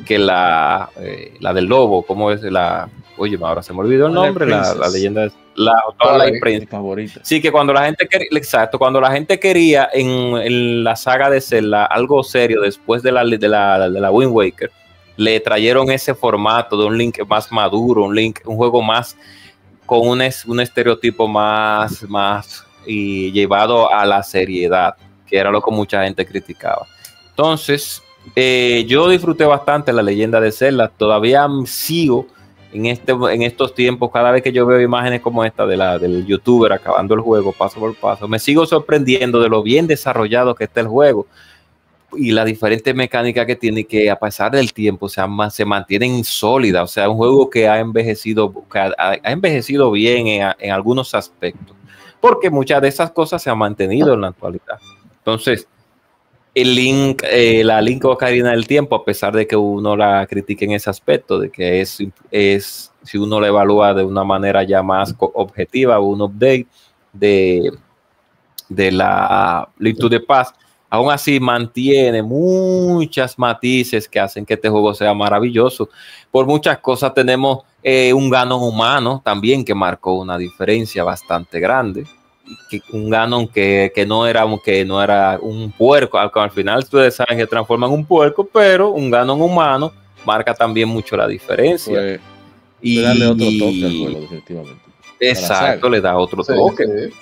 que la, eh, la del lobo, ¿cómo es la? Oye, ahora se me olvidó el nombre, la, la leyenda de la, toda la Favorita. Sí, que cuando la gente quería, exacto, cuando la gente quería en, la saga de Zelda algo serio después de la, de la, de la Wind Waker, le trajeron ese formato de un Link más maduro, un Link, un juego más con un, un estereotipo más, más y llevado a la seriedad, que era lo que mucha gente criticaba. Entonces, eh, yo disfruté bastante la leyenda de Zelda, todavía sigo en, este, en estos tiempos, cada vez que yo veo imágenes como esta de la, del youtuber acabando el juego paso por paso, me sigo sorprendiendo de lo bien desarrollado que está el juego y la diferente mecánica que tiene que a pesar del tiempo se, se mantienen sólidas, o sea, un juego que ha envejecido, ha, envejecido bien en, en, algunos aspectos, porque muchas de esas cosas se han mantenido en la actualidad. Entonces, el link, eh, la link Ocarina del Tiempo, a pesar de que uno la critique en ese aspecto, de que es, es si uno la evalúa de una manera ya más objetiva, un update de, de la Link to the Past, aún así mantiene muchas matices que hacen que este juego sea maravilloso. Por muchas cosas tenemos eh, un Ganon humano también que marcó una diferencia bastante grande. Que, un Ganon que, que, no era, que no era un puerco, al final ustedes saben que transforman un puerco, pero un Ganon humano marca también mucho la diferencia. Pues, y darle otro toque al juego, definitivamente. Exacto, le da otro toque. Sí.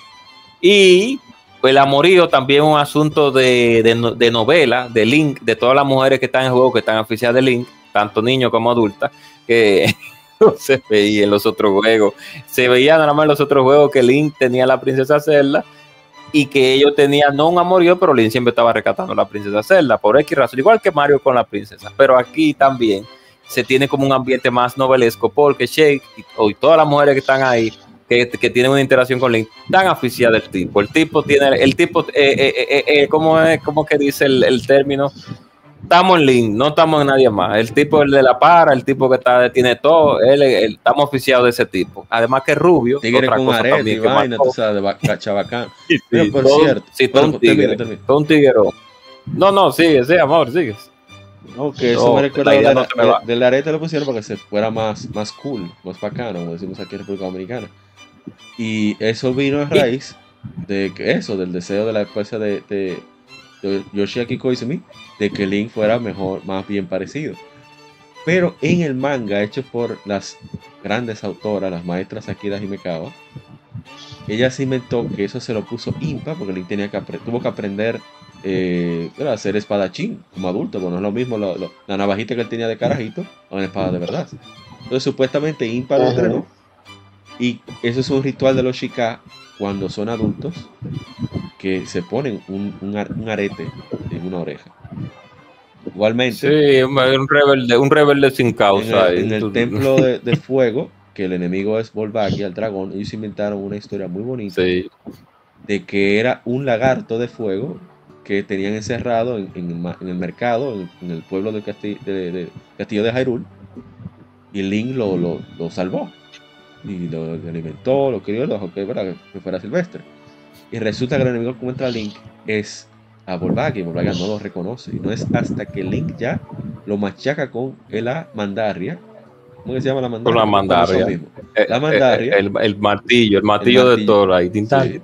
Y pues el amorío también es un asunto de, de, de, novela, de Link, de todas las mujeres que están en juego, que están oficiales de Link, tanto niños como adultas, que [LAUGHS] [LAUGHS] se veía en los otros juegos. Se veía nada más en los otros juegos que Link tenía la princesa Zelda y que ellos tenían no un amorío, pero Link siempre estaba rescatando a la princesa Zelda por X razón, igual que Mario con la princesa. Pero aquí también se tiene como un ambiente más novelesco porque Shake y, todas las mujeres que están ahí que, que, tienen una interacción con Link tan aficiada del tipo. El tipo tiene, el tipo, eh, eh, eh, ¿cómo es, cómo que dice el, el, término? Estamos en Link, no estamos en nadie más. El tipo el de la para, el tipo que está, tiene todo, él, él estamos oficiados de ese tipo. Además que es rubio. Tigre otra con cosa arete también y que vaina, tú sabes, de chabacán. [LAUGHS] Sí, sí, Pero por todo- cierto, sí, todo bueno, un tigre, todo un tiguero. No, no, sigue, sí, amor, sigue. No, que eso No, me recuerda la de no la- me va. de- del arete lo pusieron para que se fuera más, más cool, más bacano, como decimos aquí en República Dominicana. Y eso vino a raíz de eso, del deseo de la esposa de Yoshiaki Koizumi, de que Link fuera mejor, más bien parecido. Pero en el manga hecho por las grandes autoras, las maestras Akira Himekawa, ella se inventó que eso se lo puso Impa, porque Link tenía que tuvo que aprender eh, a ser espadachín como adulto, bueno, no es lo mismo lo- lo- la navajita que él tenía de carajito a una espada de verdad. Entonces, supuestamente Impa lo entrenó, y eso es un ritual de los Shika cuando son adultos, que se ponen un, un ar- un arete en una oreja. Igualmente, Sí, un rebelde, un rebelde sin en causa. el, en el templo [LAUGHS] de, de fuego, que el enemigo es Volvagia, el dragón, ellos inventaron una historia muy bonita Sí, de que era un lagarto de fuego que tenían encerrado en, en el, ma- en el mercado, en, en el pueblo del castillo de, de- castillo de Hyrule, y Link lo, lo, lo salvó. Y lo alimentó, lo crió, lo dejó que, ¿verdad? que fuera silvestre. Y resulta que el enemigo que encuentra a Link es a Volvagia, y Volvagia no lo reconoce. Y no es hasta que Link ya lo machaca con la mandarria. ¿Cómo que se llama la mandarria? Con la mandarria. Eh, La eh, mandarria. El, el martillo, el martillo, de martillo. Thor ahí. Sí.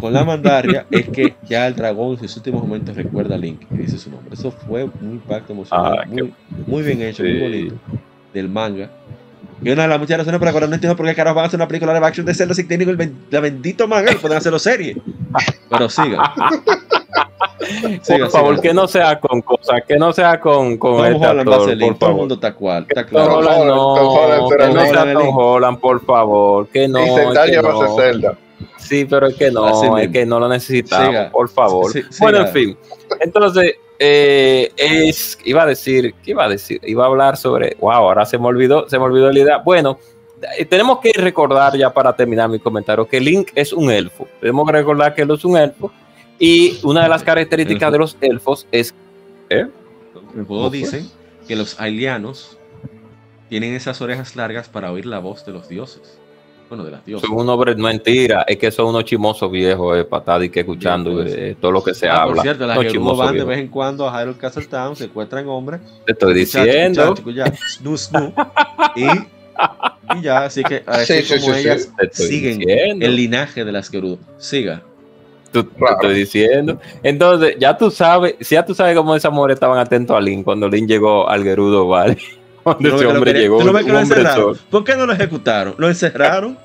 con la mandaria es que ya el dragón en sus últimos momentos recuerda a Link y dice su nombre. Eso fue un impacto emocional, Ah, qué- muy, muy bien hecho, muy bonito, del manga. Y una de las muchas razones por las cuales no entiendo por qué carajo van a hacer una película de action de Zelda si tienen el ben- la bendito manga, y pueden hacerlo serie. Pero siga. Por favor, que no sea con cosas, que no sea con, con Tom este Holland actor, por todo el mundo está cual, está Tom claro. Tom no, Holland que no sea Tom Holland, por favor, que no, y Zendaya va a no. ser Zelda. Sí, pero es que Así no, es mismo. que no lo necesitamos, Siga. por favor. Sí, sí, bueno, siga. en fin. Entonces, eh, es, iba a decir, ¿qué iba a decir? Iba a hablar sobre, wow, ahora se me olvidó, se me olvidó la idea. Bueno, eh, tenemos que recordar ya para terminar mi comentario que Link es un elfo. Tenemos que recordar que él es un elfo y una de las características Elfo. de los elfos es ¿eh? El juego que los alianos tienen esas orejas largas para oír la voz de los dioses. Bueno, de las diosas. son unos no mentira, es que son unos chimosos viejos, eh, patadas y que escuchando eh, todo lo que se Ah, habla. por cierto, las que chimosos van de vez en cuando a Hyrule Castle Town, se encuentran hombres Te estoy diciendo. Ya, snu, snu, y, y ya, así que así Sí, sí, como sí, ellas Te siguen diciendo. el linaje de las Gerudo. Siga. Tú- te Claro. estoy diciendo. Entonces, ya tú sabes, si ya tú sabes cómo esas mujeres estaban atentos a Link cuando Link llegó al Gerudo Valley. Cuando ¿Tú no ese que hombre llegó, tú no ves un que lo hombre. ¿Por qué no lo ejecutaron? ¿Lo encerraron?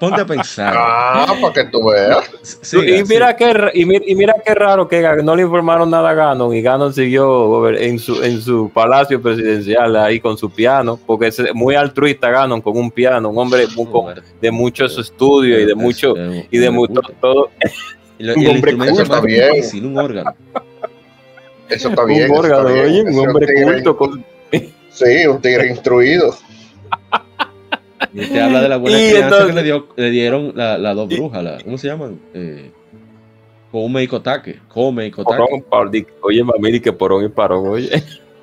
Ponte a pensar. Ah, para que tú veas. Siga, y, mira qué, ra- y, mi- y mira qué raro que no le informaron nada a Ganon y Ganon siguió en su, en su palacio presidencial ahí con su piano, porque es muy altruista Ganon con un piano, un hombre con- de muchos estudios y de mucho y de mucho todo Y, lo- un y el hombre culto, más bien. difícil, un órgano. Eso está bien. un está órgano, bien. oye, un hombre culto con Sí, un tigre instruido. [LAUGHS] Y te habla de la buena entonces- que le, dio, le dieron las la dos brujas. la- ¿Cómo se llaman? Eh, Come y Kotake. Come y Kotake. Porón, di- Oye, mami, que porón y parón, oye. [LAUGHS]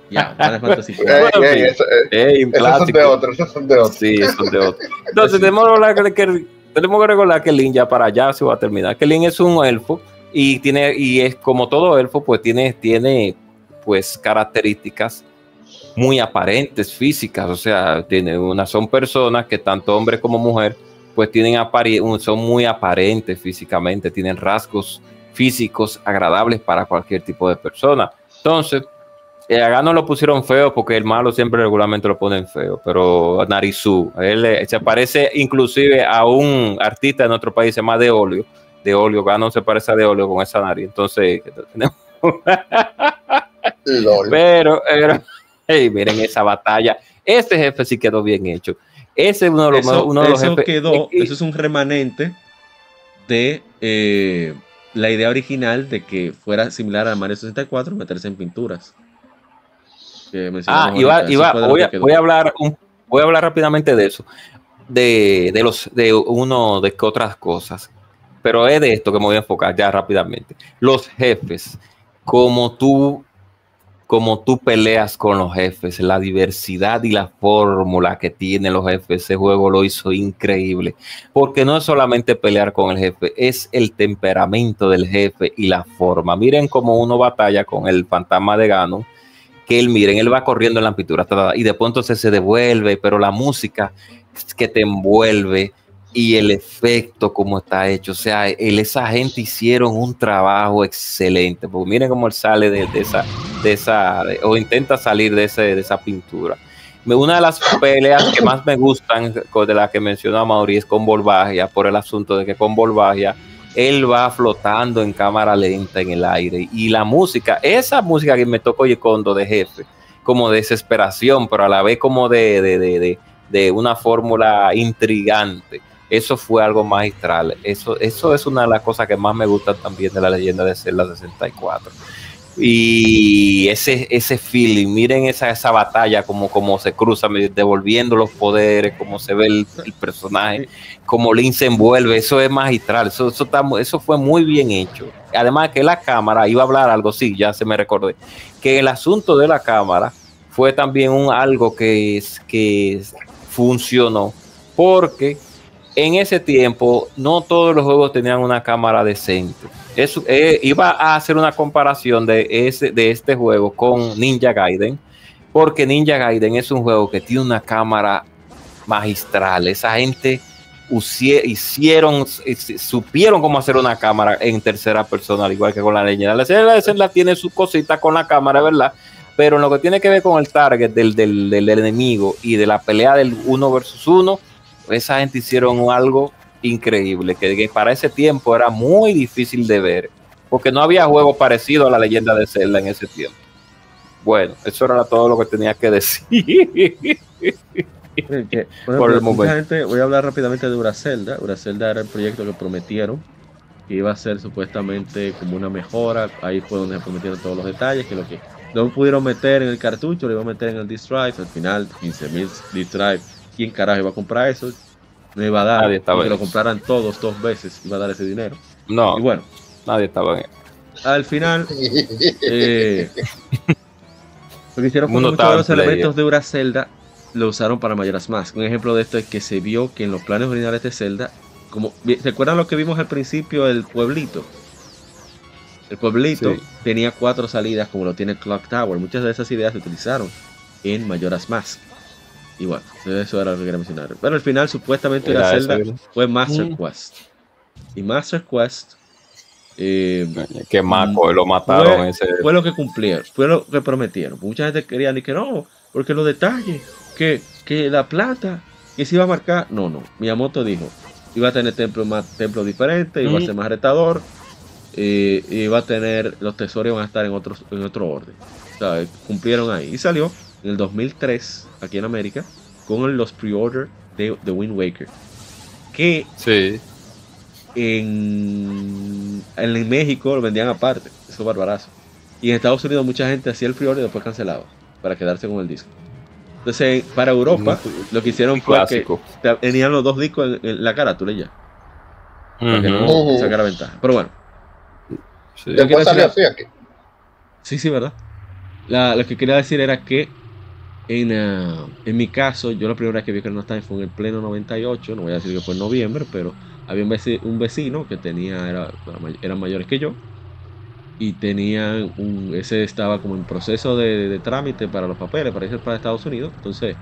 Ya, Final Fantasy [LAUGHS] Ey, IV. Ey, eh, Ey, esos son de otros, esos son de otros. Sí, son de otro. Entonces, tenemos que recordar que, tenemos que recordar que Lin ya para allá se va a terminar. Que Lin es un elfo y tiene, y es como todo elfo, pues tiene, tiene pues características muy aparentes físicas. O sea, tiene una, son personas que tanto hombre como mujer, pues tienen son muy aparentes físicamente, tienen rasgos físicos agradables para cualquier tipo de persona. Entonces, eh, a Gano lo pusieron feo porque el malo siempre regularmente lo ponen feo, pero Narizu, él eh, se parece inclusive a un artista en otro país, se llama De Olio. De Olio, Gano se parece a De Olio con esa nariz. Entonces, [LAUGHS] pero, pero, hey, miren esa batalla. Este jefe sí quedó bien hecho. Ese es uno de los, Eso, uno de los eso jefes. quedó, y- eso es un remanente de eh, la idea original de que fuera similar a Mario 64, meterse en pinturas. Que Ah, iba, iba, voy, a, voy a hablar un- voy a hablar rápidamente de eso, de, de los de uno de otras cosas, pero es de esto que me voy a enfocar ya rápidamente. Los jefes, como tú como tú peleas con los jefes, la diversidad y la fórmula que tienen los jefes, ese juego lo hizo increíble, porque no es solamente pelear con el jefe, es el temperamento del jefe y la forma. Miren cómo uno batalla con el fantasma de Ganon, que él, miren, él va corriendo en la pintura y después entonces se devuelve, pero la música que te envuelve y el efecto como está hecho, o sea, el, esa gente hicieron un trabajo excelente, porque miren cómo él sale de, esa, de esa, o intenta salir de, ese, de esa pintura. Una de las peleas que más me gustan, de la que mencionó Mauri, es con Volvagia, por el asunto de que con Volvagia él va flotando en cámara lenta en el aire. Y la música, esa música que me tocó Yekondo de jefe, como de desesperación, pero a la vez como de, de una fórmula intrigante. Eso fue algo magistral. Eso, eso es una de las cosas que más me gustan también de la leyenda de Zelda 64. Y ese, ese feeling, miren esa, esa batalla, como, como se cruza, devolviendo los poderes, como se ve el, personaje, como Link se envuelve, eso es magistral, eso, eso, está eso fue muy bien hecho. Además que la cámara, iba a hablar algo, sí, ya se me recordé, que el asunto de la cámara fue también un algo que, es- que funcionó, porque en ese tiempo no todos los juegos tenían una cámara decente. Eso, eh, iba a hacer una comparación de, ese, de este juego con Ninja Gaiden, porque Ninja Gaiden es un juego que tiene una cámara magistral. Esa gente hicieron, eh, supieron cómo hacer una cámara en tercera persona, al igual que con la leyenda. La Zelda tiene sus cositas con la cámara, ¿verdad? Pero lo que tiene que ver con el target del, del- del enemigo y de la pelea del uno versus uno, esa gente hicieron algo increíble, que, que para ese tiempo era muy difícil de ver, porque no había juego parecido a la leyenda de Zelda en ese tiempo. Bueno, eso era todo lo que tenía que decir. Que, por Por el momento. voy a hablar rápidamente de Uracelda. Uracelda era el proyecto que prometieron que iba a ser supuestamente como una mejora. Ahí fue donde se prometieron todos los detalles, que lo que no pudieron meter en el cartucho lo iban a meter en el disk drive. Al final, 15.000 disk drive. ¿Quién carajo iba a comprar eso? No iba a dar. Nadie estaba que lo compraran todos dos veces, iba a dar ese dinero. no, Y bueno, nadie estaba en al final [LAUGHS] eh, lo que hicieron fue muchos de los elementos de Ura Zelda lo usaron para Majora's Mask. Un ejemplo de esto es que se vio que en los planes originales de Zelda, como ¿se acuerdan lo que vimos al principio del pueblito? El pueblito Sí. tenía cuatro salidas como lo tiene Clock Tower. Muchas de esas ideas se utilizaron en Majora's Mask. Y bueno, eso era lo que quería mencionar. Pero al final supuestamente Era Zelda ¿verdad? fue Master Mm. Quest. Y Master Quest eh, que Mako lo mataron fue, ese. fue lo que cumplieron, fue lo que prometieron. Mucha gente quería ni que no, porque los detalles, que, que la plata, que se iba a marcar. No, no. Miyamoto dijo, iba a tener templos más templos diferentes, iba a ser más retador, eh, iba a tener, los tesoros iban a estar en, otros, en otro orden. O sea, cumplieron ahí. Y salió en el 2003, aquí en América, con los pre-order de The Wind Waker. Que Sí, en, en México lo vendían aparte, eso es barbarazo. Y en Estados Unidos mucha gente hacía el pre-order y después cancelaba para quedarse con el disco. Entonces, para Europa, lo que hicieron fue clásico. que te- tenían los dos discos en, en la carátula ya, para que no sacara ventaja. Pero bueno, Sí. Después salió así decir- aquí. Sí, sí, ¿verdad? La- lo que quería decir era que en, ah, en mi caso, yo la primera vez que vi Time fue en el pleno 98, no voy a decir que fue en noviembre, pero había un veci- un vecino que tenía, era, era eran mayores que yo, y tenían un, ese estaba como en proceso de, de trámite para los papeles, para irse para Estados Unidos, entonces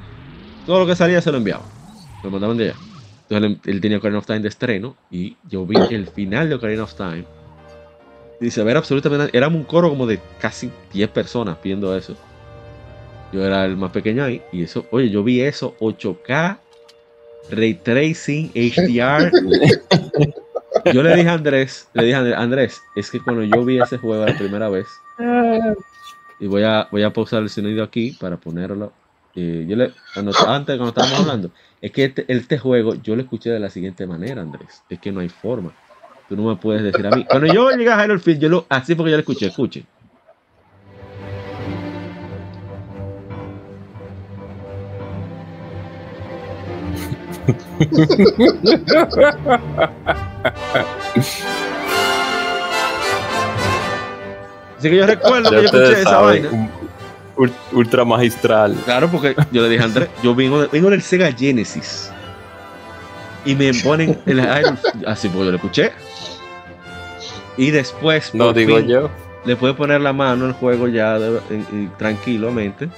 todo lo que salía se lo enviaba, lo mandaban de allá. Entonces él, tenía Ocarina of Time de estreno, y yo vi el final de Ocarina of Time, y se ver absolutamente. Éramos un coro como de casi 10 personas viendo eso. Yo era el más pequeño ahí. Y eso, oye, yo vi eso 8K, Ray Tracing, HDR. [LAUGHS] yo le dije a Andrés, le dije a Andrés, Andrés, es que cuando yo vi ese juego la primera vez, y voy a, voy a pausar el sonido aquí para ponerlo. eh, yo le, cuando- antes, cuando estábamos hablando, es que este, este juego yo lo escuché de la siguiente manera, Andrés. Es que no hay forma. Tú no me puedes decir a mí. Cuando yo llegué a Hyrule Field, yo lo, así porque yo lo escuché, escuche. Así que yo recuerdo que yo escuché esa saben, vaina. un- ul- ultra magistral. Claro, porque yo le dije a Andrés, yo vengo, de- vengo del Sega Genesis. Y me ponen el así porque yo lo escuché. Y después, No por digo fin, yo. le puede poner la mano al juego ya de- en- en- tranquilamente.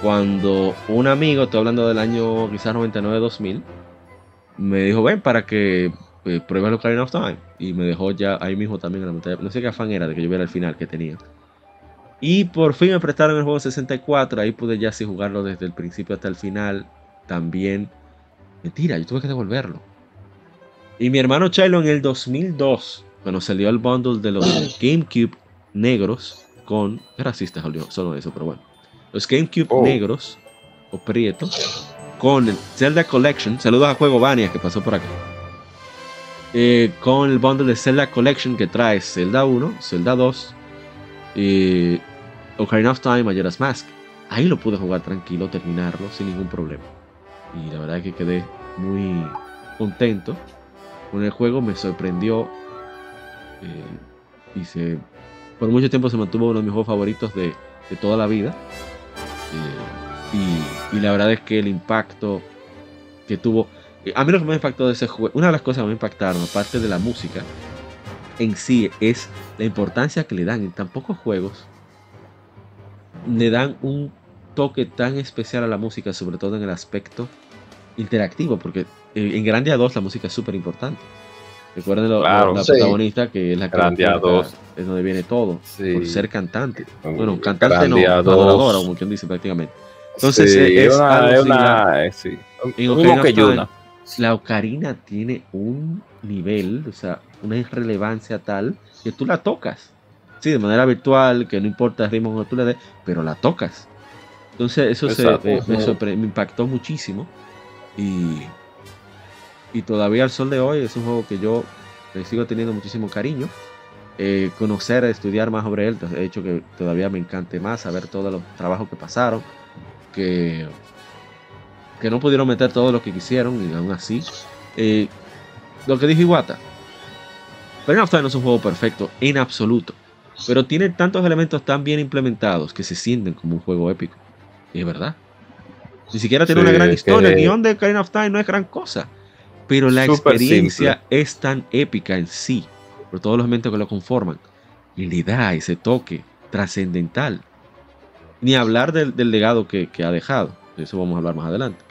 Cuando un amigo, estoy hablando del año quizás 99-2000, me dijo, ven para que eh, pruebes Ocarina of Time. Y me dejó ya ahí mismo también en la pantalla. No sé qué afán era de que yo viera el final que tenía. Y por fin me prestaron el juego en 64. Ahí pude ya sí jugarlo desde el principio hasta el final. También. Mentira, yo tuve que devolverlo. Y mi hermano Chilo en el 2002, cuando salió el bundle de los [COUGHS] GameCube negros con. Racista solo eso, pero bueno. Los GameCube Oh. negros o prieto con el Zelda Collection. Saludos a Juego Vania que pasó por acá. Eh, con el bundle de Zelda Collection que trae Zelda 1, Zelda 2, eh, Ocarina of Time, Majora's Mask. Ahí lo pude jugar tranquilo, terminarlo sin ningún problema. Y la verdad que quedé muy contento con el juego, me sorprendió. eh, y se, por mucho tiempo se mantuvo uno de mis juegos favoritos de, de toda la vida. Eh, y, y la verdad es que el impacto que tuvo. eh, A mí lo que me impactó de ese juego, una de las cosas que me impactaron, aparte de la música en sí, es la importancia que le dan en tan pocos juegos. Le dan un toque tan especial a la música, sobre todo en el aspecto interactivo, porque eh, en Grandia 2 la música es súper importante. Recuerden lo- Claro. la Sí. protagonista que es la que Grandia recuerda, 2. es donde viene todo, Sí. por ser cantante. Bueno, cantante no, Grandia adoradora, 2. como quien dice prácticamente. Entonces, Sí, es una, es eh, sí. En Ocarina Moqueyuna. La ocarina tiene un nivel, o sea, una irrelevancia tal que tú la tocas. Sí, de manera virtual, que no importa el ritmo que tú le des, pero la tocas. Entonces, eso se, Exacto. eh, me, impactó muchísimo. Y, y todavía al sol de hoy es un juego que yo le sigo teniendo muchísimo cariño. Eh, conocer, estudiar más sobre él, ha hecho que todavía me encante más, saber todos los trabajos que pasaron, que, que no pudieron meter todo lo que quisieron y aún así. eh, lo que dijo Iwata, of Time no es un juego perfecto en absoluto, pero tiene tantos elementos tan bien implementados que se sienten como un juego épico. Y es verdad. Ni siquiera tiene Sí, una gran historia. El guion de Ocarina of Time no es gran cosa. Pero la experiencia es tan épica en sí, por todos los elementos que lo conforman. Y le da ese toque trascendental. Ni hablar del, del legado que, que ha dejado. De eso vamos a hablar más adelante.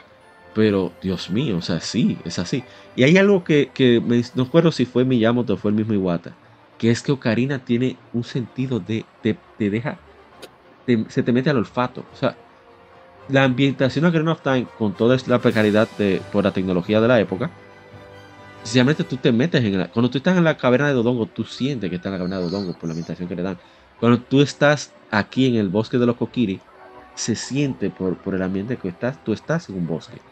Pero, Dios mío, o sea, sí, es así. Y hay algo que, que me- no recuerdo si fue Miyamoto o fue el mismo Iwata, que es que Ocarina tiene un sentido de, te, te deja, te- se te mete al olfato. O sea, la ambientación de Ocarina of Time, con toda la precariedad de, por la tecnología de la época, sencillamente tú te metes en la, cuando tú estás en la caverna de Dodongo, tú sientes que estás en la caverna de Dodongo por la ambientación que le dan. Cuando tú estás aquí en el bosque de los Kokiri, se siente por, por el ambiente que estás, tú estás en un bosque.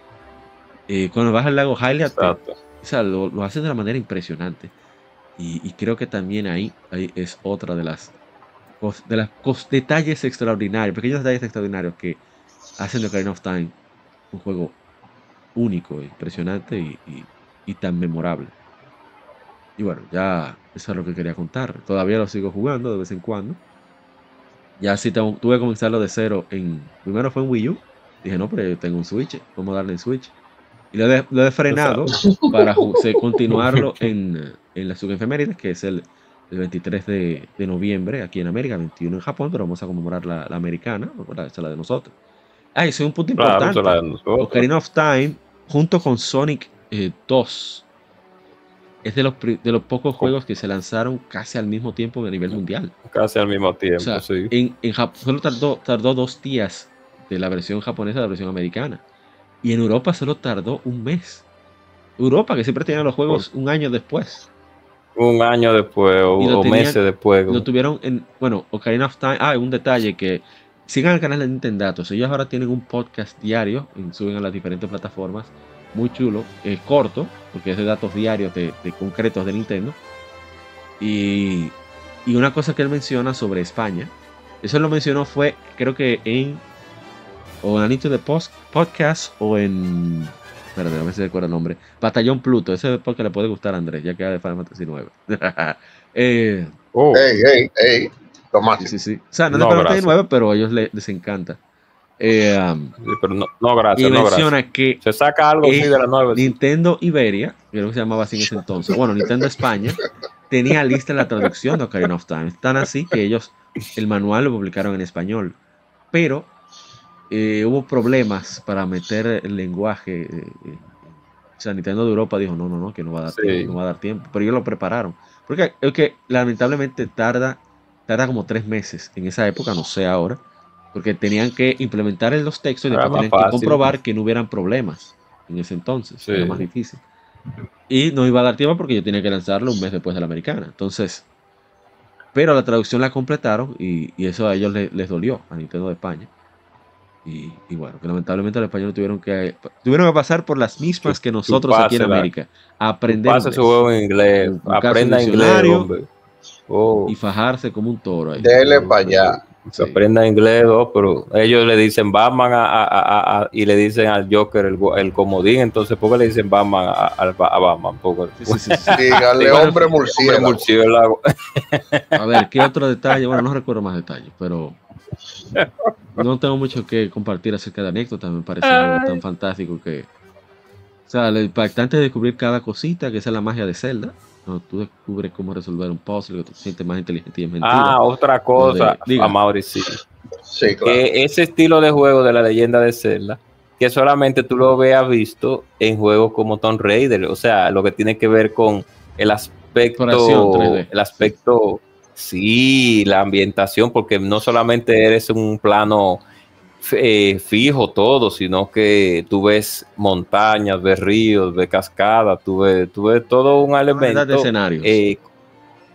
Eh, cuando vas al lago Hylia, o sea, lo, lo hace de una manera impresionante. Y, y creo que también ahí, ahí es otra de las, de las cos- detalles extraordinarios, pequeños detalles extraordinarios que hacen de Ocarina of Time un juego único, impresionante y, y- y tan memorable. y bueno, ya eso es lo que quería contar. Todavía lo sigo jugando de vez en cuando. Ya sí tengo- tuve que comenzarlo de cero en... Primero fue en Wii U. Dije, no, pero yo tengo un Switch. Vamos a darle en Switch. Y lo he, lo he frenado [LAUGHS] para se- [LAUGHS] continuarlo en, en la subefemérides, que es el, el 23 de, de noviembre aquí en América, 21 en Japón, pero vamos a conmemorar la, la americana, ¿verdad? esa es la de nosotros. Ah, eso es un punto Claro, importante. nosotros. Ocarina of Time, junto con Sonic eh, 2, es de los, de los pocos juegos que se lanzaron casi al mismo tiempo a nivel mundial. Casi al mismo tiempo, O sea, sí. en, en Jap- solo tardó, tardó dos días de la versión japonesa a la versión americana. Y en Europa solo tardó un mes. Europa, que siempre tenía los juegos un año después. Un año después o, o tenían- meses después. Lo tuvieron en, bueno, Ocarina of Time. Ah, un detalle que sigan el canal de Nintendo. Datos. Ellos ahora tienen un podcast diario, y suben a las diferentes plataformas. Muy chulo, eh, corto, porque es de datos diarios de, de concretos de Nintendo. Y, y una cosa que él menciona sobre España, eso lo mencionó fue, creo que en o en Anito de Post, Podcast o en. Espérate, a ver si recuerdo el nombre. Batallón Pluto, ese es porque le puede gustar a Andrés, ya que era de Final Fantasy 9. [LAUGHS] eh, Oh, Ey, ey, ey. Tomás. Sí, sí, sí. O sea, no, No, es de Final gracias. 9, pero a ellos les, les encanta. Eh, um, sí, pero no, no y gracias, no menciona gracias. que Se saca algo así de la nueva. Nintendo Iberia, creo que se llamaba así en ese entonces, bueno, Nintendo España, tenía lista la traducción de Ocarina of Time. Tan así que ellos el manual lo publicaron en español. Pero eh, hubo problemas para meter el lenguaje. eh, eh, o sea, Nintendo de Europa dijo, no, no, no, que no va a dar Sí. tiempo, no va a dar tiempo. Pero ellos lo prepararon. Porque es que lamentablemente tarda, tarda como tres meses. En esa época, no sé ahora. Porque tenían que implementar en los textos y después tenían que comprobar que no hubieran problemas en ese entonces. Sí. Era más difícil. Y no iba a dar tiempo porque yo tenía que lanzarlo un mes después de la americana. Entonces, pero la traducción la completaron y, y eso a ellos le- les dolió, a Nintendo de España. Y, y bueno, que lamentablemente los españoles tuvieron que, tuvieron que pasar por las mismas que nosotros aquí en. América. A aprender Pase su inglés juego en inglés. Aprenda inglés, hombre. Oh, y fajarse como un toro ahí. Dele para allá. Sí. Aprenda inglés, oh, pero ellos le dicen Batman a, a- a- a- y le dicen al Joker el, el comodín. Entonces, ¿por qué le dicen Batman a, a- a Batman? Porque, Sí, sí, sí, sí. Dígale, [LAUGHS] Igual- hombre Hombre, murciélago. murciélago. A ver, ¿qué otro detalle? Bueno, no recuerdo más detalles, pero no tengo mucho que compartir acerca de anécdotas. Me parece algo tan fantástico que. O sea, lo impactante es descubrir cada cosita, que esa es la magia de Zelda. Cuando tú descubres cómo resolver un puzzle, que tú te sientes más inteligente y es mentira. Ah, otra cosa, Diga. a Mauricio. Sí, claro. que ese estilo de juego de la leyenda de Zelda, que solamente tú lo veas visto en juegos como Tomb Raider, o sea, lo que tiene que ver con el aspecto, Exploración 3D. el aspecto, sí, la ambientación, porque no solamente eres un plano eh, fijo todo, sino que tú ves montañas, ves ríos, ves cascadas, tú ves, tú ves todo un de elemento escenarios. eh,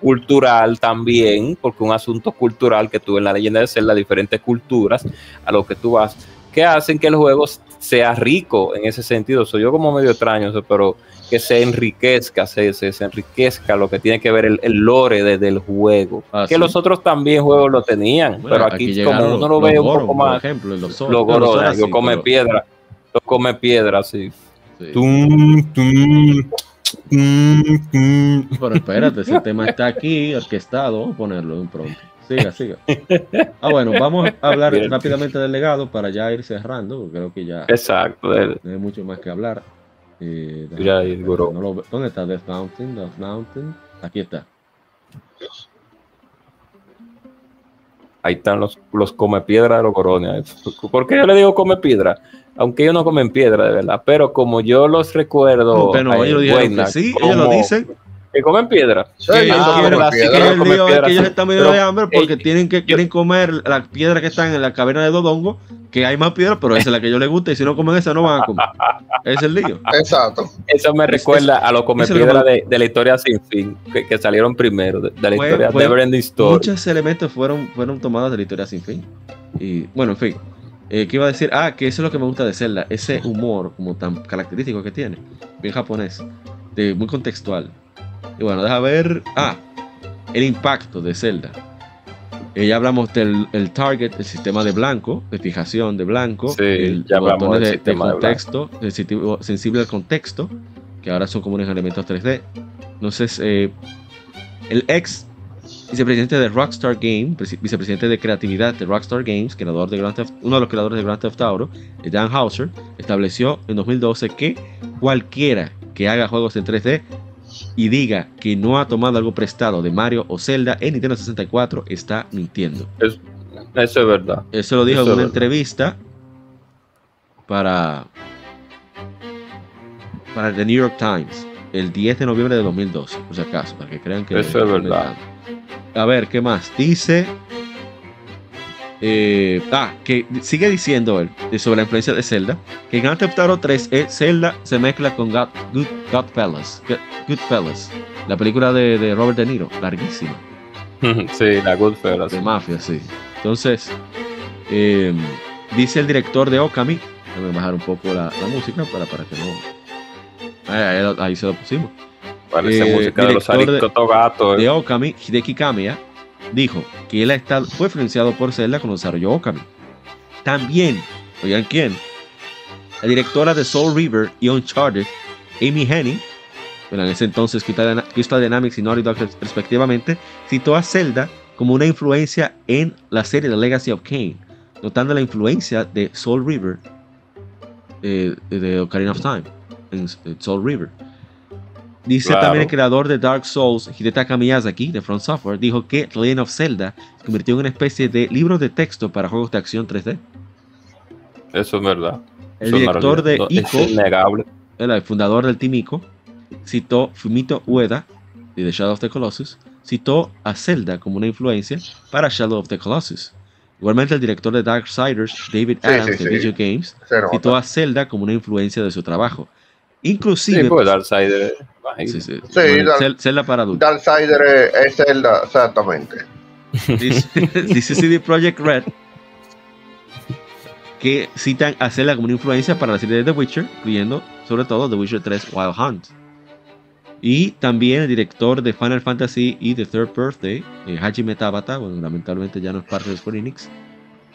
cultural también, porque un asunto cultural que tú en la leyenda de ser las diferentes culturas a lo que tú vas, que hacen que el juego sea rico en ese sentido. Soy yo como medio extraño, pero que se enriquezca, se, se, se enriquezca lo que tiene que ver el, el lore de- del juego. Ah, que sí. los otros también juegos lo tenían, Bueno, pero aquí, como uno lo ve un poco por más, ejemplo, los gorona, Zora yo sí, come pero- piedra, lo come piedra, sí. sí. Tum, tum, tum, tum. Pero espérate, ese [LAUGHS] tema está aquí, orquestado, vamos a ponerlo de pronto. Siga, siga. Ah, bueno, vamos a hablar rápidamente del legado para ya ir cerrando, porque creo que ya Exacto, no hay mucho más que hablar. Eh, Mira ver, Goro. no lo ve- ¿Dónde está Death Mountain? Death Mountain. Aquí está. Ahí están los, los come piedra de los corones. [LAUGHS] ¿Por qué yo le digo come piedra? Aunque ellos no comen piedra, de verdad. Pero como yo los recuerdo. Pero no, dijeron que sí, ellos lo dicen. Que comen piedra. Sí, que yo el lío es que ellos están medio de hambre porque tienen que quieren comer las piedras que están en la caverna de Dodongo, que hay más piedras, pero esa es la que ellos les gusta y si no comen esa no van a comer. [LAUGHS] Ese es el lío. Exacto. Eso me Es- recuerda a los come eso es lo piedra que- de, de la historia sin fin, que, que salieron primero, de, de la Fue- historia fue de Brandon Story. Muchos elementos fueron, fueron tomados de la historia sin fin. Y bueno, en fin. Eh, ¿Qué iba a decir? Ah, que eso es lo que me gusta de Zelda. Ese humor como tan característico que tiene. Bien japonés. De, muy contextual. Y bueno, deja ver. Ah, el impacto de Zelda. Eh, ya hablamos del el target, el sistema de blanco, de fijación de blanco. Sí, el, ya hablamos botones del de, de sistema de contexto, sensitivo- sensible al contexto, que ahora son como unos elementos 3D. Entonces, eh, el ex vicepresidente de Rockstar Games, vicepresidente de creatividad de Rockstar Games, creador de Grand Theft, uno de los creadores de Grand Theft Auto, Dan Hauser, estableció en 2012 que cualquiera que haga juegos en 3D y diga que no ha tomado algo prestado de Mario o Zelda en Nintendo 64 está mintiendo. eso es verdad. Eso lo dijo en una entrevista para, para The New York Times el 10 de noviembre de 2012, por si acaso, para que crean que... Eso es verdad. A ver, ¿qué más? Dice... Eh, ah, que sigue diciendo él sobre la influencia de Zelda, que en Grand Theft Auto 3 eh, Zelda se mezcla con God, Good, Godfellas, Goodfellas, la película de, de, Robert De Niro, larguísima. [LAUGHS] sí, la Goodfellas. De mafia, sí. Entonces, eh, dice el director de Okami, déjame bajar un poco la, la música para, para que no... Ahí, ahí se lo pusimos. Parece eh, música de los gatos. De Okami, Hideki Kamiya, dijo que él fue influenciado por Zelda cuando desarrolló Okami. También, oigan quién, la directora de Soul River y Uncharted, Amy Hennig, en ese entonces Crystal Dynamics y Naughty Dog respectivamente, citó a Zelda como una influencia en la serie The Legacy of Kane, notando la influencia de Soul River, eh, de Ocarina of Time, en Soul River. Dice también el creador de Dark Souls, Hidetaka Miyazaki, de Front Software, dijo que Legend of Zelda se convirtió en una especie de libro de texto para juegos de acción 3D. Eso es verdad. El director de ICO, el fundador del Team ICO, citó Fumito Ueda, de The Shadow of the Colossus, citó a Zelda como una influencia para Shadow of the Colossus. Igualmente el director de Darksiders, David Adams, de Video Games, citó a Zelda como una influencia de su trabajo. Inclusive... Sí, pues Darksiders Sí, sí. Zelda para adultos. Darksider es Zelda, exactamente. Dice, [LAUGHS] CD Projekt Red que citan a Zelda como una influencia para la serie de The Witcher, incluyendo sobre todo The Witcher 3 Wild Hunt. Y también el director de Final Fantasy y The Third Birthday, eh, Hajime Tabata, bueno, lamentablemente ya no es parte de Square Enix.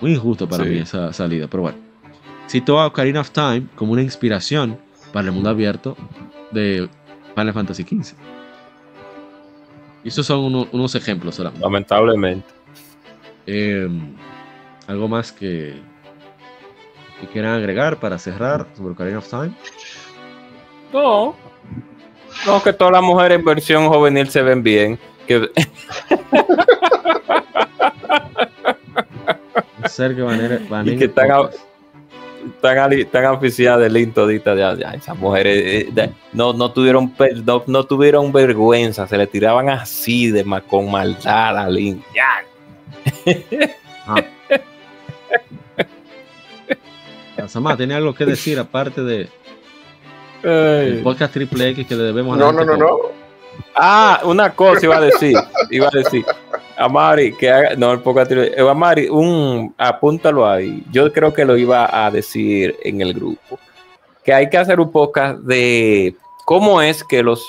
Muy injusto para mí esa salida, pero bueno. Citó a Ocarina of Time como una inspiración para el mundo abierto de Final Fantasy XV. Y esos son unos ejemplos solamente. Lamentablemente. Em, algo más que, que quieran agregar para cerrar sobre Ocarina of Time. No. No, que todas las mujeres en versión juvenil se ven bien. Que... [LAUGHS] Ser que van, y que están, tan, tan oficial de Link todita, ya, esas mujeres eh, no, no, tuvieron, no, tuvieron vergüenza, se le tiraban así de con maldad a Link. Ya. Ah. ¿tiene algo que decir aparte de el podcast Triple X que le debemos a No, no, no, no. Ah, una cosa iba a decir, iba a decir. Amari, que haga, no, el poco eh, Amari, un, apúntalo ahí. Yo creo que lo iba a decir en el grupo. Que hay que hacer un podcast de cómo es que los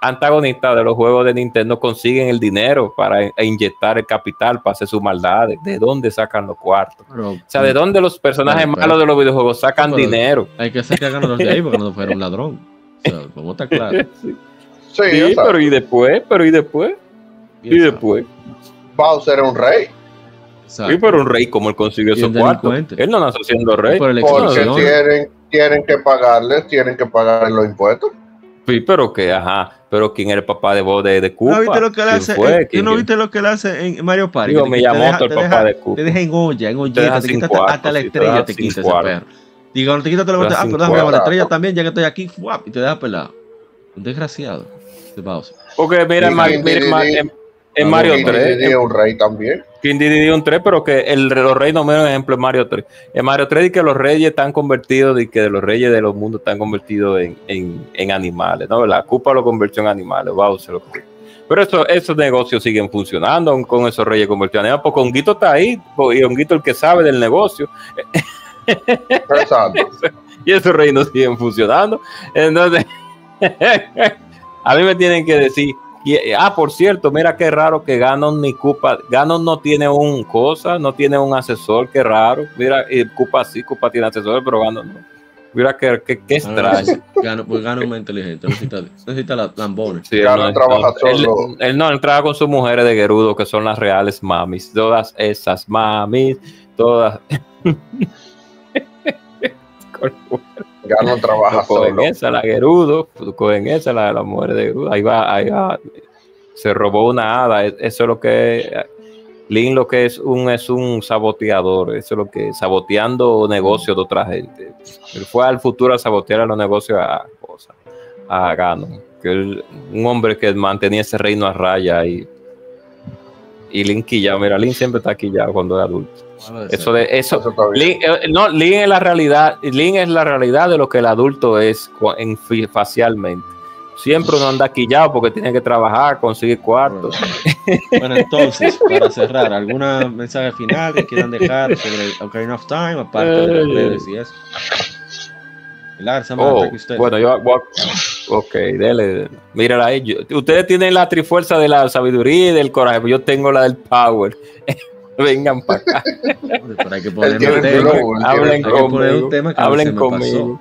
antagonistas de los juegos de Nintendo consiguen el dinero para inyectar el capital para hacer sus maldades. ¿De dónde sacan los cuartos? o sea, ¿de dónde los personajes malos de los videojuegos sacan dinero? Hay que sacarlos de ahí porque no fuera un ladrón. O sea, ¿cómo está claro? [LAUGHS] sí, sí pero ¿y después? ¿Pero y después? ¿Y después? Bowser era un rey. Sí, pero un rey como él consiguió su cuarto. Él no nació siendo rey. Porque tienen, tienen que pagarles, tienen que pagar los impuestos. Sí, pero que, ajá, pero ¿quién era el papá de vos de, de ¿No viste lo que él hace? ¿No viste lo que él hace en Mario Party? Digo, me llamó el papá de Koopa. Te deja en olla, en olla, te, quita hasta, la estrella, te, quita ese perro. Digo, no te quita la Ah, pero déjame la estrella también, ya que estoy aquí, y te deja pelado. Un desgraciado. Porque mira, mira, en Mario 3. un rey también. King Diddy un 3, pero que el, los reyes no menos ejemplo en Mario 3. En Mario 3 y que los reyes están convertidos y que los reyes de los mundos están convertidos en, en, en animales, ¿no? La Cupa lo convirtió en animales, Bowser lo Pero eso, esos negocios siguen funcionando con esos reyes convertidos en animales, porque Honguito está ahí, y Honguito el que sabe del negocio. [LAUGHS] Exacto. y esos reinos siguen funcionando. Entonces, [LAUGHS] a mí me tienen que decir eh, ah, por cierto, mira qué raro que Ganon ni Cupa, Ganon no tiene un cosa, no tiene un asesor, qué raro. Mira, y Cupa sí, Cupa tiene asesor, pero Ganon no. Mira qué, qué, qué extraño. Gano, pues gana un más inteligente. Necesita, necesita la lambones. Sí, no, trabaja él- solo. Él, no, él trabaja con sus mujeres de Gerudo, que son las reales mamis. Todas esas mamis, todas. [LAUGHS] Gano trabaja cogen solo. esa, la Gerudo, cogen esa, la, la mujer de Gerudo. Ahí va, ahí va. Se robó una hada. Eso es lo que. Lin lo que es un es un saboteador, eso es lo que saboteando negocios de otra gente. Él fue al futuro a sabotear los negocios a cosas, a Ganon, que él- un hombre que mantenía ese reino a raya y y Lin quillado, mira, Lin siempre está quillado cuando es adulto. Eso de eso, Eso eh, no, Lin es la realidad, Lin es la realidad de lo que el adulto es en, facialmente. Siempre uno anda quillado porque tiene que trabajar, conseguir cuartos. [LAUGHS] Bueno, entonces, para cerrar, ¿alguna mensaje final que quieran dejar sobre Ocarina of Time, aparte de las redes y eso? Oh, bueno, yo voy a- Ok, dele. Mírala ahí. yo- ustedes tienen la trifuerza de la sabiduría y del coraje, pero yo tengo la del power. [LAUGHS] Vengan para acá. Pero hay que poner un tema. Hablen conmigo. Hablen [LAUGHS] conmigo.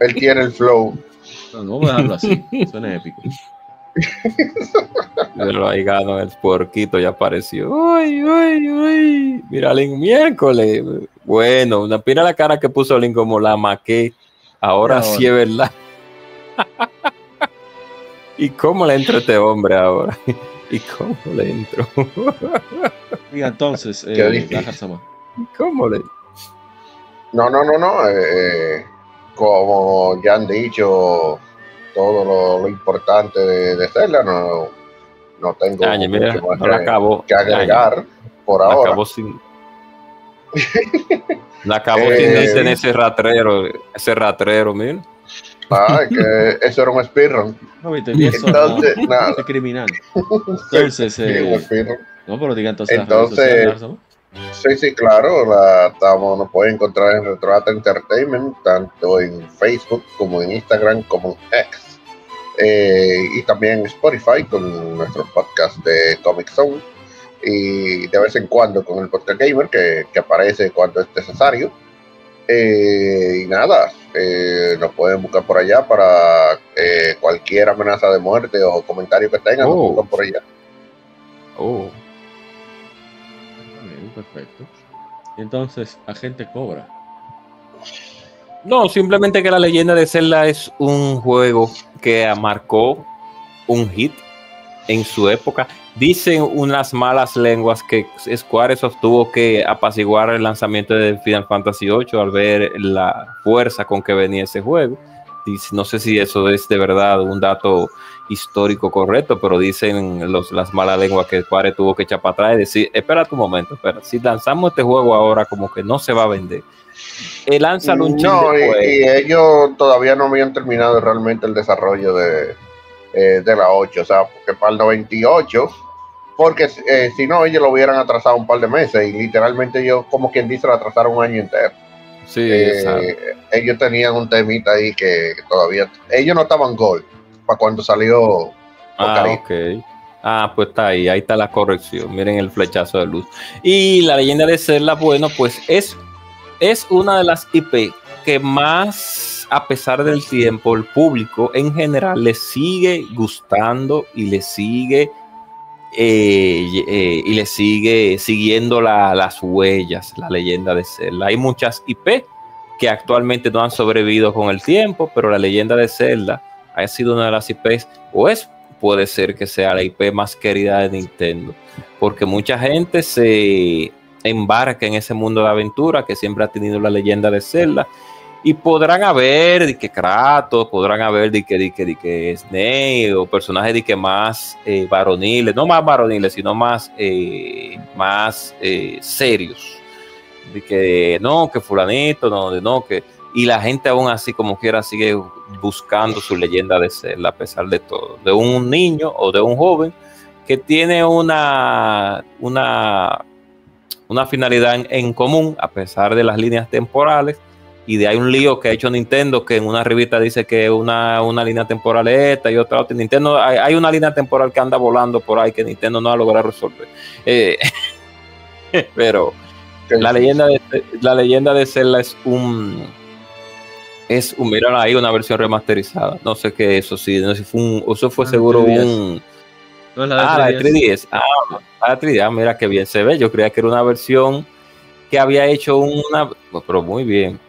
Él tiene el flow. No, no vamos a dejarlo así. Suena épico. [LAUGHS] Pero ahí gano el puerquito, ya apareció. Uy, uy, uy. Mira, Link, miércoles. Bueno, una- mira la cara que puso Link como la maqué. Ahora Ahora. sí es verdad. [LAUGHS] ¿Y cómo le entra este hombre ahora? [LAUGHS] ¿Y cómo le entro? [LAUGHS] Entonces, eh, difícil. Lajar Sama. ¿Cómo le? No, no, no, no. eh, como ya han dicho, todo lo, lo importante de, de Zelda, no, no tengo mira, mucho más no la que, agregar por ahora. acabó sin. La acabó Eh, en ese ratrero, ese ratrero, mira. Ah, que eso era un speedrun. No, viste, y eso Entonces, no, nada. es criminal. [LAUGHS] Entonces, eh, no, pero diga entonces, Entonces-. Sí, sí, claro, la, estamos, nos pueden encontrar en Retroata Entertainment, tanto en Facebook como en Instagram como en X. Eh, y también en Spotify con nuestro podcast de Comic Zone. Y de vez en cuando con el podcast Gamer, que, que aparece cuando es necesario. Eh, y nada, eh, nos pueden buscar por allá para eh, cualquier amenaza de muerte o comentario que tengan, nos Oh. buscan por allá. Oh. Perfecto. Entonces, Agente Cobra. No, simplemente que la leyenda de Zelda es un juego que marcó un hit en su época. Dicen unas malas lenguas que Squaresoft tuvo que apaciguar el lanzamiento de Final Fantasy VIII al ver la fuerza con que venía ese juego. No sé si eso es de verdad un dato histórico correcto, pero dicen los, las malas lenguas que Square tuvo que echar para atrás y decir, espera un momento, espera, si lanzamos este juego ahora como que no se va a vender. Eh, lánzalo un No, y ellos todavía no habían terminado realmente el desarrollo de, eh, de la 8, o sea, porque para el 98, porque eh, si no, ellos lo hubieran atrasado un par de meses y literalmente ellos, como quien dice, lo atrasaron un año entero. Sí, Eh, ellos tenían un temita ahí que todavía, ellos no estaban gol para cuando salió Ah, Ocarina. ok. Ah, pues está ahí, ahí está la corrección. Miren el flechazo de luz. Y la leyenda de Zelda, bueno, pues es, es una de las IP que más, a pesar del tiempo, el público en general le sigue gustando y le sigue eh, y- eh, y le sigue siguiendo la- las huellas, la leyenda de Zelda. Hay muchas IP que actualmente no han sobrevivido con el tiempo, pero la leyenda de Zelda ha sido una de las IPs, o es, puede ser que sea la IP más querida de Nintendo, porque mucha gente se embarca en ese mundo de aventura que siempre ha tenido la leyenda de Zelda. Y podrán haber de que Kratos, podrán haber de que, de que, de que Snake o personajes de que más eh, varoniles, no más varoniles, sino más, eh, más eh, serios. De que no, que fulanito, no, de no, que. Y la gente aún así, como quiera, sigue buscando su leyenda de Zelda a pesar de todo. De un niño o de un joven que tiene una, una, una finalidad en, en común a pesar de las líneas temporales. Y de hay un lío que ha hecho Nintendo que en una revista dice que una, una línea temporal es esta y otra otra. Nintendo, hay, hay una línea temporal que anda volando por ahí que Nintendo no ha logrado resolver. Eh, [LAUGHS] pero la leyenda de la leyenda de Zelda es un es un mira ahí una versión remasterizada. No sé qué eso sí, no sé si fue un, eso fue Ah, seguro 3DS. un No la ah, la de 3DS. 3DS. Ah, la de 3DS, ah, mira qué bien se ve. Yo creía que era una versión que había hecho una, pero muy bien.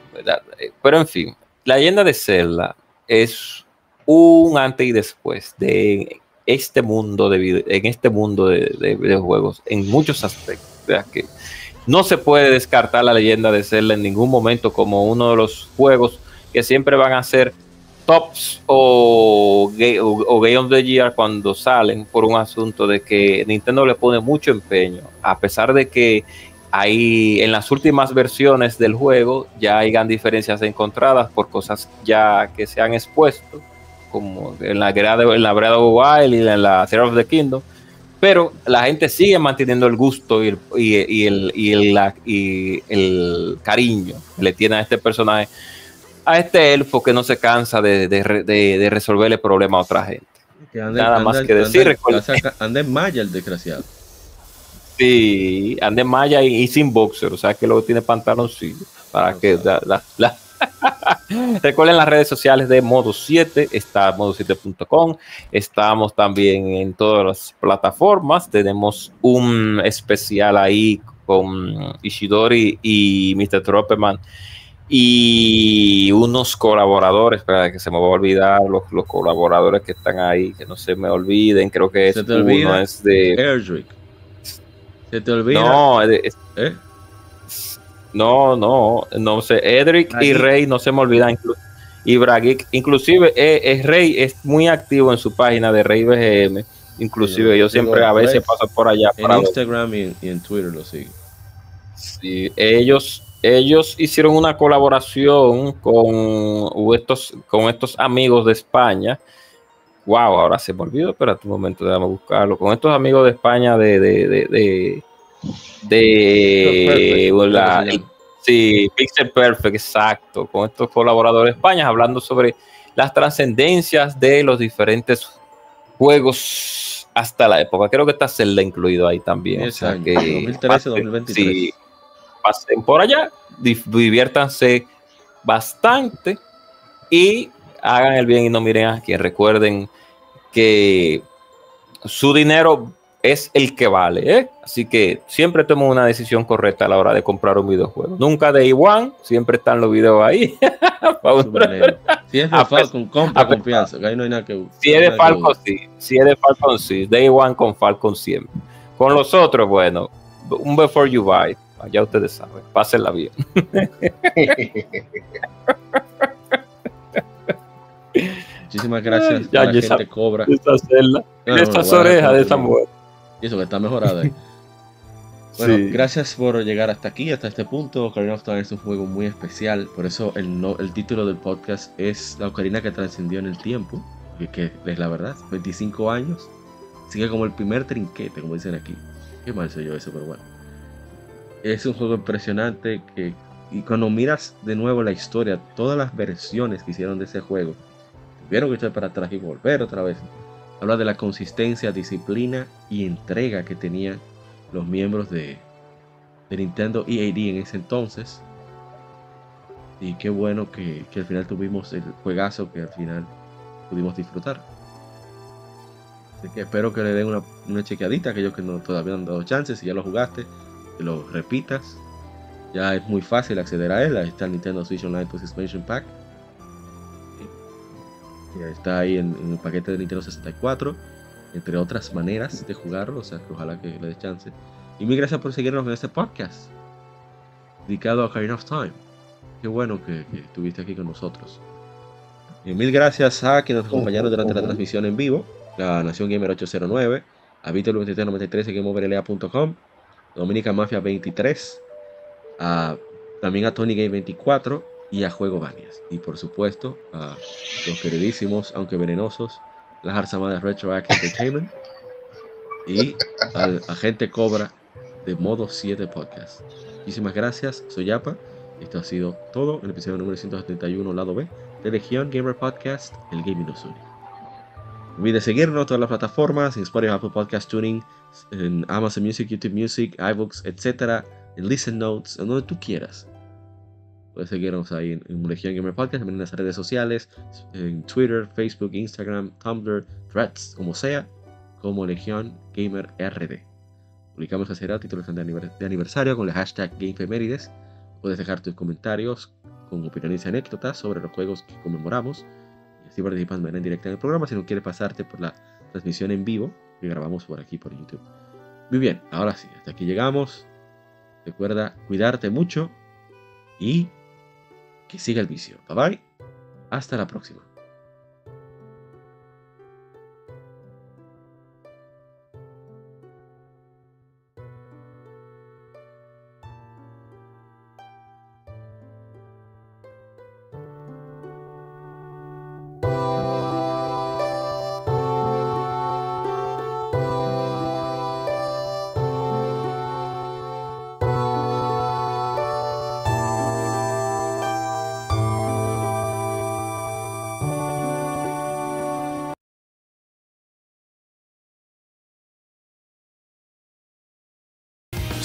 Eh, Pero en fin, la leyenda de Zelda es un antes y después de este mundo de vide- en este mundo de, de videojuegos en muchos aspectos. Que no se puede descartar la leyenda de Zelda en ningún momento como uno de los juegos que siempre van a ser tops o, o, o Game of the Year cuando salen por un asunto de que Nintendo le pone mucho empeño, a pesar de que hay en las últimas versiones del juego ya hayan diferencias encontradas por cosas ya que se han expuesto, como en la, Gra- en la Breath of Wild y en la Tear of the Kingdom, pero la gente sigue manteniendo el gusto y el, y, y el, y el- la- el cariño que le tiene a este personaje, a este elfo que no se cansa de, de de- de resolverle problemas a otra gente. Que ande- Nada más que decir, ande- anda- en malla el desgraciado. Sí, ande malla y, y sin boxer, o sea que luego tiene pantaloncillo para que la- [LAUGHS] Recuerden las redes sociales de Modo 7, está modo7.com, estamos también en todas las plataformas, tenemos un especial ahí con Ishidori y Mr. Tropperman y unos colaboradores, para que se me va a olvidar los, los colaboradores que están ahí, que no se me olviden, creo que es uno es de... Erdrick. Se te olvida. No, es- es- ¿eh? no, no, no sé. Edric y. Rey no se me olvidan. Y Bragic, inclusive eh, eh, Rey es muy activo en su página de Rey BGM. Inclusive Sí, yo siempre a veces paso por allá En para. Instagram y en, y en Twitter lo sigue. Sí, ellos, ellos hicieron una colaboración con estos, con estos amigos de España. Wow, ahora se me olvidó, espérate un momento, déjame buscarlo. Con estos amigos de España de, de, de, de, la- sí, Pixel Perfect, exacto, con estos colaboradores de España, hablando sobre las trascendencias de los diferentes juegos hasta la época. Creo que está Zelda incluido ahí también. o 10 sea años, que 2013, pasen- 2023. sí, pasen por allá, diviértanse bastante y hagan el bien y no miren a quien. Recuerden que su dinero es el que vale, ¿eh? Así que siempre tomen una decisión correcta a la hora de comprar un videojuego. Nunca de igual, siempre están los videos ahí. [LAUGHS] Si es de Falcon, compra confianza. que ahí no hay nada que. Si es de Falcon, sí. Si es de Falcon, sí. Day One con Falcon siempre. Con los otros, bueno, un Before You Buy. Ya ustedes saben. Pásenla bien. [LAUGHS] [LAUGHS] Muchísimas gracias Ya, a la gente sabe. cobra. Esta celda. No, no, Estas no, orejas de esa que- mujer. Y eso que está mejorada. ahí. [LAUGHS] Bueno, Sí. gracias por llegar hasta aquí, hasta este punto. Ocarina of Time es un juego muy especial. Por eso el, no- el título del podcast es La Ocarina que trascendió en el tiempo. Que, que es la verdad, 25 años. Sigue como el primer trinquete, como dicen aquí. Qué mal soy yo eso, pero bueno. Es un juego impresionante que... Y cuando miras de nuevo la historia, todas las versiones que hicieron de ese juego, tuvieron que echar para atrás y volver otra vez. Habla de la consistencia, disciplina y entrega que tenían los miembros de, Nintendo EAD en ese entonces. Y qué bueno que, que al final tuvimos el juegazo que al final pudimos disfrutar. Así que espero que le den una, una chequeadita a aquellos que no, todavía no han dado chances. Si ya lo jugaste, que lo repitas. Ya es muy fácil acceder a él. Ahí está el Nintendo Switch Online Plus Expansion Pack. Está ahí en, en el paquete de Nintendo 64 entre otras maneras de jugarlo, o sea que ojalá que le des chance. Y mil gracias por seguirnos en este podcast dedicado a Ocarina of Time. Qué bueno que, que estuviste aquí con nosotros. Y mil gracias a quienes nos acompañaron durante la transmisión en vivo, la Nación Gamer 809, a Víctor 2393 en GameOverLA.com, Dominica Mafia 23, a, también a Tony Game 24 y a Juego Banias. Y por supuesto a los queridísimos, aunque venenosos, las Arzamadas Retroactive Entertainment y al agente Cobra de Modo 7 Podcast. Muchísimas gracias, soy Yapa. Esto ha sido todo en el episodio número 171, lado B, de Legion Gamer Podcast, el gaming nos une. No olvides seguirnos en todas las plataformas, en Spotify, Apple Podcast Tuning, en Amazon Music, YouTube Music, iBooks, etc. en Listen Notes, en donde tú quieras. Puedes seguirnos ahí en, en Legion Gamer Podcast, también en las redes sociales, en Twitter, Facebook, Instagram, Tumblr, Threads, como sea, como Legion Gamer RD. Publicamos hace rato títulos de aniversario con el hashtag GameFemérides. Puedes dejar tus comentarios con opiniones y anécdotas sobre los juegos que conmemoramos y así participas de manera directa en el programa si no quieres pasarte por la transmisión en vivo que grabamos por aquí por YouTube. Muy bien, ahora sí, hasta aquí llegamos. Recuerda cuidarte mucho y que siga el vicio. Bye bye. Hasta la próxima.